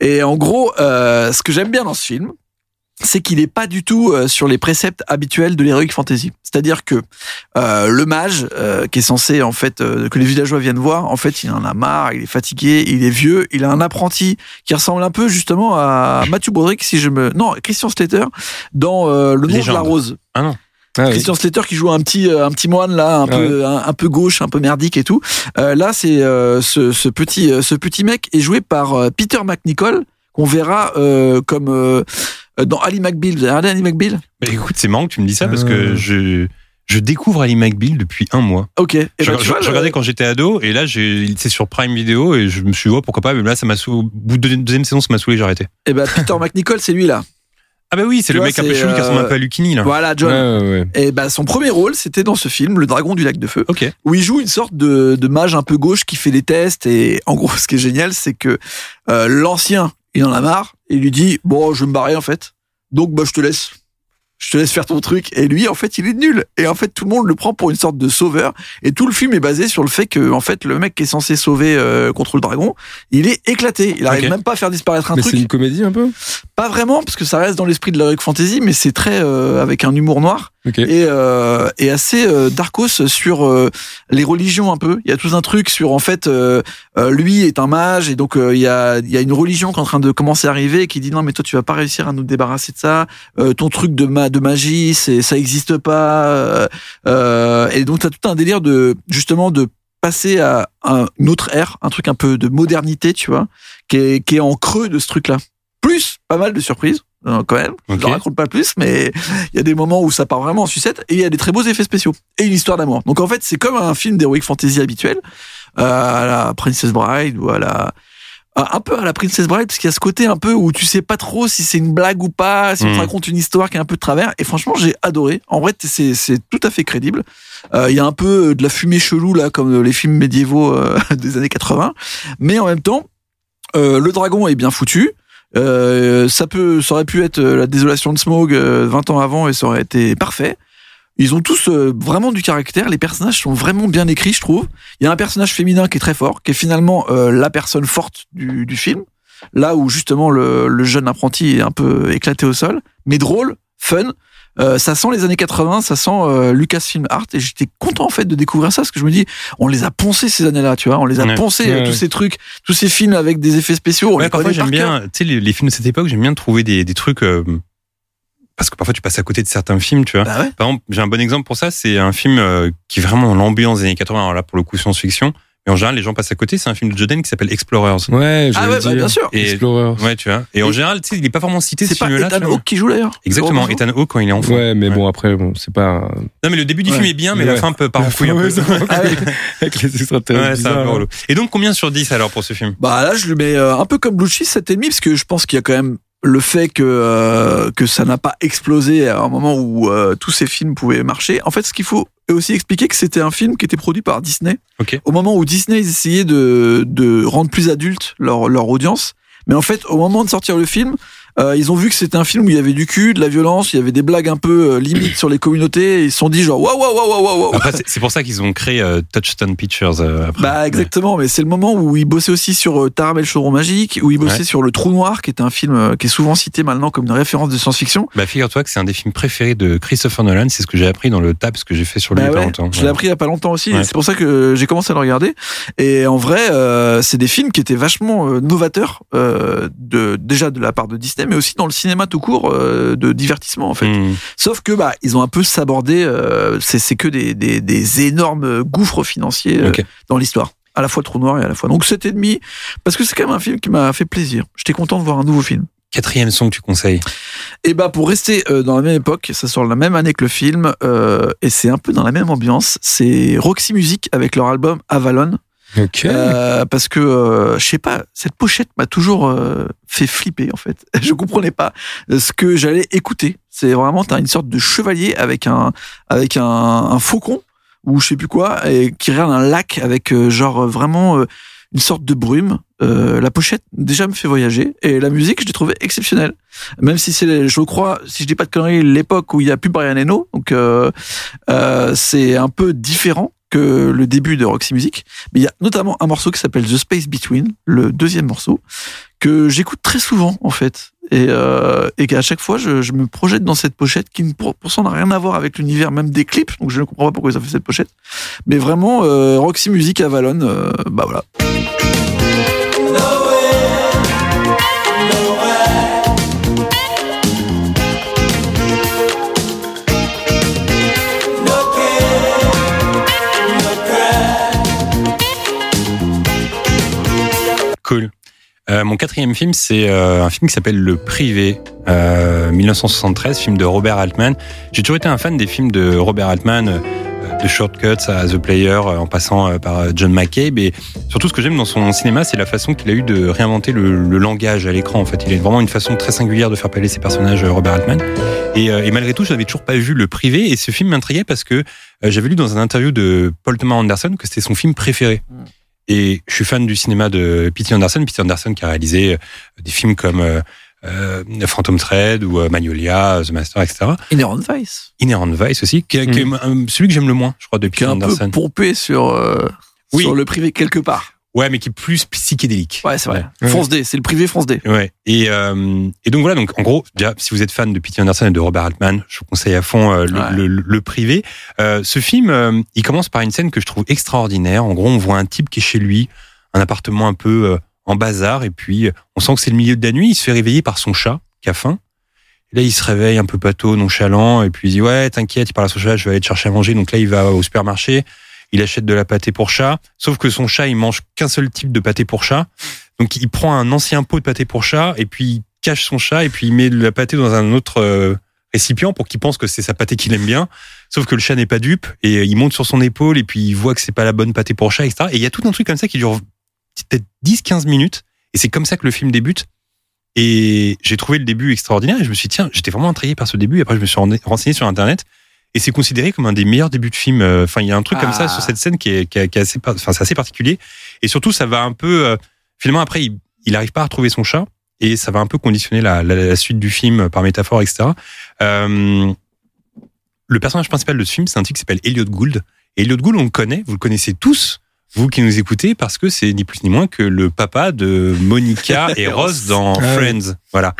Et en gros, euh, ce que j'aime bien dans ce film, c'est qu'il est pas du tout euh, sur les préceptes habituels de l'heroic fantasy. C'est-à-dire que euh, le mage, euh, qui est censé en fait euh, que les villageois viennent voir, en fait, il en a marre, il est fatigué, il est vieux, il a un apprenti qui ressemble un peu justement à Matthew Broderick, si je me, non, Christian Slater dans euh, Le nom de la rose. Ah non. Ah oui. Christian Slater qui joue un petit euh, un petit moine là un Ah peu un, un peu gauche un peu merdique et tout Euh, là c'est euh, ce, ce petit ce petit mec est joué par Peter McNichol qu'on verra euh, comme euh, dans Ali McBeal vous avez regardé Ali McBeal? Mais écoute, c'est marrant que tu me dis ça parce que je. Je découvre Ali McBeal depuis un mois. ok et je, ben, tu je- vois, je le- regardais quand j'étais ado et là c'est sur Prime Video et je me suis dit oh, pourquoi pas mais là ça m'a saoulé au bout de la deuxième saison ça m'a saoulé j'ai arrêté. eh ben, Peter McNichol c'est lui là Ah bah oui c'est le vois, mec un peu chelou qui ressemble un euh, peu à Lucini là. voilà John Ouais, ouais, ouais. Et ben son premier rôle, c'était dans ce film, Le Dragon du lac de feu, Ok. où il joue une sorte de, de mage un peu gauche qui fait des tests. Et en gros, ce qui est génial, c'est que euh, l'ancien, il en a marre, et il lui dit bon, je vais me barrer en fait. Donc bah je te laisse. Je te laisse faire ton truc. Et lui, en fait, il est nul. Et en fait, tout le monde le prend pour une sorte de sauveur. Et tout le film est basé sur le fait que, en fait, le mec qui est censé sauver euh, contre le dragon, il est éclaté. Il arrive même pas à faire disparaître un Mais truc. c'est une comédie un peu? Pas vraiment, parce que ça reste dans l'esprit de l'heroic fantasy, mais c'est très euh, avec un humour noir Et, euh, et assez euh, darkos sur euh, les religions un peu. Il y a tout un truc sur en fait euh, euh, lui est un mage et donc euh, il y a il y a une religion qui est en train de commencer à arriver et qui dit non mais toi tu vas pas réussir à nous débarrasser de ça. Ton truc de ma de magie c'est ça existe pas. Et donc t'as tout un délire de justement de passer à un- autre ère, un truc un peu de modernité, tu vois, qui est, qui est en creux de ce truc-là. Plus, pas mal de surprises, euh, quand même. Je ne raconte pas plus, mais il y a des moments où ça part vraiment en sucette et il y a des très beaux effets spéciaux et une histoire d'amour. Donc en fait, c'est comme un film d'heroic fantasy habituel, euh, à la Princess Bride ou à la un peu à la Princess Bride parce qu'il y a ce côté un peu où tu sais pas trop si c'est une blague ou pas, si on te Mhm. raconte une histoire qui est un peu de travers. Et franchement, j'ai adoré. En vrai, c'est c'est tout à fait crédible. Euh, Il y a un peu de la fumée chelou là, comme les films médiévaux euh, des années 80, mais en même temps, euh, le dragon est bien foutu. Euh, ça peut, ça aurait pu être euh, la désolation de Smog euh, 20 ans avant et ça aurait été parfait. Ils ont tous euh, vraiment du caractère. Les personnages sont vraiment bien écrits, je trouve. Il y a un personnage féminin qui est très fort, qui est finalement euh, la personne forte du, film. là où justement le jeune apprenti est un peu éclaté au sol, mais drôle, fun. Euh, ça sent les années 80, ça sent euh, Lucasfilm Art et j'étais content en fait de découvrir ça parce que je me dis on les a poncés ces années-là, tu vois, on les a Ouais. poncés Ouais, tous ouais. ces trucs, tous ces films avec des effets spéciaux, on les parfois j'aime bien, tu sais, les, les films de cette époque, j'aime bien trouver des, des trucs. euh, parce que parfois tu passes à côté de certains films, tu vois. Bah ouais. Par exemple, j'ai un bon exemple pour ça, c'est un film euh, qui est vraiment l'ambiance des années 80. Alors là, pour le coup, science-fiction. Mais en général, les gens passent à côté. C'est un film de Joden qui s'appelle Explorers. Ouais, je Ah ouais, bah, bien sûr. Et, Explorers. ouais, tu vois. Et en général, tu sais, il est pas vraiment cité ce C'est pas film-là. Ethan. Hawke qui joue d'ailleurs? Exactement. Ethan Hawke quand il est enfant. Ouais, mais bon, après, bon, c'est pas. Non, mais le début du Ouais. film est bien, mais la Ouais. fin peut part en couille un peu. Ah. Avec les extraterrestres. Ouais, c'est un peu relou. Et donc, combien sur 10 alors pour ce film? Bah là, je le mets euh, un peu comme Blue Cheese, 7,5, parce que je pense qu'il y a quand même le fait que, euh, que ça n'a pas explosé à un moment où euh, tous ces films pouvaient marcher. En fait, ce qu'il faut aussi expliquer, que c'était un film qui était produit par Disney. Ok. Au moment où Disney ils essayaient de, de rendre plus adulte leur, leur audience. Mais en fait, au moment de sortir le film, euh, ils ont vu que c'était un film où il y avait du cul, de la violence, il y avait des blagues un peu euh, limites sur les communautés. Et ils se sont dit genre waouh waouh waouh waouh waouh. Après, c'est- pour ça qu'ils ont créé euh, Touchstone Pictures euh, après. Bah exactement, mais c'est le moment où il bossait aussi sur euh, Taram et le chaudron magique, où il bossait Ouais. sur Le Trou Noir, qui est un film qui est souvent cité maintenant comme une référence de science-fiction. Bah, figure-toi que c'est un des films préférés de Christopher Nolan. C'est ce que j'ai appris dans le tab que j'ai fait sur lui Bah il y a pas longtemps. je l'ai appris il y a pas longtemps aussi, c'est pour ça que j'ai commencé à le regarder. Et en vrai, euh, c'est des films qui étaient vachement novateurs, de, déjà de la part de Disney, mais aussi dans le cinéma tout court euh, de divertissement en fait. Hmm. Sauf que bah ils ont un peu sabordé, euh, c'est c'est que des, des, des énormes gouffres financiers euh, dans l'histoire. À la fois trou noir et à la fois. Donc c'était demi parce que c'est quand même un film qui m'a fait plaisir. J'étais content de voir un nouveau film. Quatrième son que tu conseilles. Et bah pour rester euh, dans la même époque, ça sort la même année que le film euh, et c'est un peu dans la même ambiance. C'est Roxy Music avec leur album Avalon. Euh, parce que euh, je sais pas, cette pochette m'a toujours euh, fait flipper en fait. Je comprenais pas ce que j'allais écouter. C'est vraiment t'as une sorte de chevalier avec un avec un, un faucon ou je sais plus quoi et qui regarde un lac avec euh, genre euh, vraiment euh, une sorte de brume. Euh, la pochette déjà me fait voyager et la musique je l'ai trouvée exceptionnelle. Même si c'est je crois si je dis pas de conneries l'époque où il y a plus Brian Eno donc euh, euh, c'est un peu différent que le début de Roxy Music. Mais il y a notamment un morceau qui s'appelle The Space Between, le deuxième morceau, que j'écoute très souvent en fait. Et, euh, et qu'à chaque fois, je, me projette dans cette pochette qui, pour, pour ça, n'a rien à voir avec l'univers même des clips. Donc je ne comprends pas pourquoi ils ont fait cette pochette. Mais vraiment, Roxy Music Avalon, euh, bah voilà. Cool. Euh, mon quatrième film, c'est euh, un film qui s'appelle Le Privé, euh, 1973, film de Robert Altman. J'ai toujours été un fan des films de Robert Altman, euh, de Shortcuts à The Player, euh, en passant euh, par John McCabe. Et surtout, ce que j'aime dans son cinéma, c'est la façon qu'il a eu de réinventer le, le langage à l'écran. En fait, il a vraiment une façon très singulière de faire parler ses personnages, Robert Altman. Et, et malgré tout, je n'avais toujours pas vu Le Privé. Et ce film m'intriguait parce que j'avais lu dans un interview de Paul Thomas Anderson que c'était son film préféré. Et je suis fan du cinéma de P.T. Anderson. P.T. Anderson qui a réalisé euh, des films comme euh, euh, Phantom Thread ou euh, Magnolia, The Master, etc. Inherent Vice, Inherent Vice aussi, qui, est- qui est euh, celui que j'aime le moins, je crois, de qui est un peu Anderson. pompé sur, euh, Oui. sur le privé quelque part. Ouais, mais qui est plus psychédélique. Ouais, c'est vrai. Ouais. Fonce D, c'est le privé Fonce D. Ouais. Et, euh, et donc voilà, donc en gros, déjà, si vous êtes fan de P.T. Anderson et de Robert Altman, je vous conseille à fond euh, le, Ouais. le, le privé. Euh, ce film, euh, il commence par une scène que je trouve extraordinaire. En gros, on voit un type qui est chez lui, un appartement un peu euh, en bazar, et puis on sent que c'est le milieu de la nuit. Il se fait réveiller par son chat qui a faim. Et là, il se réveille un peu pâteau, nonchalant, et puis il dit ouais, t'inquiète, il parle à son chat, je vais aller te chercher à manger. Donc là, il va au supermarché. Il achète de la pâté pour chat, sauf que son chat, il mange qu'un seul type de pâté pour chat. Donc il prend un ancien pot de pâté pour chat et puis il cache son chat et puis il met de la pâté dans un autre euh, récipient pour qu'il pense que c'est sa pâté qu'il aime bien. Sauf que le chat n'est pas dupe et euh, il monte sur son épaule et puis il voit que c'est pas la bonne pâté pour chat, etc. Et il y a tout un truc comme ça qui dure peut-être 10-15 minutes et c'est comme ça que le film débute. Et j'ai trouvé le début extraordinaire et je me suis dit, tiens, j'étais vraiment intrigué par ce début. Après, je me suis ren- renseigné sur Internet et c'est considéré comme un des meilleurs débuts de film. Euh, Enfin, il y a un truc comme ça Ah. sur cette scène qui est, qui est- qui est assez, enfin, c'est assez particulier. Et surtout, ça va un peu, euh, finalement, après, il, il arrive pas à retrouver son chat et ça va un peu conditionner la, la, la suite du film par métaphore, etc. Euh, le personnage principal de ce film, c'est un type qui s'appelle Elliot Gould. Et Elliot Gould, on le connaît, vous le connaissez tous vous qui nous écoutez, parce que c'est ni plus ni moins que le papa de Monica et Ross dans Ah. Friends. Voilà.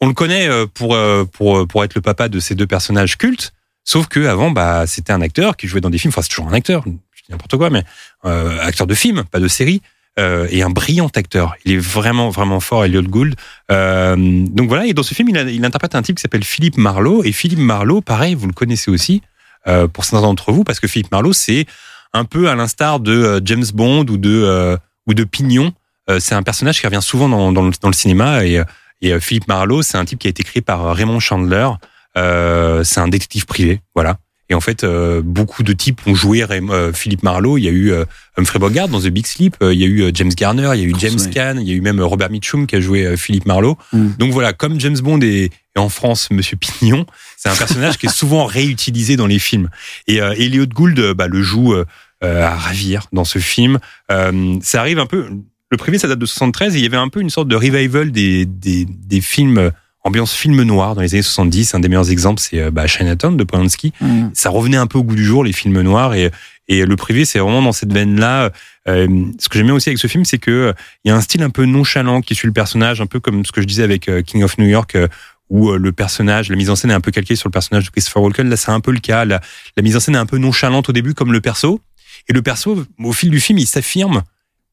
On le connaît pour, pour, pour être le papa de ces deux personnages cultes, sauf que avant, bah, c'était un acteur qui jouait dans des films, enfin c'est toujours un acteur, n'importe quoi, mais euh, acteur de film, pas de série, euh, et un brillant acteur. Il est vraiment, vraiment fort, Elliot Gould. Euh, donc voilà, et dans ce film, il, interprète un type qui s'appelle Philippe Marlowe, et Philippe Marlowe, pareil, vous le connaissez aussi, euh, pour certains d'entre vous, parce que Philippe Marlowe, c'est un peu à l'instar de euh, James Bond ou de, euh, ou de Pignon. C'est un personnage qui revient souvent dans, le, cinéma, et, et Philippe Marlowe, c'est un type qui a été créé par Raymond Chandler. Euh, c'est un détective privé, voilà. Et en fait, euh, beaucoup de types ont joué euh, Philippe Marlowe. Il y a eu euh, Humphrey Bogart dans The Big Sleep. euh, il y a eu James Garner. Il y a eu James. Caan. Il y a eu même Robert Mitchum qui a joué Philippe Marlowe. Mm. Donc voilà, comme James Bond est, est en France Monsieur Pignon, c'est un personnage qui est souvent réutilisé dans les films. Et euh, Elliot Gould bah, le joue à ravir dans ce film. Euh, ça arrive un peu. Le privé, ça date de 73 et il y avait un peu une sorte de revival des, des, des films ambiance film noir dans les années 70. Un des meilleurs exemples, c'est euh, bah, Chinatown de Polanski. Mm. ça revenait un peu au goût du jour les films noirs. Et et le privé c'est vraiment dans cette veine là ce que j'aime bien aussi avec ce film c'est que euh, il y a un style un peu nonchalant qui suit le personnage un peu comme ce que je disais avec euh, King of New York euh, où euh, le personnage la mise en scène est un peu calquée sur le personnage de Christopher Walken. Là c'est un peu le cas. La, la mise en scène est un peu nonchalante au début comme le perso. Et le perso au fil du film il s'affirme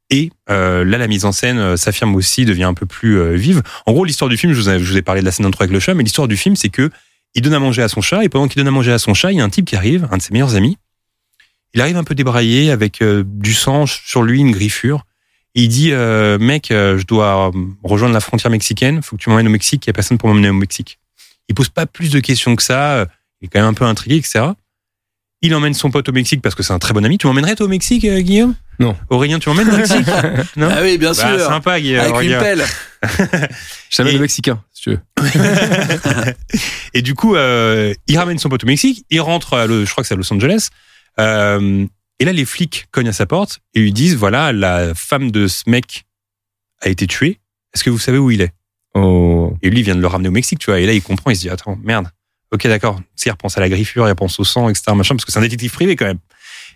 et euh, là, la mise en scène euh, s'affirme aussi, devient un peu plus euh, vive. En gros, l'histoire du film, je vous, ai, parlé de la scène d'intro avec le chat, mais l'histoire du film, c'est que il donne à manger à son chat, et pendant qu'il donne à manger à son chat, il y a un type qui arrive, un de ses meilleurs amis. Il arrive un peu débraillé, avec euh, du sang sur lui, une griffure. Et il dit, mec, je dois rejoindre la frontière mexicaine, faut que tu m'emmènes au Mexique, il y a personne pour m'emmener au Mexique. Il pose pas plus de questions que ça, il est quand même un peu intrigué, etc. Il emmène son pote au Mexique parce que c'est un très bon ami. Tu m'emmènerais toi au Mexique, Guillaume? Non. Aurélien, tu m'emmènes au Mexique Non Ah oui, bien Bah, sûr. Sympa, Guillaume. Avec une pelle. Je savais Et- le Mexicain, si tu veux. Et du coup, euh, il ramène son pote au Mexique, il rentre, à Lo- je crois que c'est à Los Angeles. Euh, et là, les flics cognent à sa porte et lui disent voilà, la femme de ce mec a été tuée. Est-ce que vous savez où il est? Oh. Et lui, il vient de le ramener au Mexique, tu vois. Et là, il comprend, il se dit attends, merde. Ok, d'accord. Il repense à la griffure, il repense au sang, etc. Machin, parce que c'est un détective privé quand même.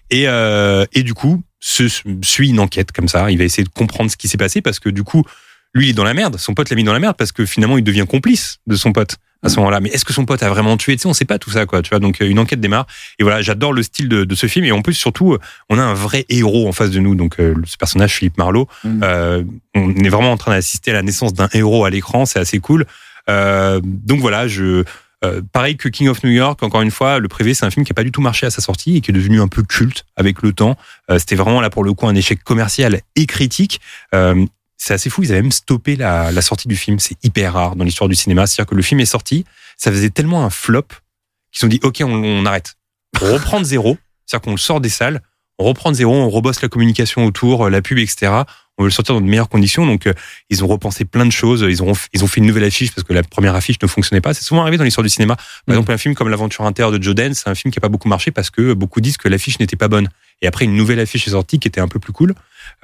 Et, euh, et du coup, suit une enquête comme ça. Il va essayer de comprendre ce qui s'est passé parce que du coup, lui, il est dans la merde. Son pote l'a mis dans la merde parce que finalement, il devient complice de son pote à ce moment-là. Mais est-ce que son pote a vraiment tué? Tu sais, on sait pas tout ça, quoi. Tu vois, donc euh, une enquête démarre. Et voilà, j'adore le style de, de ce film. Et en plus, surtout, euh, on a un vrai héros en face de nous. Donc, euh, ce personnage, Philippe Marlowe, Mm. euh, on est vraiment en train d'assister à la naissance d'un héros à l'écran. C'est assez cool. Euh, donc voilà, je. Euh, pareil que King of New York, encore une fois, le privé, c'est un film qui a pas du tout marché à sa sortie et qui est devenu un peu culte avec le temps. Euh, C'était vraiment là pour le coup un échec commercial et critique. Euh, c'est assez fou, ils avaient même stoppé la, la sortie du film. C'est hyper rare dans l'histoire du cinéma. C'est-à-dire que le film est sorti, ça faisait tellement un flop qu'ils ont dit OK, on, on arrête. On reprend de zéro, c'est-à-dire qu'on le sort des salles, on reprend de zéro, on rebosse la communication autour, euh, la pub, etc. On veut le sortir dans de meilleures conditions. Donc, euh, ils ont repensé plein de choses. Ils ont, ils ont fait une nouvelle affiche parce que la première affiche ne fonctionnait pas. C'est souvent arrivé dans l'histoire du cinéma. Par exemple, un film comme L'Aventure intérieure de Joe c'est un film qui a pas beaucoup marché parce que beaucoup disent que l'affiche n'était pas bonne. Et après, une nouvelle affiche est sortie qui était un peu plus cool.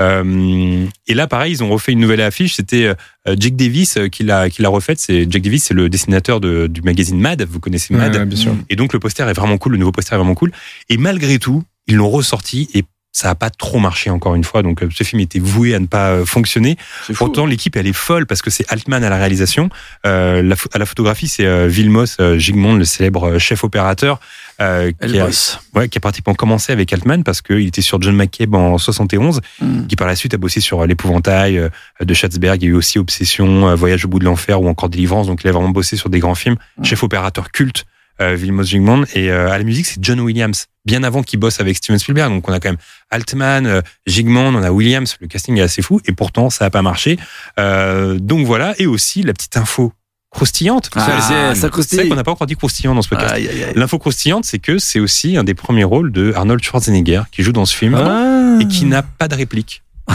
Euh, et là, pareil, ils ont refait une nouvelle affiche. C'était euh, Jake Davis euh, qui l'a qui l'a refaite. C'est Jake Davis, c'est le dessinateur de, du magazine Mad. Vous connaissez Mad Ouais, ouais, bien sûr. Et donc le poster est vraiment cool. Le nouveau poster est vraiment cool. Et malgré tout, ils l'ont ressorti et ça a pas trop marché encore une fois. Donc euh, ce film était voué à ne pas euh, fonctionner. Pourtant l'équipe elle est folle parce que c'est Altman à la réalisation. Euh, la à la photographie c'est euh, Vilmos euh, Gigmond, le célèbre chef opérateur. qui a, ouais, qui a pratiquement commencé avec Altman parce qu'il était sur John McCabe en 71, Mm. qui par la suite a bossé sur l'épouvantail de Schatzberg. Il y a eu aussi Obsession, Voyage au bout de l'enfer ou encore Délivrance. Donc il a vraiment bossé sur des grands films. Chef opérateur culte, Vilmos Gigmond. Et euh, à la musique, c'est John Williams. Bien avant qu'il bosse avec Steven Spielberg. Donc on a quand même Altman, euh, Gigmond, on a Williams. Le casting est assez fou. Et pourtant, ça n'a pas marché. Euh, donc voilà. Et aussi, la petite info croustillante. Ah, C'est- vrai qu'on n'a pas encore dit croustillant dans ce podcast. Aïe, aïe, aïe. L'info croustillante, c'est que c'est aussi un des premiers rôles de Arnold Schwarzenegger qui joue dans ce film Ah. et qui n'a pas de réplique. en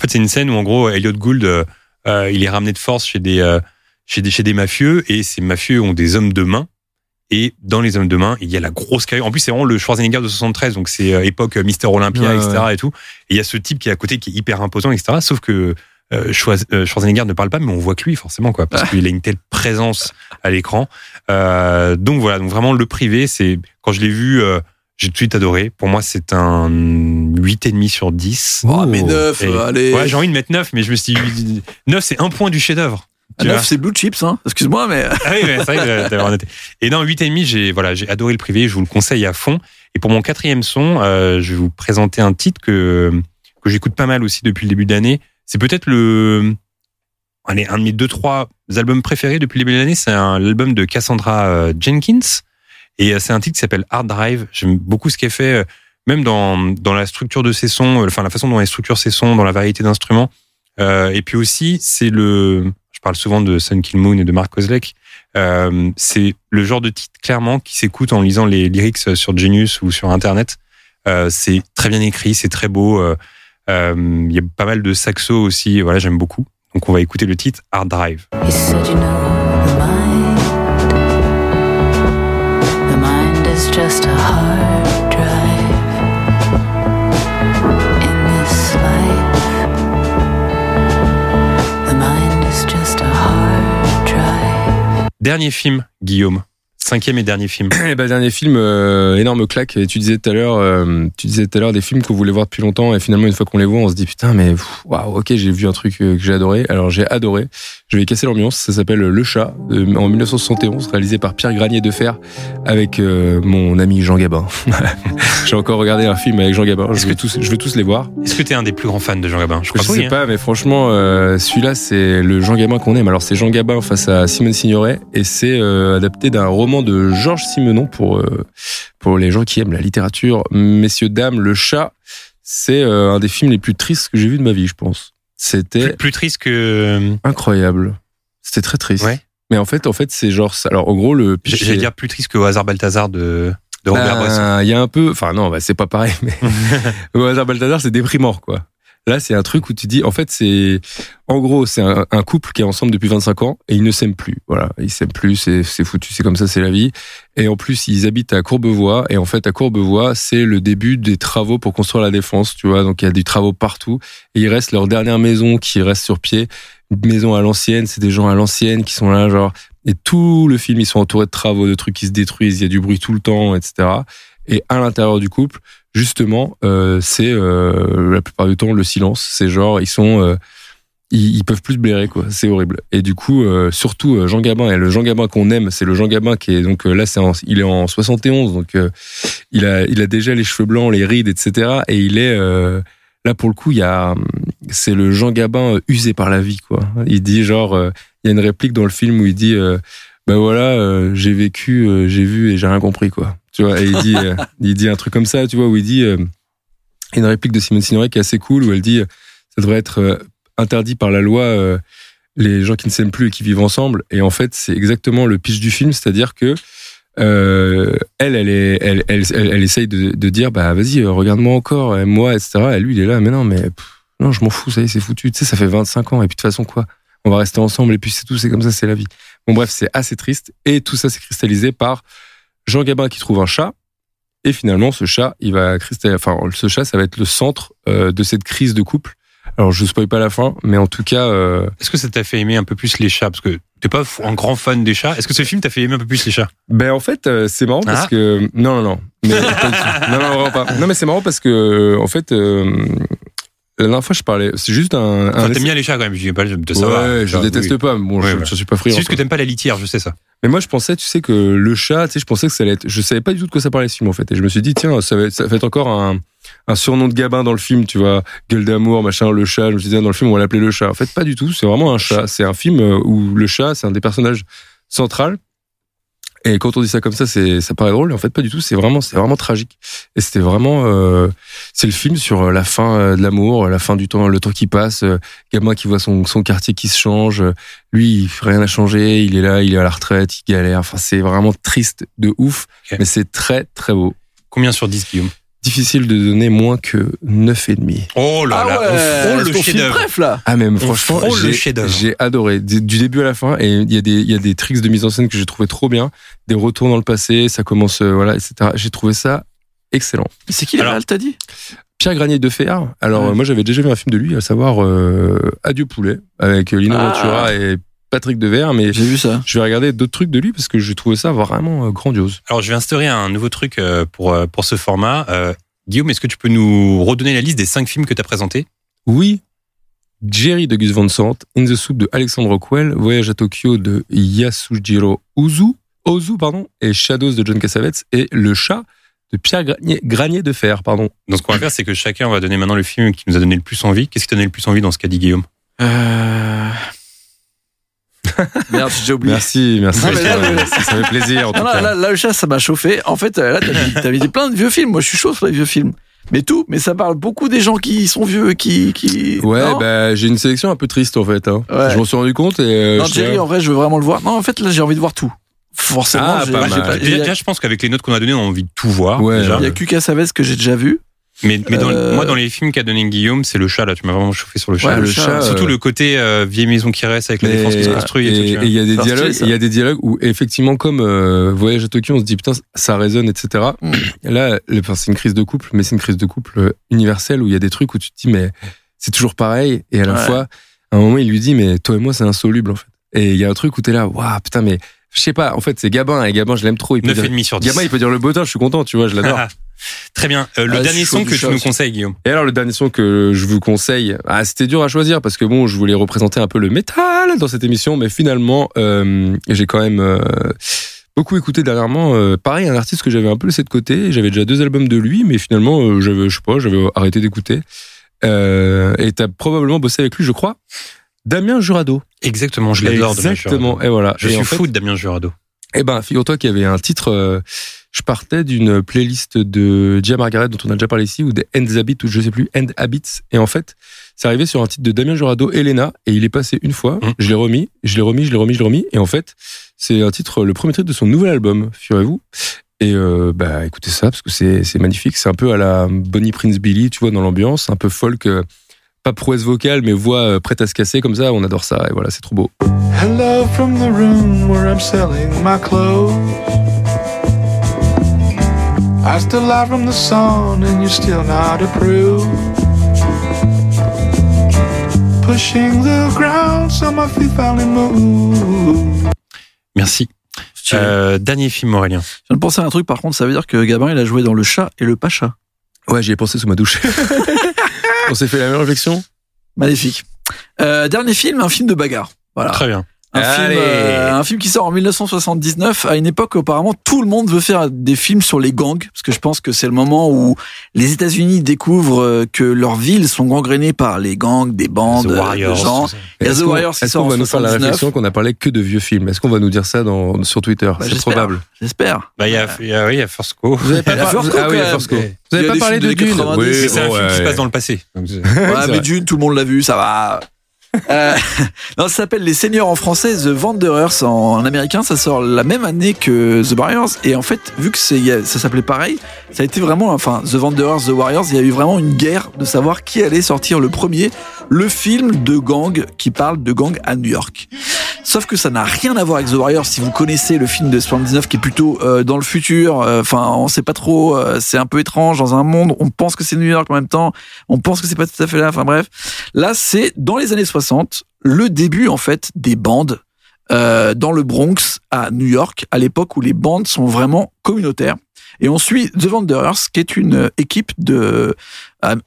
fait, c'est une scène où en gros Elliot Gould, euh, euh, il est ramené de force chez des, euh, chez des chez des mafieux et ces mafieux ont des hommes de main. Et dans les hommes de main, il y a la grosse carrière. En plus, c'est vraiment le Schwarzenegger de 73, donc c'est euh, époque euh, Mister Olympia, Ouais, etc. Et tout. Et il y a ce type qui est à côté, qui est hyper imposant, etc. Sauf que euh, Schwarz- Schwarzenegger ne parle pas, mais on voit que lui, forcément, quoi, parce qu'il a une telle présence à l'écran. Euh, donc voilà, donc vraiment le privé, c'est quand je l'ai vu, euh, J'ai tout de suite adoré. Pour moi, c'est un 8,5 sur 10. Oh, mais neuf, Et- allez. Ouais, j'ai envie de mettre 9, mais je me suis dit, 9, c'est un point du chef-d'œuvre. Vois c'est Blue Chips, hein. Excuse-moi, mais. Ah oui, mais c'est vrai que noté. Et non, 8,5, j'ai voilà, j'ai adoré le privé, je vous le conseille à fond. Et pour mon quatrième son, euh, je vais vous présenter un titre que, que j'écoute pas mal aussi depuis le début de l'année. C'est peut-être le, allez, un de mes deux, trois albums préférés depuis le début de l'année. C'est un l'album de Cassandra euh, Jenkins. Et euh, c'est un titre qui s'appelle Hard Drive. J'aime beaucoup ce qu'elle fait, euh, même dans, dans la structure de ses sons, enfin la façon dont elle structure ses sons, dans la variété d'instruments. Euh, et puis aussi, c'est le, je parle souvent de Sun Kill Moon et de Mark Kozlek. Euh, c'est le genre de titre clairement qui s'écoute en lisant les lyrics sur Genius ou sur Internet. Euh, c'est très bien écrit, c'est très beau. euh, euh, Il y a pas mal de saxo aussi. Voilà, j'aime beaucoup. Donc on va écouter le titre Hard Drive. Dernier film, Guillaume. Cinquième et dernier film. Eh ben, dernier film, euh, énorme claque. Et tu disais tout à l'heure, euh, tu disais tout à l'heure des films qu'on voulait voir depuis longtemps. Et finalement, une fois qu'on les voit, on se dit putain, mais waouh, ok, j'ai vu un truc euh, que j'ai adoré. Alors j'ai adoré. Je vais casser l'ambiance. Ça s'appelle Le Chat de- en 1971, réalisé par Pierre Granier de Fer avec euh, mon ami Jean Gabin. j'ai encore regardé un film avec Jean Gabin. Je vais tous, je vais tous les voir. Est-ce que tu es un des plus grands fans de Jean Gabin? Je Je crois oui, sais hein. pas, mais franchement, euh, celui-là, c'est le Jean Gabin qu'on aime. Alors, c'est Jean Gabin face à Simone Signoret, et c'est euh, adapté d'un roman de Georges Simenon pour euh, pour les gens qui aiment la littérature. Messieurs dames, Le Chat, c'est euh, un des films les plus tristes que j'ai vu de ma vie, je pense. C'était Plus, plus triste que. incroyable. C'était très triste. Ouais. Mais en fait, en fait, c'est genre, alors, en gros, le J'allais dire plus triste que au hasard Balthazar de, de Robert Bresson. Il y a un peu, enfin non, bah, c'est pas pareil, mais au hasard Balthazar, c'est déprimant, quoi. Là, c'est un truc où tu dis, en fait, c'est, en gros, c'est un, couple qui est ensemble depuis 25 ans et ils ne s'aiment plus. Voilà, ils s'aiment plus, c'est, c'est foutu, c'est comme ça, c'est la vie. Et en plus, ils habitent à Courbevoie et en fait, à Courbevoie, c'est le début des travaux pour construire la défense, tu vois. Donc, il y a des travaux partout et il reste leur dernière maison qui reste sur pied, une maison à l'ancienne, c'est des gens à l'ancienne qui sont là, genre, et tout le film, ils sont entourés de travaux, de trucs qui se détruisent, il y a du bruit tout le temps, etc. Et à l'intérieur du couple, justement, euh, c'est euh, la plupart du temps le silence. C'est genre ils sont, euh, ils, peuvent plus blairer quoi. C'est horrible. Et du coup, surtout Jean Gabin et le Jean Gabin qu'on aime, c'est le Jean Gabin qui est donc là, c'est il est en 71, donc il a il a déjà les cheveux blancs, les rides, etc. Et il est là pour le coup, il y a c'est le Jean Gabin usé par la vie quoi. Il dit genre, il y a une réplique dans le film où il dit ben voilà, euh, j'ai vécu, euh, j'ai vu et j'ai rien compris quoi. Tu vois, et il dit, euh, il dit un truc comme ça, tu vois, où il dit une réplique de Simone Signoret qui est assez cool, où elle dit, ça devrait être interdit par la loi les gens qui ne s'aiment plus et qui vivent ensemble. Et en fait, c'est exactement le pitch du film, c'est-à-dire que euh, elle, elle, est, elle, elle, elle, elle essaye de, de dire, bah vas-y, regarde-moi encore, aime-moi, etc. Et lui, il est là, mais non, mais pff, non, je m'en fous, ça y est, c'est foutu. Tu sais, ça fait 25 ans, et puis de toute façon, quoi? On va rester ensemble, et puis c'est tout, c'est comme ça, c'est la vie. Bon, bref, c'est assez triste. Et tout ça, c'est cristallisé par Jean Gabin qui trouve un chat. Et finalement, ce chat, il va cristalliser, enfin, ce chat, ça va être le centre euh, de cette crise de couple. Alors, je spoil pas la fin, mais en tout cas, euh, Est-ce que ça t'a fait aimer un peu plus les chats? Parce que t'es pas un grand fan des chats. Est-ce que ce film t'a fait aimer un peu plus les chats? Ben en fait, euh, c'est marrant parce Ah. que non non non, mais non non vraiment pas. Non mais c'est marrant parce que en fait la dernière fois je parlais, c'est juste un. Enfin, un t'aimes bien les chats quand même, je dis pas de savoir. Ouais, je Enfin, déteste oui. pas. mais Bon, Ouais, je, ouais. je suis pas C'est friand. juste que t'aimes pas la litière, je sais ça. Mais moi, je pensais, tu sais, que le chat, tu sais, je pensais que ça allait être. Je savais pas du tout de quoi ça parlait ce film, en fait. Et je me suis dit, tiens, ça va être, ça va être encore un, un surnom de Gabin dans le film, tu vois. Gueule d'amour, machin, le chat. Je me suis dit, dans le film, on va l'appeler le chat. En fait, pas du tout. C'est vraiment un chat. C'est un film euh, où le chat, c'est un des personnages centrales. Et quand on dit ça comme ça, c'est, ça paraît drôle. Mais en fait, pas du tout. C'est vraiment, c'est vraiment tragique. Et c'était vraiment, euh, c'est le film sur euh, la fin euh, de l'amour, la fin du temps, le temps qui passe, euh, gamin qui voit son, son quartier qui se change. euh, Lui, rien n'a changé. Il est là, il est à la retraite, il galère. Enfin, c'est vraiment triste de ouf. Mais c'est très, très beau. Combien sur 10, Guillaume? Difficile de donner moins que 9,5. Oh là Ah là, ouais, on frôle c'est le chef-d'œuvre. Bref, là. Ah même On franchement, frôle j'ai- adoré du début à la fin et il y a des il y a des tricks de mise en scène que j'ai trouvé trop bien, des retours dans le passé, ça commence euh, voilà etc. J'ai trouvé ça excellent. C'est qui le t'as dit? Pierre Granier de Fer. Alors Ouais. euh, moi j'avais déjà vu un film de lui, à savoir euh, Adieu poulet avec Lino Ah. Ventura et Patrick Devers, mais J'ai vu ça. je vais regarder d'autres trucs de lui parce que j'ai trouvé ça vraiment euh, grandiose. Alors, je vais instaurer un nouveau truc euh, pour, euh, pour ce format. Euh, Guillaume, est-ce que tu peux nous redonner la liste des cinq films que tu as présentés? Oui, Jerry de Gus Van Sant, In the Soup de Alexandre Rockwell, Voyage à Tokyo de Yasujiro Ozu, Ozu pardon, et Shadows de John Cassavetes et Le Chat de Pierre Granier, Granier de Fer, pardon. Donc, ce qu'on va faire, c'est que chacun va donner maintenant le film qui nous a donné le plus envie. Qu'est-ce qui t'a donné le plus envie dans ce qu'a dit Guillaume? Euh... Merde, j'ai oublié. Merci, merci. Non, là, le- ça fait plaisir en tout Non, là, cas. là, là, le chat, ça m'a chauffé. En fait, euh, là, t'as mis, t'as mis des- plein de vieux films. Moi, je suis chaud sur les vieux films. Mais tout, mais ça parle beaucoup des gens qui sont vieux, qui. qui... Ouais, bah, j'ai une sélection un peu triste en fait. Hein. Ouais. Je m'en suis rendu compte et. euh, non, je- Jerry, en vrai, je veux vraiment le voir. Non, en fait, là, j'ai envie de voir tout. Forcément, Ah, pas mal. pas- déjà, je pense qu'avec les notes qu'on a données, on a envie de tout voir. Ouais, déjà. il y a que Cassavetes que j'ai déjà vu. Mais, mais dans, Euh, moi, dans les films qu'a donné Guillaume, c'est le chat, là. Tu m'as vraiment chauffé sur le chat. Ouais, le le chat, chat, Surtout euh, le côté euh, vieille maison qui reste avec la défense qui se construit et, et et il y a des dialogues, il y a des dialogues où effectivement comme euh, Voyage à Tokyo, on se dit putain ça résonne, etc. Mm. Et Là, enfin, c'est une crise de couple, mais c'est une crise de couple euh, universelle où il y a des trucs où tu te dis mais c'est toujours pareil et à la Ouais. fois à un moment il lui dit mais toi et moi c'est insoluble en fait. Et il y a un truc où t'es là waouh putain mais je sais pas en fait c'est Gabin et Gabin je l'aime trop. Il peut dire, 9,5 sur 10. Gabin il peut dire le beau temps, je suis content tu vois je l'adore. Très bien. Euh, le Ah, dernier son que tu nous conseilles, Guillaume. Et alors le dernier son que je vous conseille, ah, c'était dur à choisir parce que bon, je voulais représenter un peu le métal dans cette émission, mais finalement, euh, j'ai quand même euh, beaucoup écouté dernièrement. pareil, un artiste que j'avais un peu laissé de côté. J'avais déjà deux albums de lui, mais finalement, j'avais, je sais pas, j'avais arrêté d'écouter. Et t'as probablement bossé avec lui, je crois. Damien Jurado. Exactement, je l'adore. Damien Exactement. Jurado. Et voilà. Je Et suis en fait, fou de Damien Jurado. Eh ben, figure-toi qu'il y avait un titre. euh, je partais d'une playlist de Gia Margaret dont on a déjà parlé ici, ou des End Habits, ou je sais plus, End Habits. Et en fait, c'est arrivé sur un titre de Damien Jurado, Elena, et il est passé une fois. Mhm. Je l'ai remis, je l'ai remis, je l'ai remis, je l'ai remis. Et en fait, c'est un titre, le premier titre de son nouvel album, figurez-vous. Et euh, bah écoutez ça parce que c'est c'est magnifique. C'est un peu à la Bonnie Prince Billy, tu vois, dans l'ambiance, un peu folk. Pas prouesse vocale, mais voix euh, prête à se casser comme ça. On adore ça. Et voilà, c'est trop beau. Hello from the room where I'm selling my clothes. I still lie from the sun and you're still not approved. Pushing the ground so my feet finally move. Merci. Euh, dernier film, Aurélien. Je viens de penser à un truc, par contre, ça veut dire que Gabin, il a joué dans Le Chat et Le Pacha. Ouais, j'y ai pensé sous ma douche. On s'est fait la même réflexion? Magnifique. Euh, dernier film, un film de bagarre. Voilà. Très bien. Un film, euh, un film qui sort en 1979, à une époque où apparemment tout le monde veut faire des films sur les gangs, parce que je pense que c'est le moment où les États-Unis découvrent euh, que leurs villes sont gangrénées par les gangs, des bandes, The euh, Warriors. de gens. Il y a Est-ce The qu'on- Warriors qui Est-ce sort qu'on en va nous faire la 79. réflexion qu'on a parlé que de vieux films? Est-ce qu'on va nous dire ça dans, sur Twitter? Bah, C'est probable. J'espère. Bah, il y a, il y a, oui, il y a First Go. Vous avez pas, ah oui. Vous avez pas des parlé de des Dune 90. Mais c'est un film qui se passe dans le passé. Donc, Ouais, mais. Dune, tout le monde l'a vu, ça va. Euh, non, ça s'appelle Les Seigneurs en français, The Wanderers en, américain. Ça sort la même année que The Warriors. Et en fait, vu que ça s'appelait pareil, ça a été vraiment, enfin, The Wanderers, The Warriors, il y a eu vraiment une guerre de savoir qui allait sortir le premier, le film de gang qui parle de gang à New York. Sauf que ça n'a rien à voir avec The Warriors. Si vous connaissez le film de 79 qui est plutôt euh, dans le futur, euh, enfin, on sait pas trop, euh, c'est un peu étrange dans un monde. On pense que c'est New York en même temps. On pense que c'est pas tout à fait là. Enfin bref, là c'est dans les années 60, le début en fait des bandes euh, dans le Bronx à New York, à l'époque où les bandes sont vraiment communautaires. Et on suit The Wanderers, qui est une euh, équipe de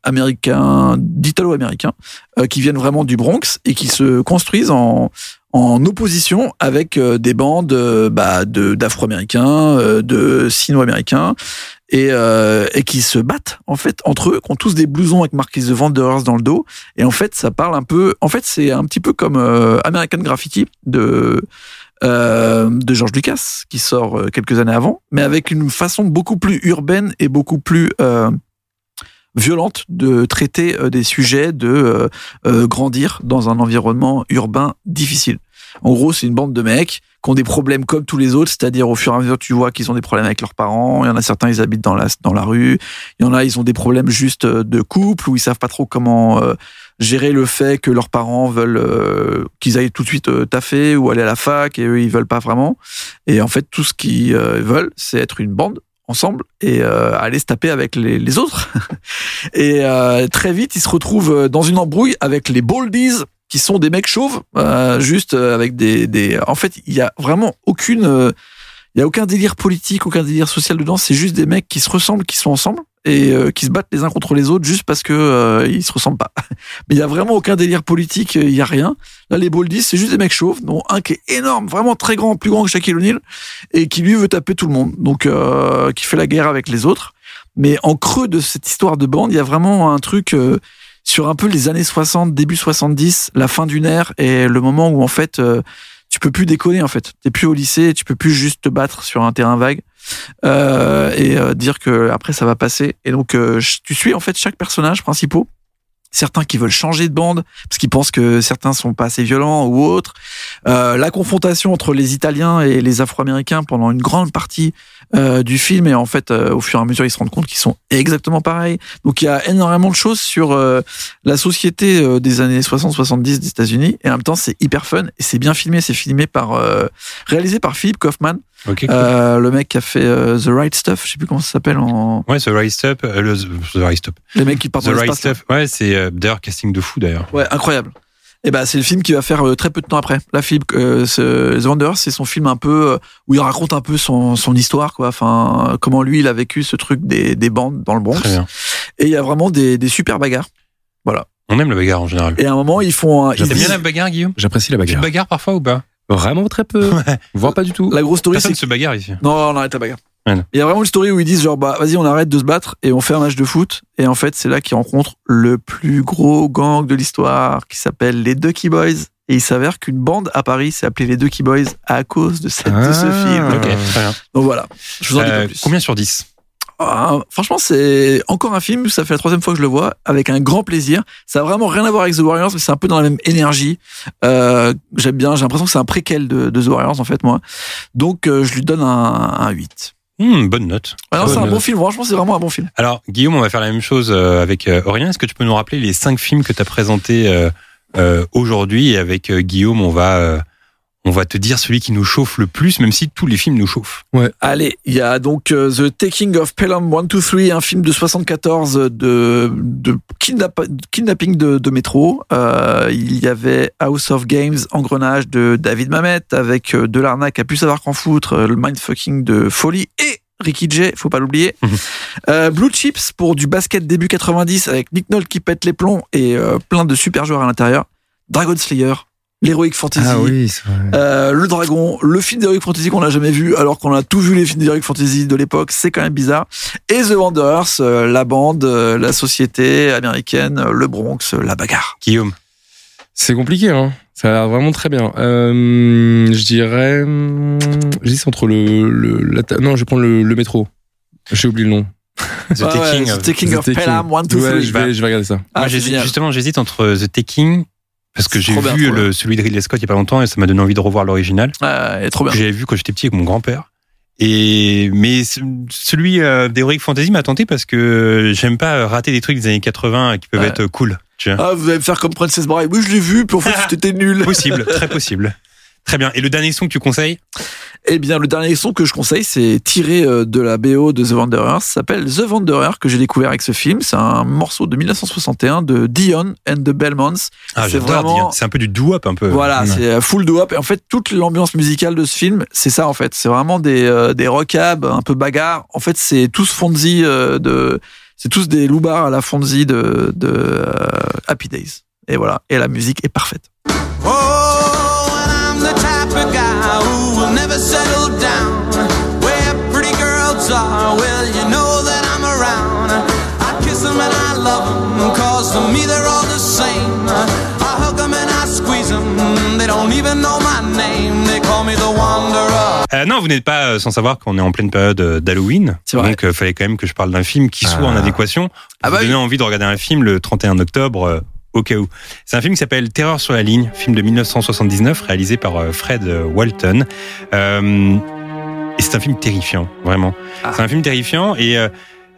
américains, d'italo-américains, euh, qui viennent vraiment du Bronx et qui se construisent en, en opposition avec euh, des bandes euh, bah, de d'Afro-américains, euh, de Sino-américains, et, euh, et qui se battent en fait entre eux, qui ont tous des blousons avec marqué The Wanderers dans le dos. Et en fait, ça parle un peu. En fait, c'est un petit peu comme euh, American Graffiti de euh, de George Lucas qui sort euh, quelques années avant, mais avec une façon beaucoup plus urbaine et beaucoup plus euh, violente de traiter des sujets, de grandir dans un environnement urbain difficile. En gros, c'est une bande de mecs qui ont des problèmes comme tous les autres, c'est-à-dire au fur et à mesure, tu vois qu'ils ont des problèmes avec leurs parents. Il y en a certains, ils habitent dans la dans la rue. Il y en a, ils ont des problèmes juste de couple où ils savent pas trop comment gérer le fait que leurs parents veulent euh, qu'ils aillent tout de suite euh, taffer ou aller à la fac et eux ils veulent pas vraiment. Et en fait, tout ce qu'ils euh, veulent, c'est être une bande ensemble et euh, aller se taper avec les, les autres. et euh, très vite, ils se retrouvent dans une embrouille avec les Boldies qui sont des mecs chauves, juste avec des, des. En fait, il y a vraiment aucune. Il y a aucun délire politique, aucun délire social dedans. C'est juste des mecs qui se ressemblent, qui sont ensemble et euh, qui se battent les uns contre les autres juste parce que euh, ils se ressemblent pas. Mais il y a vraiment aucun délire politique. Il y a rien. Là, les Boldies, c'est juste des mecs chauves, dont un qui est énorme, vraiment très grand, plus grand que Shaquille O'Neal, et qui lui veut taper tout le monde. Donc, euh, qui fait la guerre avec les autres. Mais en creux de cette histoire de bande, il y a vraiment un truc euh, sur un peu les années 60, début 70, la fin d'une ère et le moment où en fait euh, tu peux plus déconner en fait. T'es plus au lycée, tu peux plus juste te battre sur un terrain vague euh, et euh, dire que après ça va passer. Et donc euh, tu suis en fait chaque personnage principaux. Certains qui veulent changer de bande parce qu'ils pensent que certains sont pas assez violents ou autres. La confrontation entre les Italiens et les Afro-Américains pendant une grande partie du film et en fait au fur et à mesure ils se rendent compte qu'ils sont exactement pareils. Donc il y a énormément de choses sur la société des années 60-70 des États-Unis et en même temps c'est hyper fun et c'est bien filmé. C'est filmé par réalisé par Philip Kaufman, Ok, cool. euh, le mec qui a fait euh, The Right Stuff. Je sais plus comment ça s'appelle en Ouais, The Right Step, euh, le, The Right Step. les mecs qui partent The dans Right. Step, ouais, c'est euh, d'ailleurs casting de fou d'ailleurs. Ouais, incroyable. Et ben c'est le film qui va faire euh, très peu de temps après. La film euh, ce- The Wanderer, c'est son film un peu euh, où il raconte un peu son, son histoire quoi. Enfin comment lui il a vécu ce truc des, des bandes dans le Bronx. Très bien. Et il y a vraiment des, des super bagarres. Voilà. On aime la bagarre en général. Et à un moment ils font un, T'aimes bien la bagarre, Guillaume? J'apprécie la Tu te bagarre. bagarres parfois ou pas? Vraiment très peu. Voire pas du tout. la grosse story Personne c'est se bagarre ici. non, on arrête la bagarre. Ouais. Il y a vraiment une story où ils disent genre bah vas-y on arrête de se battre et on fait un match de foot et en fait c'est là qu'ils rencontrent le plus gros gang de l'histoire qui s'appelle les Ducky Boys et il s'avère qu'une bande à Paris s'est appelée les Ducky Boys à cause de, cette, de ce Ah. film. Donc voilà, je vous en dis Euh, pas plus. combien sur 10 Ah, franchement, c'est encore un film, ça fait la troisième fois que je le vois, avec un grand plaisir. Ça a vraiment rien à voir avec The Warriors, mais c'est un peu dans la même énergie. Euh, J'aime bien, j'ai l'impression que c'est un préquel de, de The Warriors, en fait, moi. Donc, euh, je lui donne un, un 8. Hmm, Bonne note. Ah c'est un bon film, franchement, c'est vraiment un bon film. Alors, Guillaume, on va faire la même chose euh, avec Aurélien. Est-ce que tu peux nous rappeler les cinq films que tu as présentés aujourd'hui? Et avec Guillaume, on va, on va te dire celui qui nous chauffe le plus, même si tous les films nous chauffent. Allez, il y a donc euh, The Taking of Pelham 123, un film de 74 de, de kidnap- kidnapping de, de métro. Euh, il y avait House of Games, Engrenage de David Mamet, avec euh, de l'arnaque à plus savoir qu'en foutre, le mindfucking de Folly et Ricky Jay, faut pas l'oublier. Euh, Blue Chips pour du basket début 90 avec Nick Nolte qui pète les plombs et euh, plein de super joueurs à l'intérieur. Dragon Slayer, l'Heroic Fantasy. Ah oui, c'est vrai. Euh, le dragon, le film d'Heroic Fantasy qu'on n'a jamais vu, alors qu'on a tout vu les films d'Heroic Fantasy de l'époque, c'est quand même bizarre. Et The Wanderers, euh, la bande, euh, la société américaine, euh, le Bronx, euh, la bagarre. Guillaume, C'est compliqué, hein. Ça a l'air vraiment très bien. Euh, je dirais, hum, j'hésite entre le, le la ta- non, je vais prendre le, le métro. J'ai oublié le nom. The ouais, Taking. The of- Taking The of Taking. Pelham 1, 2, Ouais, 3. je vais, je vais regarder ça. Ah, Moi, justement, j'hésite entre The Taking. Parce que j'ai vu le, celui de Ridley Scott il y a pas longtemps et ça m'a donné envie de revoir l'original. Est trop bien. que j'avais vu quand j'étais petit avec mon grand-père. Et mais ce- celui euh, d'Heroic Fantasy m'a tenté parce que j'aime pas rater des trucs des années 80 qui peuvent Ouais. être cool. Tu vois. Ah, vous allez me faire comme Princess Bride. Oui, je l'ai vu, puis en fait, c'était nul. Possible, très possible. Très bien. Et le dernier son que tu conseilles? Eh bien, le dernier son que je conseille, c'est tiré euh, de la BO de The Wanderer. Ça s'appelle The Wanderer, que j'ai découvert avec ce film. C'est un morceau de 1961 de Dion and the Belmonts. Ah, C'est vraiment- Dion. C'est un peu du doo-wop un peu. Voilà, Ouais. c'est euh, full do-up. Et en fait, toute l'ambiance musicale de ce film, c'est ça en fait. C'est vraiment des, euh, des rockabs, un peu bagarre. En fait, c'est tous Fonzie euh, de. C'est tous des loupards à la Fonzie de, de euh, Happy Days. Et voilà. Et la musique est parfaite. Euh, non, vous n'êtes pas euh, sans savoir qu'on est en pleine période euh, d'Halloween. C'est vrai. Donc, il fallait quand même que je parle d'un film qui soit Ah. en adéquation. Pour Ah vous bah donner oui. envie de regarder un film le 31 octobre, euh, au cas où. C'est un film qui s'appelle Terreur sur la ligne, film de 1979, réalisé par euh, Fred Walton. Euh, et c'est un film terrifiant, vraiment. Ah. C'est un film terrifiant et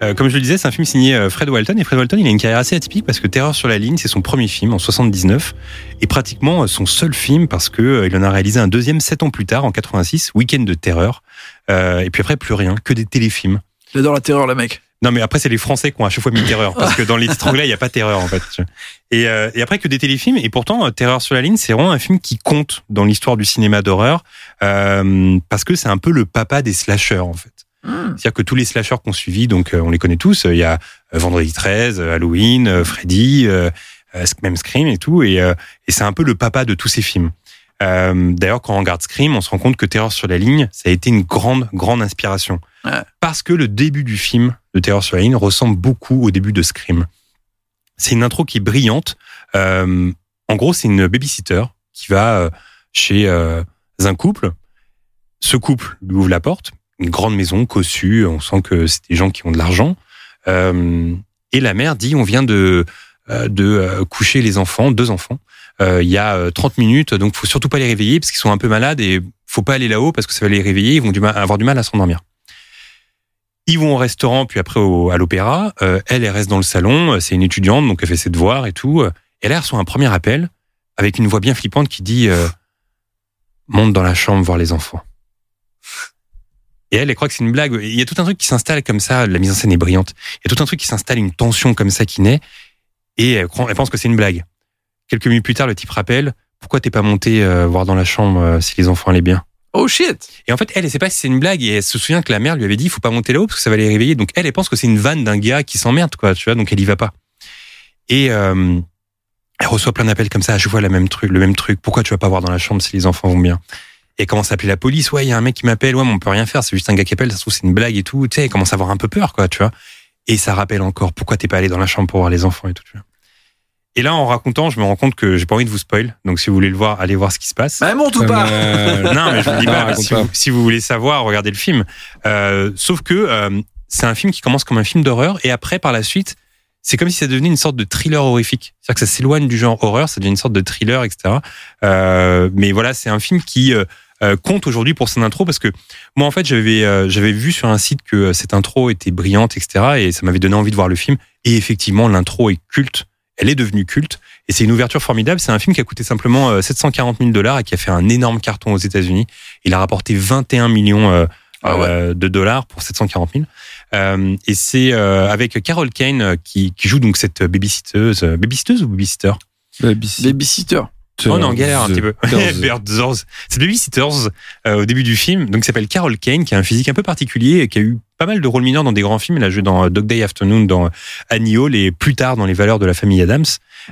euh, comme je le disais, c'est un film signé euh, Fred Walton. Et Fred Walton, il a une carrière assez atypique parce que Terreur sur la ligne, c'est son premier film en 79 et pratiquement euh, son seul film parce que euh, il en a réalisé un deuxième sept ans plus tard, en 86, Week-end de terreur. Euh, et puis après, plus rien, que des téléfilms. J'adore la terreur, le mec. Non, mais après, c'est les Français qui ont à chaque fois mis terreur. Parce que dans les titres anglais, il n'y a pas terreur, en fait. Et, euh, et après, que des téléfilms. Et pourtant, Terreur sur la ligne, c'est vraiment un film qui compte dans l'histoire du cinéma d'horreur. euh, parce que c'est un peu le papa des slashers, en fait. C'est-à-dire que tous les slashers qu'on suivi, donc euh, on les connaît tous. Il y a euh, Vendredi 13, euh, Halloween, euh, Freddy, euh, euh, même Scream et tout. Et, euh, et c'est un peu le papa de tous ces films. Euh, D'ailleurs, quand on regarde Scream, on se rend compte que Terreur sur la ligne, ça a été une grande, grande inspiration. Parce que le début du film de Terreur sur la ligne ressemble beaucoup au début de Scream. C'est une intro qui est brillante. Euh, en gros, c'est une babysitter qui va euh, chez euh, un couple. Ce couple lui ouvre la porte, une grande maison cossue. On sent que c'est des gens qui ont de l'argent. Euh, et la mère dit on vient de euh, de euh, coucher les enfants, deux enfants. Euh, Il y a euh, 30 minutes, donc faut surtout pas les réveiller parce qu'ils sont un peu malades et faut pas aller là-haut parce que ça va les réveiller. Ils vont avoir du mal à s'endormir. Ils vont au restaurant, puis après au, à l'opéra. Euh, elle, elle reste dans le salon. Euh, C'est une étudiante, donc elle fait ses devoirs et tout. Euh, Et là, elle reçoit un premier appel avec une voix bien flippante qui dit euh, monte dans la chambre voir les enfants. Et elle, elle croit que c'est une blague. Il y a tout un truc qui s'installe comme ça. La mise en scène est brillante. Il y a tout un truc qui s'installe, une tension comme ça qui naît. Et elle, pense que c'est une blague. Quelques minutes plus tard, le type rappelle pourquoi t'es pas monté euh, voir dans la chambre euh, si les enfants allaient bien? Oh shit Et en fait, elle, elle sait pas si c'est une blague et elle se souvient que la mère lui avait dit faut pas monter là-haut parce que ça va les réveiller. Donc elle, elle pense que c'est une vanne d'un gars qui s'emmerde, quoi, tu vois. Donc elle y va pas. Et euh, elle reçoit plein d'appels comme ça. Je vois la même truc, le même truc. Pourquoi tu vas pas voir dans la chambre si les enfants vont bien? Et commence à appeler la police? Ouais, il y a un mec qui m'appelle. Ouais, mais on peut rien faire. C'est juste un gars qui appelle. Ça se trouve c'est une blague et tout. Tu sais, elle commence à avoir un peu peur, quoi, tu vois. Et ça rappelle encore pourquoi t'es pas allé dans la chambre pour voir les enfants et tout. Tu vois. Et là, en racontant, je me rends compte que j'ai pas envie de vous spoil. Donc, si vous voulez le voir, allez voir ce qui se passe. Mais monte ou pas Euh, non, mais je vous dis pas. Si vous, si vous voulez savoir, regardez le film. Euh, sauf que euh, c'est un film qui commence comme un film d'horreur et après, par la suite, c'est comme si ça devenait une sorte de thriller horrifique. C'est-à-dire que ça s'éloigne du genre horreur, ça devient une sorte de thriller, etc. Euh, mais voilà, c'est un film qui euh, compte aujourd'hui pour son intro parce que moi, en fait, j'avais euh, j'avais vu sur un site que euh, cette intro était brillante, etc. Et ça m'avait donné envie de voir le film. Et effectivement, l'intro est culte. Elle est devenue culte et c'est une ouverture formidable. C'est un film qui a coûté simplement euh, 740 000 dollars et qui a fait un énorme carton aux États-Unis. Il a rapporté 21 millions Ah ouais. de dollars pour 740 000. Euh, et c'est euh, avec Carol Kane qui, qui joue donc cette babysitteuse, babysitteuse ou babysitter? Babysitter. Oh, on est en galère un petit peu. C'est Babysitters euh, au début du film. Donc, il s'appelle Carol Kane, qui a un physique un peu particulier et qui a eu pas mal de rôles mineurs dans des grands films. Elle a joué dans euh, Dog Day Afternoon, dans Annie Hall et plus tard dans Les Valeurs de la famille Adams.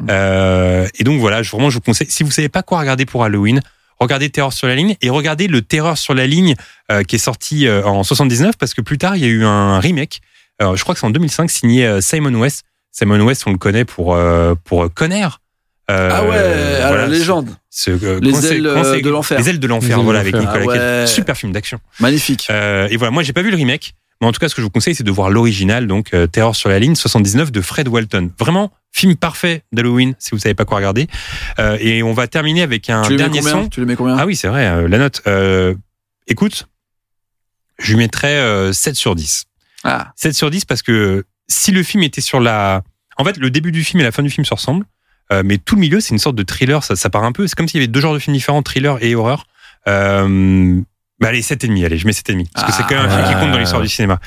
Euh, et donc voilà, je, vraiment, je vous conseille. Si vous savez pas quoi regarder pour Halloween, regardez Terreur sur la ligne et regardez le Terreur sur la ligne euh, qui est sorti euh, en 79 parce que plus tard il y a eu un remake. Euh, je crois que c'est en 2005 signé euh, Simon West. Simon West, on le connaît pour euh, pour Conner. Euh, Ah ouais, à la légende. ce, euh, Les ailes, euh, de l'enfer. Les ailes de l'enfer, voilà, avec. Nicolas Ah Cage. Super film d'action. Magnifique. Euh, et voilà, moi j'ai pas vu le remake, mais en tout cas ce que je vous conseille c'est de voir l'original, donc euh, Terreur sur la ligne 79 de Fred Walton. Vraiment film parfait d'Halloween si vous savez pas quoi regarder. Euh, et on va terminer avec un tu dernier son. Tu les mets combien Ah oui c'est vrai, la note. Euh, écoute, je lui mettrais euh, 7 sur 10. Ah. 7 sur 10 parce que si le film était sur la... En fait, le début du film et la fin du film se ressemblent, euh, mais tout le milieu, c'est une sorte de thriller, ça, ça part un peu, c'est comme s'il y avait deux genres de films différents, thriller et horreur. Euh, bah allez, 7,5, allez, je mets 7,5, parce que c'est quand même un film qui compte dans l'histoire du cinéma.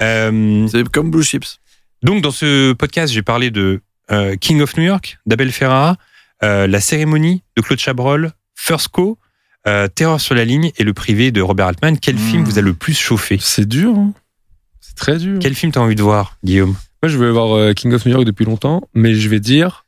Euh, C'est comme Blue Chips. donc, dans ce podcast, j'ai parlé de euh, King of New York, d'Abel Ferrara, euh, La cérémonie de Claude Chabrol, First Co, euh, Terreur sur la ligne et Le privé de Robert Altman. Quel film vous a le plus chauffé? C'est dur, hein. c'est très dur. Quel film t'as envie de voir, Guillaume? Moi, je voulais voir King of New York depuis longtemps, mais je vais dire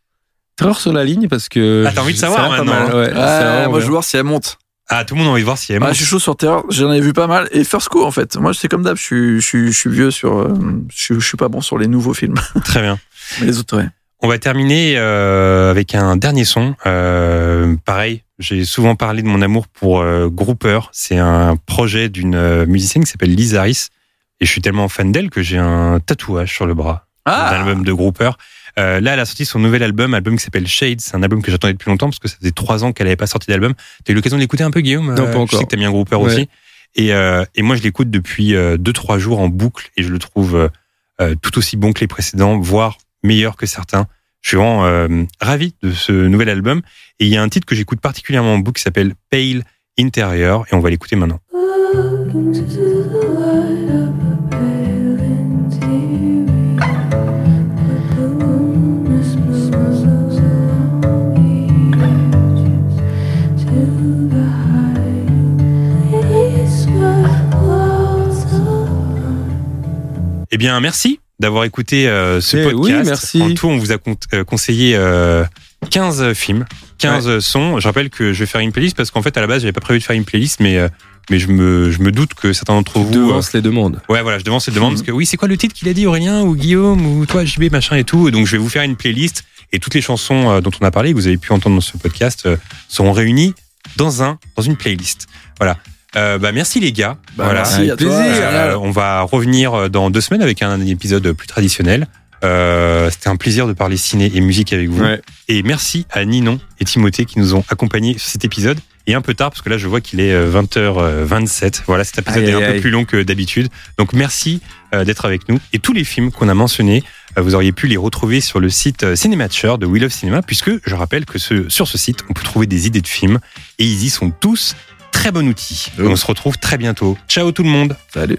Terreur sur la ligne parce que. Ah, t'as envie de savoir pas maintenant, mal, hein. ouais, c'est Ouais, vraiment moi je veux voir si elle monte. Ah, tout le monde a envie de voir si elle Ah, monte. je suis chaud sur Terror, j'en ai vu pas mal. Et First Co en fait. Moi c'est comme d'hab, je suis, je, suis, je suis vieux sur. euh, je, suis- je suis pas bon sur les nouveaux films. Très bien. Mais les autres, ouais. On va terminer euh, avec un dernier son. Euh, pareil, j'ai souvent parlé de mon amour pour euh, Grouper. C'est un projet d'une euh, musicienne qui s'appelle Liz Harris. Et je suis tellement fan d'elle que j'ai un tatouage sur le bras Ah. d'un album de Grouper. Euh, là, elle a sorti son nouvel album, album qui s'appelle Shade. C'est un album que j'attendais depuis longtemps parce que ça faisait trois ans qu'elle n'avait pas sorti d'album. T'as eu l'occasion de l'écouter un peu, Guillaume? Non, pas Euh, Je encore. sais que t'as mis un Grouper Ouais. aussi. Et, euh, et moi, je l'écoute depuis euh, deux trois jours en boucle et je le trouve euh, tout aussi bon que les précédents, voire meilleur que certains. Je suis vraiment euh, ravi de ce nouvel album. Et il y a un titre que j'écoute particulièrement en boucle qui s'appelle Pale Interior et on va l'écouter maintenant. Eh bien, merci d'avoir écouté euh, ce Eh podcast. oui, merci. En tout, on vous a con- euh, conseillé euh, 15 films, 15 sons. Je rappelle que je vais faire une playlist parce qu'en fait, à la base, j'avais pas prévu de faire une playlist, mais euh, mais je me je me doute que certains d'entre vous Devance les demandes. Ouais, voilà, je devance les demandes parce que oui, c'est quoi le titre qu'il a dit, Aurélien ou Guillaume ou toi, JB, machin et tout. Donc, je vais vous faire une playlist et toutes les chansons dont on a parlé, que vous avez pu entendre dans ce podcast, seront réunies dans un, dans une playlist. Voilà. Euh, bah, merci les gars. Bah, voilà. merci à toi. Euh, on va revenir dans deux semaines avec un épisode plus traditionnel. Euh, C'était un plaisir de parler ciné et musique avec vous. Ouais. Et merci à Ninon et Timothée qui nous ont accompagnés sur cet épisode. Et un peu tard, parce que là, je vois qu'il est euh, 20h27. Voilà, cet épisode Aïe, est un aïe, peu aïe. plus long que d'habitude. Donc, merci euh, d'être avec nous. Et tous les films qu'on a mentionnés, euh, vous auriez pu les retrouver sur le site euh, Cinématcher de Wheel of Cinema, puisque je rappelle que ce, sur ce site, on peut trouver des idées de films. Et ils y sont tous très bon outil. On se retrouve très bientôt. Ciao tout le monde. Salut.